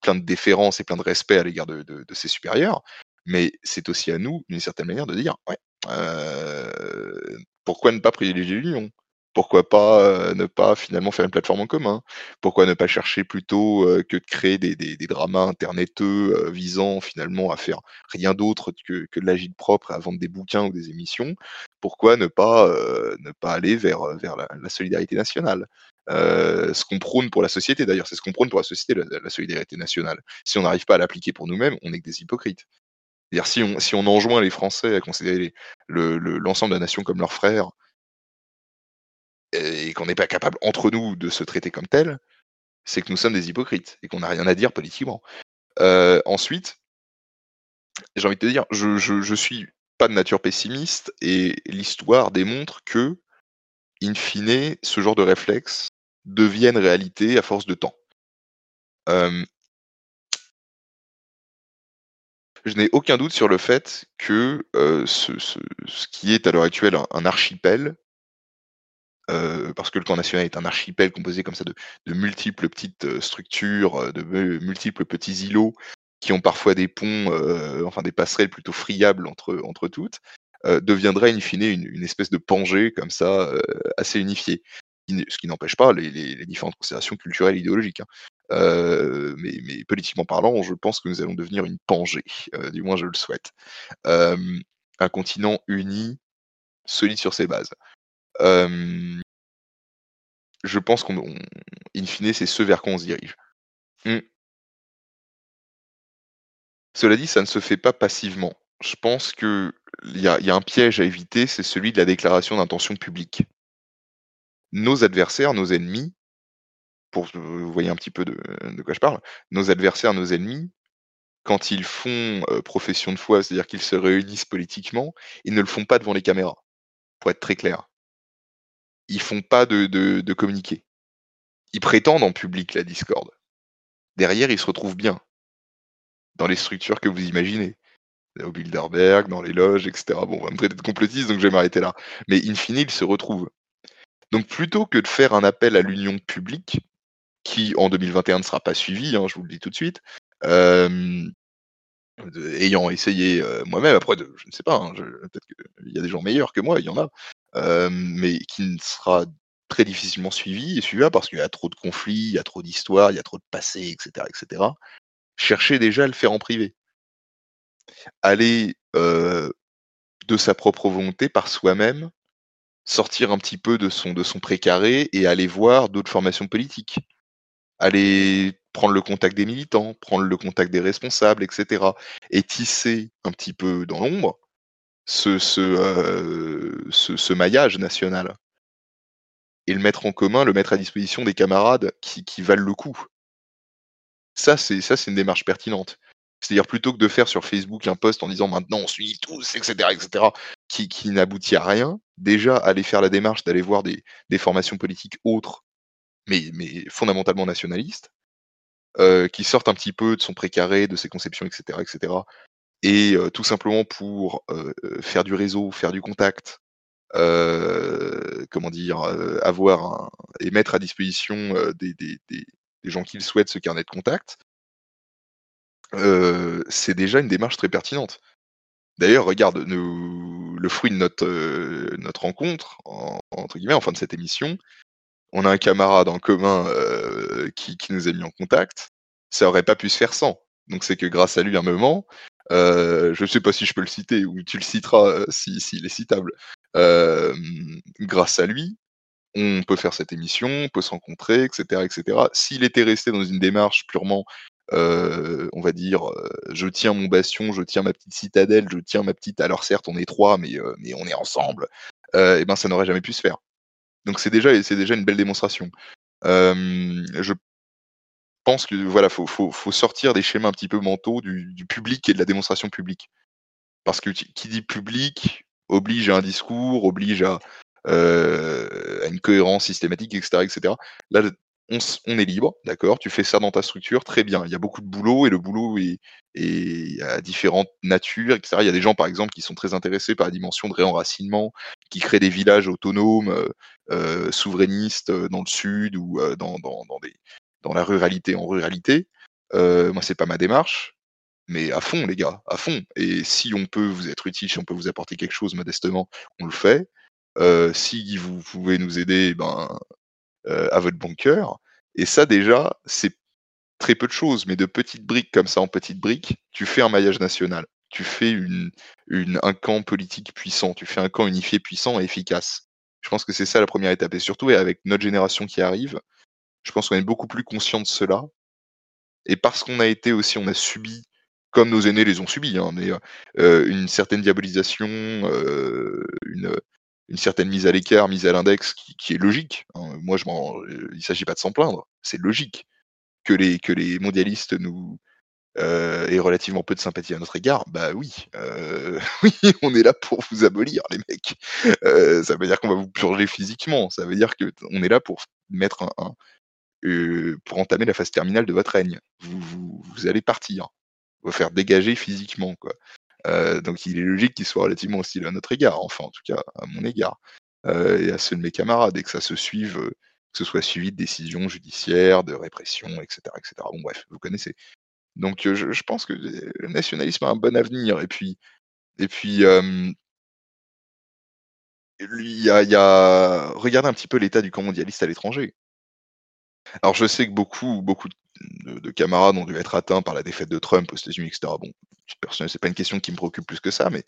[SPEAKER 2] plein de déférence et plein de respect à l'égard de, ses supérieurs, mais c'est aussi à nous, d'une certaine manière, de dire ouais, euh, pourquoi ne pas privilégier l'union? Pourquoi pas euh, ne pas finalement faire une plateforme en commun? Pourquoi ne pas chercher plutôt que de créer des, des, dramas interneteux visant finalement à faire rien d'autre que, que de l'agile propre et à vendre des bouquins ou des émissions? Pourquoi ne pas, ne pas aller vers, vers la, solidarité nationale? Ce qu'on prône pour la société, d'ailleurs, c'est ce qu'on prône pour la société, la, solidarité nationale. Si on n'arrive pas à l'appliquer pour nous-mêmes, on n'est que des hypocrites. C'est-à-dire, si on, enjoint les Français à considérer l'ensemble de la nation comme leurs frères, et qu'on n'est pas capable entre nous de se traiter comme tel, c'est que nous sommes des hypocrites et qu'on n'a rien à dire politiquement. Euh, ensuite, j'ai envie de te dire, je, je, suis pas de nature pessimiste et l'histoire démontre que, in fine, ce genre de réflexe devienne réalité à force de temps. Euh, je n'ai aucun doute sur le fait que euh, ce, qui est à l'heure actuelle un archipel euh, parce que le camp national est un archipel composé comme ça de, multiples petites euh, structures, de multiples petits îlots qui ont parfois des ponts, enfin des passerelles plutôt friables entre, entre toutes, deviendrait in fine une, espèce de pangée comme ça, assez unifié. Ce qui n'empêche pas les, différentes considérations culturelles et idéologiques. Hein. Mais, mais, politiquement parlant, je pense que nous allons devenir une pangée, du moins je le souhaite. un continent uni, solide sur ses bases je pense qu'on, in fine, c'est ce vers quoi on se dirige. Mmh. Cela dit, ça ne se fait pas passivement. Je pense qu'il y a un piège à éviter, c'est celui de la déclaration d'intention publique. Nos adversaires, nos ennemis, pour vous voyez un petit peu de, quoi je parle, nos adversaires, nos ennemis, quand ils font profession de foi, c'est-à-dire qu'ils se réunissent politiquement, ils ne le font pas devant les caméras, pour être très clair ils font pas de, de, communiqué. Ils prétendent en public la Discord. Derrière, ils se retrouvent bien dans les structures que vous imaginez. Au Bilderberg, dans les loges, etc. Bon, on va me traiter de complotiste, donc je vais m'arrêter là. Mais in fine, ils se retrouvent. Donc plutôt que de faire un appel à l'union publique, qui en 2021 ne sera pas suivi, hein, je vous le dis tout de suite, euh, ayant essayé euh, moi-même, après, je ne sais pas, hein, peut-être qu'il y a des gens meilleurs que moi, il y en a, mais qui ne sera très difficilement suivi et suivable parce qu'il y a trop de conflits, il y a trop d'histoires, il y a trop de passé, etc., etc. Cherchez déjà à le faire en privé. Aller de sa propre volonté par soi-même, sortir un petit peu de son, de son précaré et aller voir d'autres formations politiques. Aller prendre le contact des militants, prendre le contact des responsables, etc. Et tisser un petit peu dans l'ombre ce, ce, ce, maillage national et le mettre en commun, le mettre à disposition des camarades qui, valent le coup. Ça, c'est ça, c'est une démarche pertinente. C'est-à-dire plutôt que de faire sur Facebook un post en disant maintenant on suit tous, etc., etc., qui, qui n'aboutit à rien, déjà aller faire la démarche d'aller voir des, des, formations politiques autres, mais, fondamentalement nationalistes, euh, qui sortent un petit peu de son précaré, de ses conceptions, etc., etc., et tout simplement pour faire du réseau, faire du contact, comment dire, avoir et mettre à disposition des, gens qui le souhaitent ce carnet de contact, c'est déjà une démarche très pertinente. D'ailleurs, regarde, le fruit de notre, notre rencontre, entre guillemets, en fin de cette émission, on a un camarade en commun qui, qui, nous a mis en contact. Ça aurait pas pu se faire sans. Donc c'est que grâce à lui, à un moment, euh, je ne sais pas si je peux le citer ou tu le citeras euh, s'il si, est citable. Euh, grâce à lui, on peut faire cette émission, on peut se rencontrer, etc., etc. S'il était resté dans une démarche purement on va dire, je tiens mon bastion, je tiens ma petite citadelle, je tiens ma petite. Alors certes, on est trois, mais mais on est ensemble. et eh ben, ça n'aurait jamais pu se faire. Donc c'est déjà déjà une belle démonstration. je pense que voilà, faut, faut, faut, sortir des schémas un petit peu mentaux du, public et de la démonstration publique. Parce que qui dit public oblige à un discours, oblige à, euh, à une cohérence systématique, etc. etc. on, est libre, d'accord Tu fais ça dans ta structure, très bien. Il y a beaucoup de boulot et le boulot est, à différentes natures, etc. Il y a des gens, par exemple, qui sont très intéressés par la dimension de réenracinement, qui créent des villages autonomes, euh, euh souverainistes euh, dans le sud ou dans, la ruralité en ruralité. Euh, moi, c'est pas ma démarche, mais à fond, les gars, à fond. Et si on peut vous être utile, si on peut vous apporter quelque chose modestement, on le fait. Si vous pouvez nous aider, ben, à votre cœur. Et ça, déjà, c'est très peu de choses, mais de petites briques comme ça en petites briques, tu fais un maillage national. Tu fais une, un camp politique puissant, tu fais un camp unifié puissant et efficace. Je pense que c'est ça la première étape. Et surtout, avec notre génération qui arrive, je pense qu'on est beaucoup plus conscient de cela. Et parce qu'on a été aussi, on a subi, comme nos aînés les ont subis, hein, euh, une certaine diabolisation, euh, une, une certaine mise à l'écart, mise à l'index, qui, est logique. Hein. Moi, je m'en, il s'agit pas de s'en plaindre. C'est logique que les mondialistes nous euh, aient relativement peu de sympathie à notre égard. Bah oui, euh, on est là pour vous abolir, les mecs. Euh, ça veut dire qu'on va vous purger physiquement. Ça veut dire que on est là pour mettre un, euh, pour entamer la phase terminale de votre règne. Vous, vous, vous allez partir, vous faire dégager physiquement, quoi. Euh, donc il est logique qu'il soit relativement hostile à notre égard, enfin en tout cas à mon égard, euh, et à ceux de mes camarades, et que ça se suive, euh, que ce soit suivi de décisions judiciaires, de répression, etc. etc. Bon bref, vous connaissez. Donc je, pense que le nationalisme a un bon avenir, et puis, et puis il y a, y regardez un petit peu l'état du camp mondialiste à l'étranger. Alors je sais que beaucoup, beaucoup de, de, camarades ont dû être atteints par la défaite de Trump aux États-Unis, etc. Bon, personnel, c'est pas une question qui me préoccupe plus que ça, mais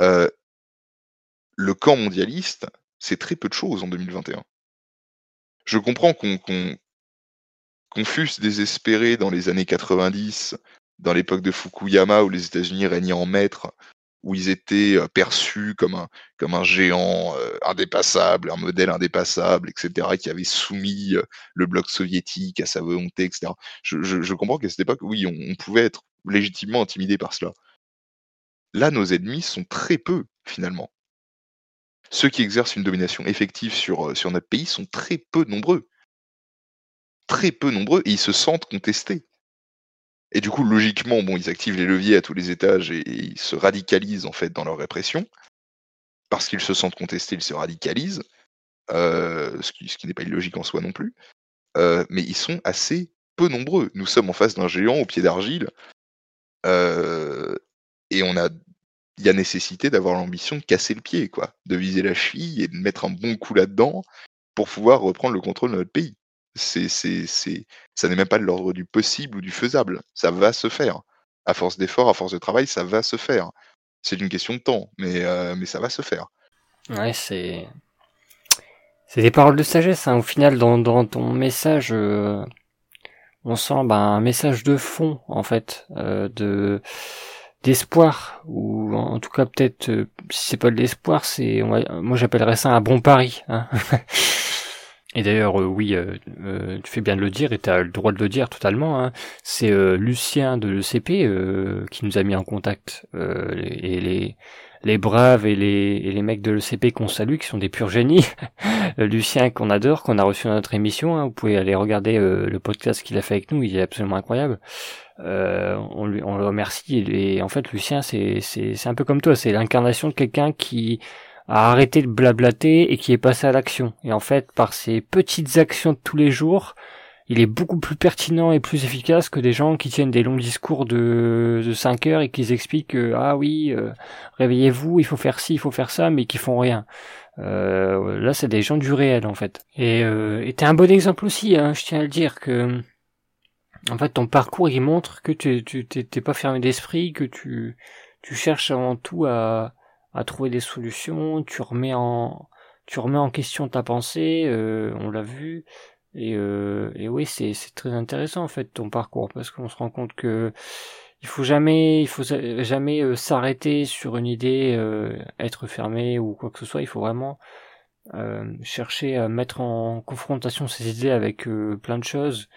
[SPEAKER 2] euh, le camp mondialiste, c'est très peu de choses en 2021. Je comprends qu'on qu qu fût désespéré dans les années 90, dans l'époque de Fukuyama, où les États-Unis régnaient en maître, où ils étaient perçus comme un, comme un géant indépassable, un modèle indépassable, etc., qui avait soumis le bloc soviétique à sa volonté, etc. Je comprends qu'à cette époque, oui, on, on, pouvait être légitimement intimidé par cela. Là, nos ennemis sont très peu, finalement. Ceux qui exercent une domination effective sur, sur notre pays sont très peu nombreux. Très peu nombreux, et ils se sentent contestés. Et du coup, logiquement, bon, ils activent les leviers à tous les étages et, ils se radicalisent en fait dans leur répression. Parce qu'ils se sentent contestés, ils se radicalisent, euh, ce qui, ce qui n'est pas illogique en soi non plus. Euh, mais ils sont assez peu nombreux. Nous sommes en face d'un géant au pied d'argile. Euh, et on a, il y a nécessité d'avoir l'ambition de casser le pied, quoi, de viser la cheville et de mettre un bon coup là-dedans pour pouvoir reprendre le contrôle de notre pays c'est, c'est, c'est, ça n'est même pas de l'ordre du possible ou du faisable. Ça va se faire. À force d'effort, à force de travail, ça va se faire. C'est une question de temps, mais, euh, mais ça va se faire.
[SPEAKER 1] Ouais, c'est. C'est des paroles de sagesse. Hein. Au final, dans, ton message, euh, on sent bah, un message de fond, en fait, euh, de d'espoir ou en tout cas peut-être si c'est pas de l'espoir c'est moi j'appellerais ça un bon pari hein. Et d'ailleurs, euh, oui, euh, euh, tu fais bien de le dire, et tu as le droit de le dire totalement. Hein. C'est euh, Lucien de l'ECP euh, qui nous a mis en contact, et les, les braves et les, et les mecs de l'ECP qu'on salue, qui sont des purs génies. Lucien qu'on adore, qu'on a reçu dans notre émission. Hein. Vous pouvez aller regarder le podcast qu'il a fait avec nous, il est absolument incroyable. on, lui, on le remercie. Et, et en fait, Lucien, c'est un peu comme toi, c'est l'incarnation de quelqu'un qui a arrêté de blablater et qui est passé à l'action. Et en fait, par ces petites actions de tous les jours, il est beaucoup plus pertinent et plus efficace que des gens qui tiennent des longs discours de, de 5 heures et qui expliquent que, ah oui, euh, réveillez-vous, il faut faire ci, il faut faire ça, mais qui font rien. Euh, là, c'est des gens du réel, en fait. Et euh, t'es un bon exemple aussi, hein, je tiens à le dire, que en fait, ton parcours, il montre que tu t'es pas fermé d'esprit, que tu, tu cherches avant tout à, à trouver des solutions, tu remets en tu remets en question ta pensée, euh, on l'a vu, Et, euh, et oui, c'est très intéressant en fait ton parcours parce qu'on se rend compte que il faut jamais, il faut jamais euh, s'arrêter sur une idée, euh, être fermé ou quoi que ce soit. Il faut vraiment euh, chercher à mettre en confrontation ces idées avec plein de choses.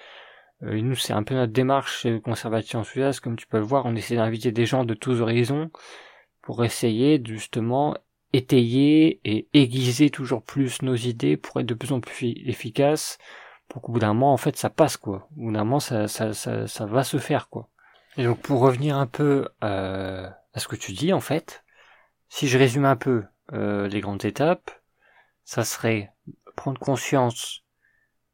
[SPEAKER 1] nous, c'est un peu notre démarche conservative enthousiaste, comme tu peux le voir. On essaie d'inviter des gens de tous horizons pour essayer justement étayer et aiguiser toujours plus nos idées pour être de plus en plus efficaces pour qu'au bout d'un moment en fait ça passe quoi au bout d'un moment ça, ça, ça, ça va se faire quoi et donc pour revenir un peu euh, à ce que tu dis en fait, si je résume un peu euh, les grandes étapes, ça serait prendre conscience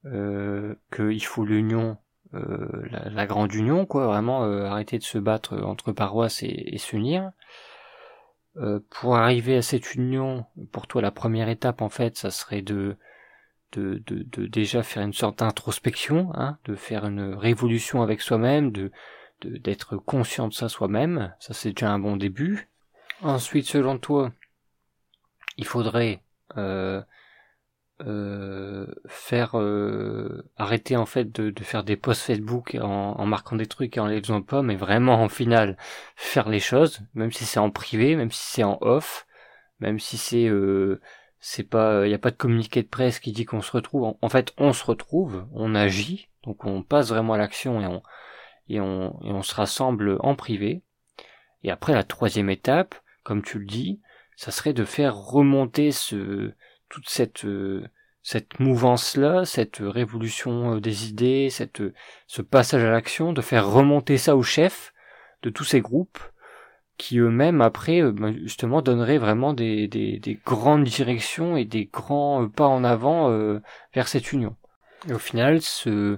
[SPEAKER 1] euh, qu'il faut l'union, euh, la, grande union, quoi, vraiment arrêter de se battre entre paroisses et, s'unir. Pour arriver à cette union, pour toi la première étape en fait, ça serait de de, de, de déjà faire une sorte d'introspection, hein, de faire une révolution avec soi-même, de d'être conscient de ça soi-même, ça c'est déjà un bon début. Ensuite, selon toi, il faudrait euh, euh, faire euh, arrêter en fait de, faire des posts Facebook en, marquant des trucs et en les faisant pas, mais vraiment en final faire les choses, même si c'est en privé, même si c'est en off, même si c'est c'est pas il y a pas de communiqué de presse qui dit qu'on se retrouve. en, fait, on se retrouve, on agit, donc on passe vraiment à l'action et on et on, et on se rassemble en privé. Et après la troisième étape, comme tu le dis, ça serait de faire remonter ce, toute cette, euh, cette mouvance-là, cette révolution euh, des idées, cette, ce passage à l'action, de faire remonter ça au chef de tous ces groupes qui eux-mêmes après euh, ben, justement donneraient vraiment des, des, des, grandes directions et des grands pas en avant vers cette union. Et au final, ce,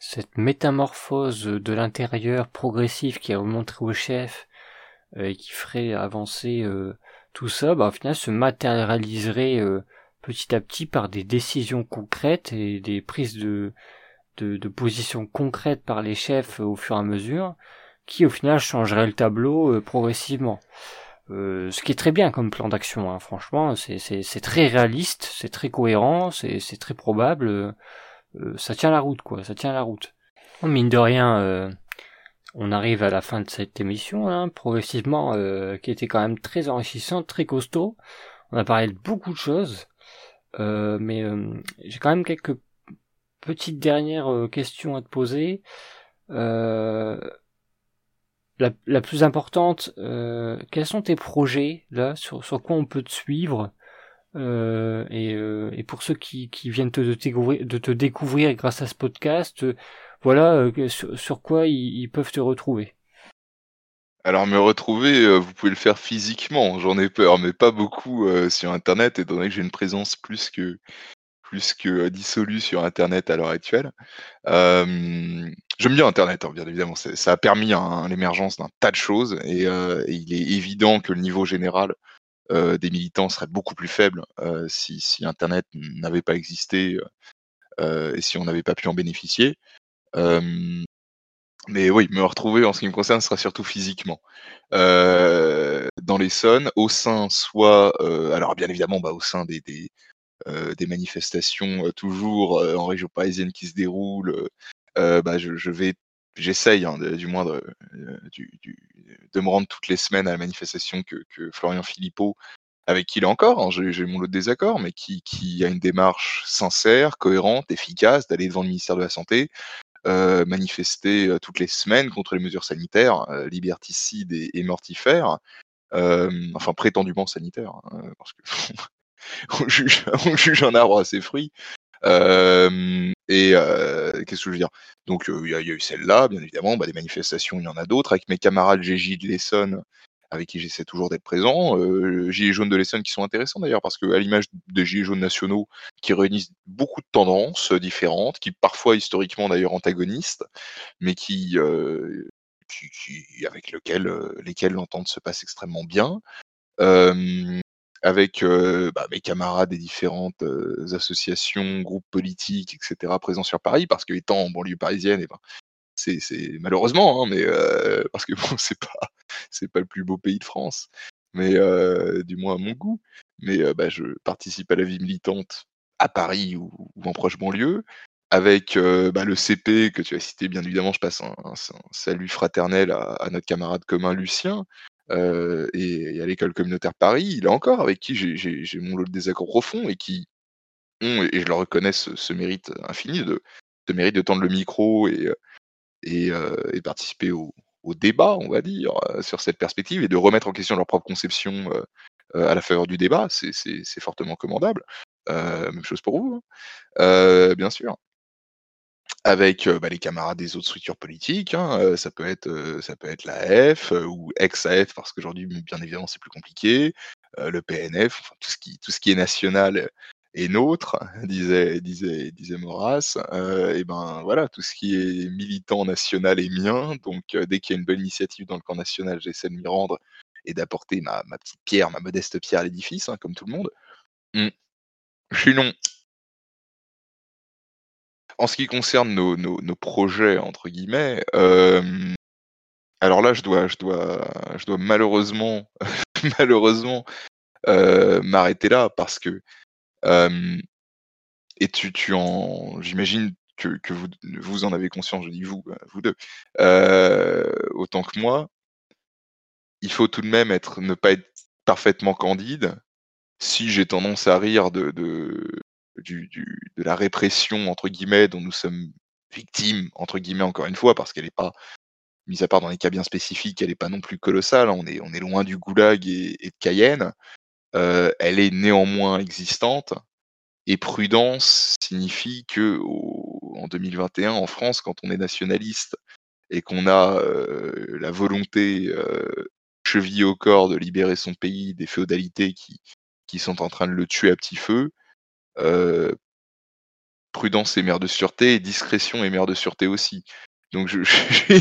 [SPEAKER 1] cette métamorphose de l'intérieur progressif qui a remonté au chef euh, et qui ferait avancer euh, tout ça, bah, au final se matérialiserait euh, petit à petit par des décisions concrètes et des prises de, de, de concrètes par les chefs au fur et à mesure, qui au final changeraient le tableau progressivement. ce qui est très bien comme plan d'action, hein. franchement, c'est très réaliste, c'est très cohérent, c'est très probable. Euh, ça tient la route, quoi. Ça tient la route. mine de rien, euh, on arrive à la fin de cette émission, hein, progressivement, euh, qui était quand même très enrichissante, très costaud. On a parlé de beaucoup de choses, mais j'ai quand même quelques petites dernières questions à te poser. La, plus importante, quels sont tes projets là sur, quoi on peut te suivre euh, et, euh, pour ceux qui, viennent de, te découvrir grâce à ce podcast, euh, voilà euh, sur, quoi ils, peuvent te retrouver.
[SPEAKER 2] Alors me retrouver, vous pouvez le faire physiquement, j'en ai peur, mais pas beaucoup sur Internet, étant donné que j'ai une présence plus que dissolue sur Internet à l'heure actuelle. J'aime bien Internet, hein, bien évidemment. Ça a permis l'émergence d'un tas de choses et, il est évident que le niveau général euh, des militants seraient beaucoup plus faibles euh, si, Internet n'avait pas existé euh, et si on n'avait pas pu en bénéficier. Mais oui, me retrouver en ce qui me concerne sera surtout physiquement. dans l'Essonne, au sein soit, alors bien évidemment, bah, au sein des, des, manifestations toujours en région parisienne qui se déroulent, bah, je, vais j'essaye hein, du moins de, de, me rendre toutes les semaines à la manifestation que, Florian Philippot, avec qui il est encore, hein, j'ai mon lot de désaccords, mais qui, a une démarche sincère, cohérente, efficace, d'aller devant le ministère de la Santé, euh, manifester euh, toutes les semaines contre les mesures sanitaires, euh, liberticides et, mortifères, enfin prétendument sanitaires, hein, parce que on, juge, on juge un arbre à ses fruits. Et qu'est-ce que je veux dire? Donc il y, a eu celle-là, bien évidemment, bah, des manifestations, il y en a d'autres, avec mes camarades GJ de l'Essonne, avec qui j'essaie toujours d'être présent. Euh, Gilets jaunes de l'Essonne qui sont intéressants d'ailleurs, parce qu'à l'image des Gilets jaunes nationaux, qui réunissent beaucoup de tendances différentes, qui parfois historiquement d'ailleurs antagonistes, mais qui, euh, avec lequel, lesquels l'entente se passe extrêmement bien. Euh, avec bah, mes camarades des différentes associations, groupes politiques, etc., présents sur Paris, parce que étant en banlieue parisienne, eh ben, malheureusement, hein, mais parce que bon, c'est pas, c'est pas le plus beau pays de France, mais du moins à mon goût. Mais bah, je participe à la vie militante à Paris ou, en proche banlieue, avec bah, le CP que tu as cité, bien évidemment, je passe un, salut fraternel à, notre camarade commun Lucien, et, à l'école communautaire Paris, est encore avec qui j'ai mon lot de désaccords profonds et qui ont, et je le reconnais, ce, mérite infini de, ce mérite de tendre le micro et, et, participer au, débat, on va dire, sur cette perspective et de remettre en question leur propre conception à la faveur du débat, c'est fortement commandable. même chose pour vous, hein. bien sûr avec bah, les camarades des autres structures politiques. Hein, ça peut être ça peut être l'AF ou ex-AF parce qu'aujourd'hui bien évidemment c'est plus compliqué. le PNF, enfin tout ce qui est national est nôtre, disait disait disait Maurras. et ben voilà tout ce qui est militant national est mien. Donc dès qu'il y a une bonne initiative dans le camp national, j'essaie de m'y rendre et d'apporter ma, petite pierre, ma modeste pierre à l'édifice, hein, comme tout le monde. Mmh. Sinon, en ce qui concerne nos, nos, projets, entre guillemets, alors là, je dois, je dois, je dois malheureusement, malheureusement m'arrêter là parce que, et tu, tu en, j'imagine que, que, vous, vous en avez conscience, je dis vous, vous deux, autant que moi, il faut tout de même être, ne pas être parfaitement candide. Si j'ai tendance à rire de, du, de la répression, entre guillemets, dont nous sommes victimes, entre guillemets, encore une fois, parce qu'elle n'est pas, mis à part dans les cas bien spécifiques, elle n'est pas non plus colossale, hein, on est, on est loin du goulag et, de Cayenne, euh, elle est néanmoins existante, et prudence signifie que en 2021, en France, quand on est nationaliste et qu'on a euh, la volonté euh, chevillée au corps de libérer son pays des féodalités qui, qui sont en train de le tuer à petit feu, euh, prudence et mère de sûreté, et discrétion et mère de sûreté aussi. Donc je, je,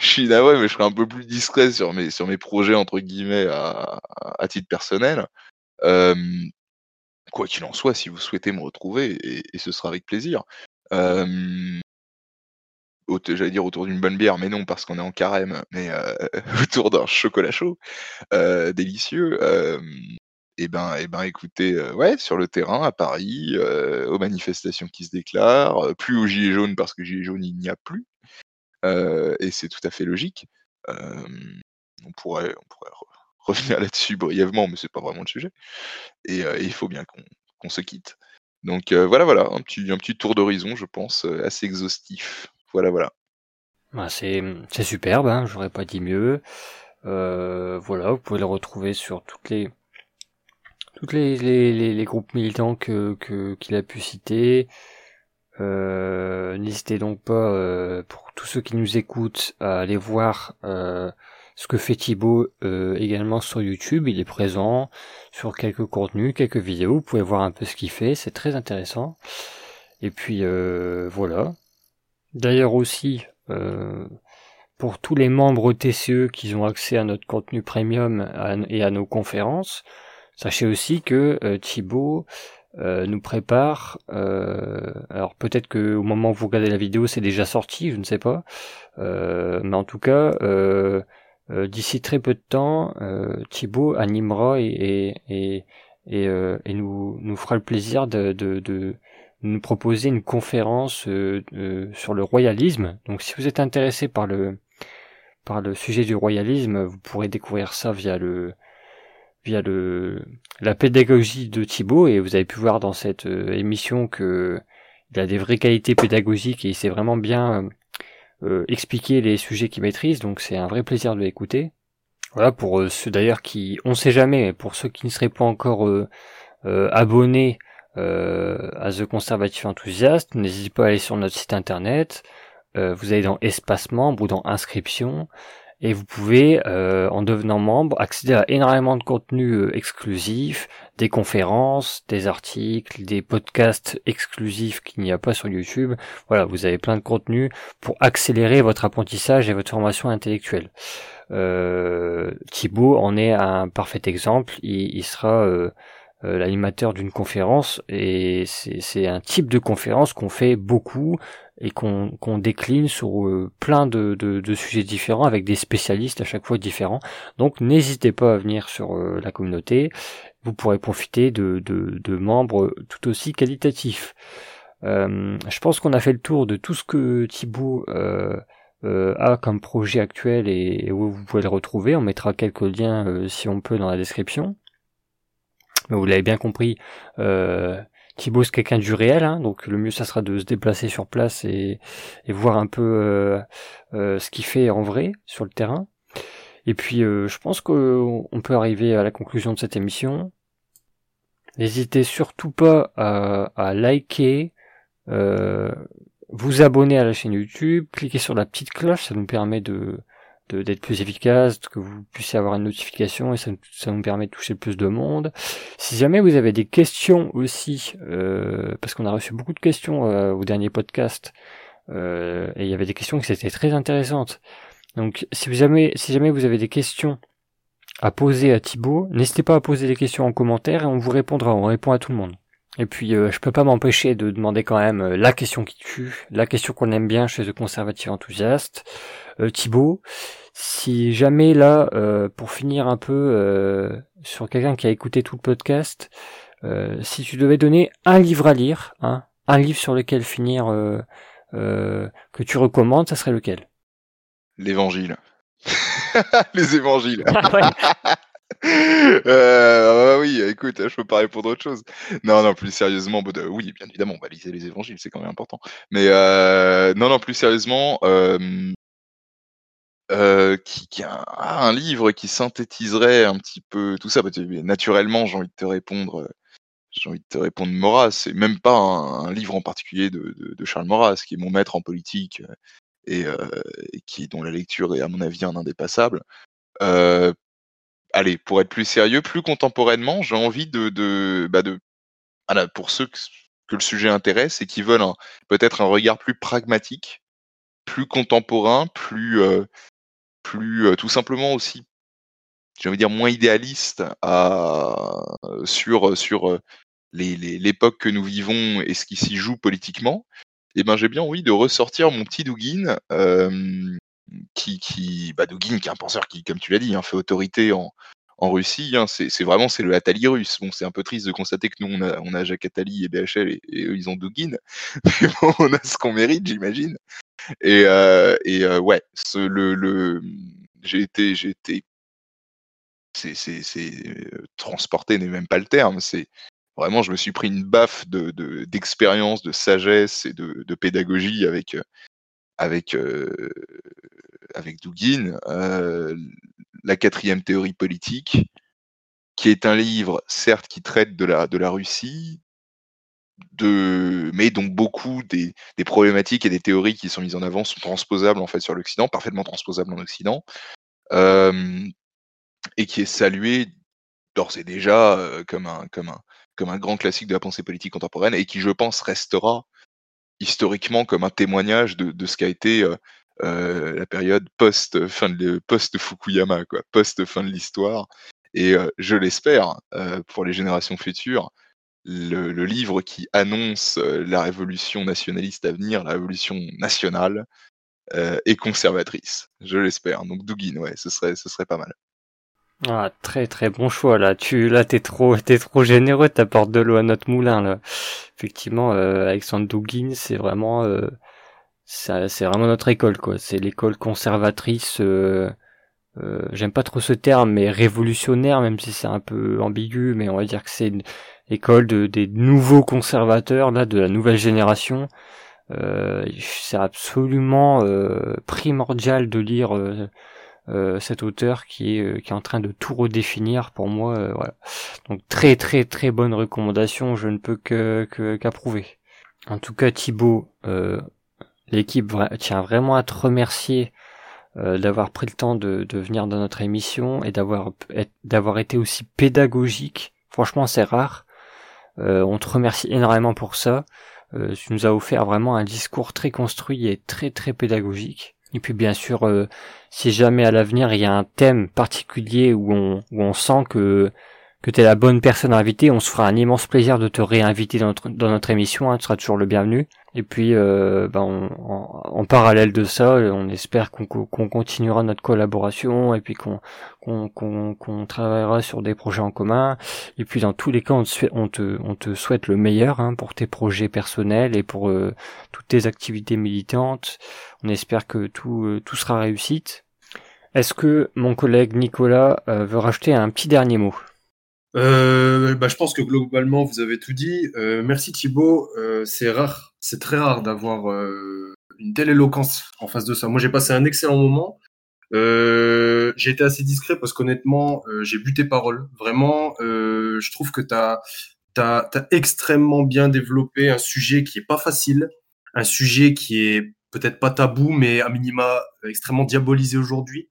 [SPEAKER 2] je suis navré, mais je serai un peu plus discret sur mes, sur mes projets, entre guillemets, à, à titre personnel. Quoi qu'il en soit, si vous souhaitez me retrouver, et, ce sera avec plaisir. J'allais dire autour d'une bonne bière, mais non, parce qu'on est en carême, mais autour d'un chocolat chaud, délicieux. Eh ben, eh ben, écoutez, ouais, sur le terrain à Paris, aux manifestations qui se déclarent, plus aux gilets jaunes parce que gilets jaunes il n'y a plus, et c'est tout à fait logique. on pourrait, on pourrait revenir là-dessus brièvement, mais c'est pas vraiment le sujet. Et, il faut bien qu'on se quitte. Donc voilà, voilà, un petit, un petit tour d'horizon, je pense, assez exhaustif. Voilà, voilà.
[SPEAKER 1] Bah, c'est, superbe, hein, j'aurais pas dit mieux. voilà, vous pouvez le retrouver sur toutes les toutes les, groupes militants que qu'il a pu citer. Euh, N'hésitez donc pas, euh, pour tous ceux qui nous écoutent, à aller voir euh, ce que fait Thibaut euh, également sur YouTube. Il est présent sur quelques contenus, quelques vidéos. Vous pouvez voir un peu ce qu'il fait, c'est très intéressant. Et puis euh, voilà. D'ailleurs aussi, pour tous les membres TCE qui ont accès à notre contenu premium et à nos conférences, Sachez aussi que euh, Thibaut euh, nous prépare. Euh, alors peut-être que au moment où vous regardez la vidéo, c'est déjà sorti, je ne sais pas. mais en tout cas, d'ici très peu de temps, Thibaut animera et, et, et, et nous, nous fera le plaisir de, de, de nous proposer une conférence sur le royalisme. Donc si vous êtes intéressé par le par le sujet du royalisme, vous pourrez découvrir ça via le via le la pédagogie de Thibaut et vous avez pu voir dans cette euh, émission que il a des vraies qualités pédagogiques et il sait vraiment bien euh, euh, expliquer les sujets qu'il maîtrise donc c'est un vrai plaisir de l'écouter. Voilà pour ceux d'ailleurs qui on sait jamais pour ceux qui ne seraient pas encore abonnés à The Conservative Enthusiast, n'hésitez pas à aller sur notre site internet. vous allez dans espace membre ou dans inscription et vous pouvez, euh, en devenant membre, accéder à énormément de contenus euh, exclusifs, des conférences, des articles, des podcasts exclusifs qu'il n'y a pas sur YouTube. Voilà, vous avez plein de contenus pour accélérer votre apprentissage et votre formation intellectuelle. Euh, Thibaut en est un parfait exemple. Il, sera euh, l'animateur d'une conférence et c'est un type de conférence qu'on fait beaucoup et qu'on décline sur euh, plein de, de, sujets différents avec des spécialistes à chaque fois différents. Donc n'hésitez pas à venir sur euh, la communauté vous pourrez profiter de, de, de membres tout aussi qualitatifs. Euh, je pense qu'on a fait le tour de tout ce que Thibaut euh, euh, a comme projet actuel et, où vous pouvez le retrouver. On mettra quelques liens si on peut dans la description. Mais vous l'avez bien compris, Thibaut c'est quelqu'un du réel, hein, donc le mieux ça sera de se déplacer sur place et, et voir un peu ce qu'il fait en vrai sur le terrain. Et puis je pense qu'on peut arriver à la conclusion de cette émission. N'hésitez surtout pas à, à liker, euh, vous abonner à la chaîne YouTube, cliquez sur la petite cloche, ça nous permet de d'être plus efficace, que vous puissiez avoir une notification et ça, nous permet de toucher plus de monde. Si jamais vous avez des questions aussi, euh, parce qu'on a reçu beaucoup de questions euh, au dernier podcast, euh, et il y avait des questions qui étaient très intéressantes. Donc si jamais, si jamais vous avez des questions à poser à Thibaut, n'hésitez pas à poser des questions en commentaire et on vous répondra, on répond à tout le monde. Et puis euh, je peux pas m'empêcher de demander quand même euh, la question qui tue, la question qu'on aime bien chez le conservatif enthousiaste. Euh, Thibaut, si jamais là, euh, pour finir un peu sur quelqu'un qui a écouté tout le podcast, si tu devais donner un livre à lire, hein, un livre sur lequel finir que tu recommandes, ça serait lequel?
[SPEAKER 2] L'évangile. Les évangiles. Ah euh, bah oui, écoute, je peux pas répondre autre chose. Non, non, plus sérieusement, bah, oui, bien évidemment, on va liser les évangiles, c'est quand même important. Mais euh, non, non, plus sérieusement, euh, qui, qui a un, livre qui synthétiserait un petit peu tout ça. Naturellement, j'ai envie de te répondre. J'ai envie de te répondre Maurras, c'est même pas un, livre en particulier de, de, Charles Maurras, qui est mon maître en politique et, et, qui dont la lecture est à mon avis un indépassable. Euh, allez, pour être plus sérieux, plus contemporainement, j'ai envie de, de, bah de voilà, pour ceux que, que, le sujet intéresse et qui veulent peut-être un regard plus pragmatique, plus contemporain, plus, euh, plus tout simplement aussi, j'ai envie de dire moins idéaliste sur sur l'époque que nous vivons et ce qui s'y joue politiquement. Eh ben j'ai bien envie de ressortir mon petit Douguin, qui, qui bah, qui est un penseur qui, comme tu l'as dit, hein, fait autorité en, en Russie. Hein, c'est vraiment c'est le Attali russe. Bon, c'est un peu triste de constater que nous on a, on a Jacques Attali et BHL et, eux ils ont Dugin, mais bon, on a ce qu'on mérite, j'imagine. Et, euh, euh, ouais, le, j'ai été été c'est euh, transporté n'est même pas le terme. C'est vraiment je me suis pris une baffe de d'expérience, de, sagesse et de, pédagogie avec avec, euh, avec euh, la quatrième théorie politique, qui est un livre, certes, qui traite de la, de la Russie, de, mais dont beaucoup des, des, problématiques et des théories qui sont mises en avant sont transposables en fait sur l'Occident, parfaitement transposables en Occident, euh, et qui est salué d'ores et déjà euh, comme, un, comme, un, comme un grand classique de la pensée politique contemporaine et qui, je pense, restera historiquement comme un témoignage de, de ce qu'a été euh, euh, la période post fin de post Fukuyama, quoi, post fin de l'histoire. Et euh, je l'espère pour les générations futures, le, livre qui annonce la révolution nationaliste à venir, la révolution nationale, est conservatrice. Je l'espère. Donc Dugin, ouais, ce serait, ce serait pas mal.
[SPEAKER 1] Ah, très très bon choix là. Tu là t'es trop t'es trop généreux, t'apportes de l'eau à notre moulin là. Effectivement, euh, Alexandre Douguin, c'est vraiment euh, c'est vraiment notre école quoi. C'est l'école conservatrice. Euh, euh, J'aime pas trop ce terme, mais révolutionnaire, même si c'est un peu ambigu, mais on va dire que c'est une école de des nouveaux conservateurs là, de la nouvelle génération. Euh, c'est absolument primordial de lire cet auteur qui est, qui est en train de tout redéfinir pour moi. Voilà. Donc très très très bonne recommandation, je ne peux que qu'approuver. en tout cas Thibaut, l'équipe tient vraiment à te remercier d'avoir pris le temps de, venir dans notre émission et d'avoir été aussi pédagogique. Franchement, c'est rare. on te remercie énormément pour ça. tu nous as offert vraiment un discours très construit et très très pédagogique. Et puis bien sûr, si jamais à l'avenir il y a un thème particulier où on, où on sent que que tu es la bonne personne à inviter. On se fera un immense plaisir de te réinviter dans notre, dans notre émission. Hein. Tu seras toujours le bienvenu. Et puis, euh, ben, en, parallèle de ça, on espère qu'on continuera notre collaboration et puis qu'on qu'on travaillera sur des projets en commun. Et puis, dans tous les cas, on te, on te, on te souhaite le meilleur hein, pour tes projets personnels et pour euh, toutes tes activités militantes. On espère que tout, euh, tout sera réussite. Est-ce que mon collègue Nicolas veut rajouter un petit dernier mot?
[SPEAKER 3] Euh, bah, je pense que globalement, vous avez tout dit. Euh, merci Thibaut. Euh, c'est rare, c'est très rare d'avoir euh, une telle éloquence en face de ça. Moi, j'ai passé un excellent moment. Euh, j'ai été assez discret parce qu'honnêtement, j'ai bu tes paroles. Vraiment, je trouve que tu as, as, extrêmement bien développé un sujet qui est pas facile, un sujet qui est peut-être pas tabou, mais à minima extrêmement diabolisé aujourd'hui.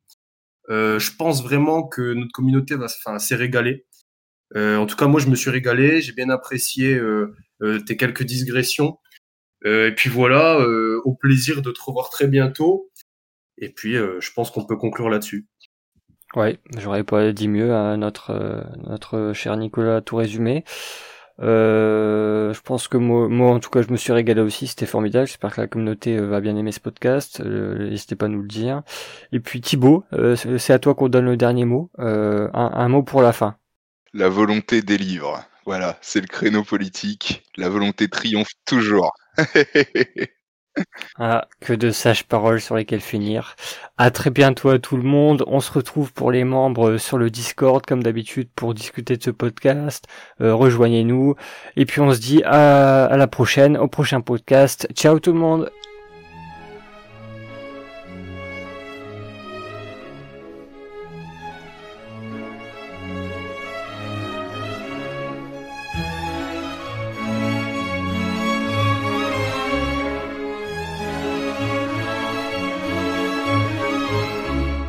[SPEAKER 3] je pense vraiment que notre communauté va s'est régaler. Euh, en tout cas, moi, je me suis régalé. J'ai bien apprécié euh, euh, tes quelques digressions. et puis voilà, au plaisir de te revoir très bientôt. Et puis, je pense qu'on peut conclure là-dessus.
[SPEAKER 1] Ouais, j'aurais pas dit mieux à notre notre cher Nicolas a tout résumé. Euh, je pense que moi, moi, en tout cas, je me suis régalé aussi. C'était formidable. J'espère que la communauté va bien aimer ce podcast. N'hésitez pas à nous le dire. Et puis Thibaut, c'est à toi qu'on donne le dernier mot. un, un, mot pour la fin.
[SPEAKER 2] La volonté délivre. Voilà, c'est le créneau politique. La volonté triomphe toujours.
[SPEAKER 1] ah, que de sages paroles sur lesquelles finir. À très bientôt à tout le monde. On se retrouve pour les membres sur le Discord comme d'habitude pour discuter de ce podcast. Euh, rejoignez-nous. Et puis on se dit à la prochaine, au prochain podcast. Ciao tout le monde.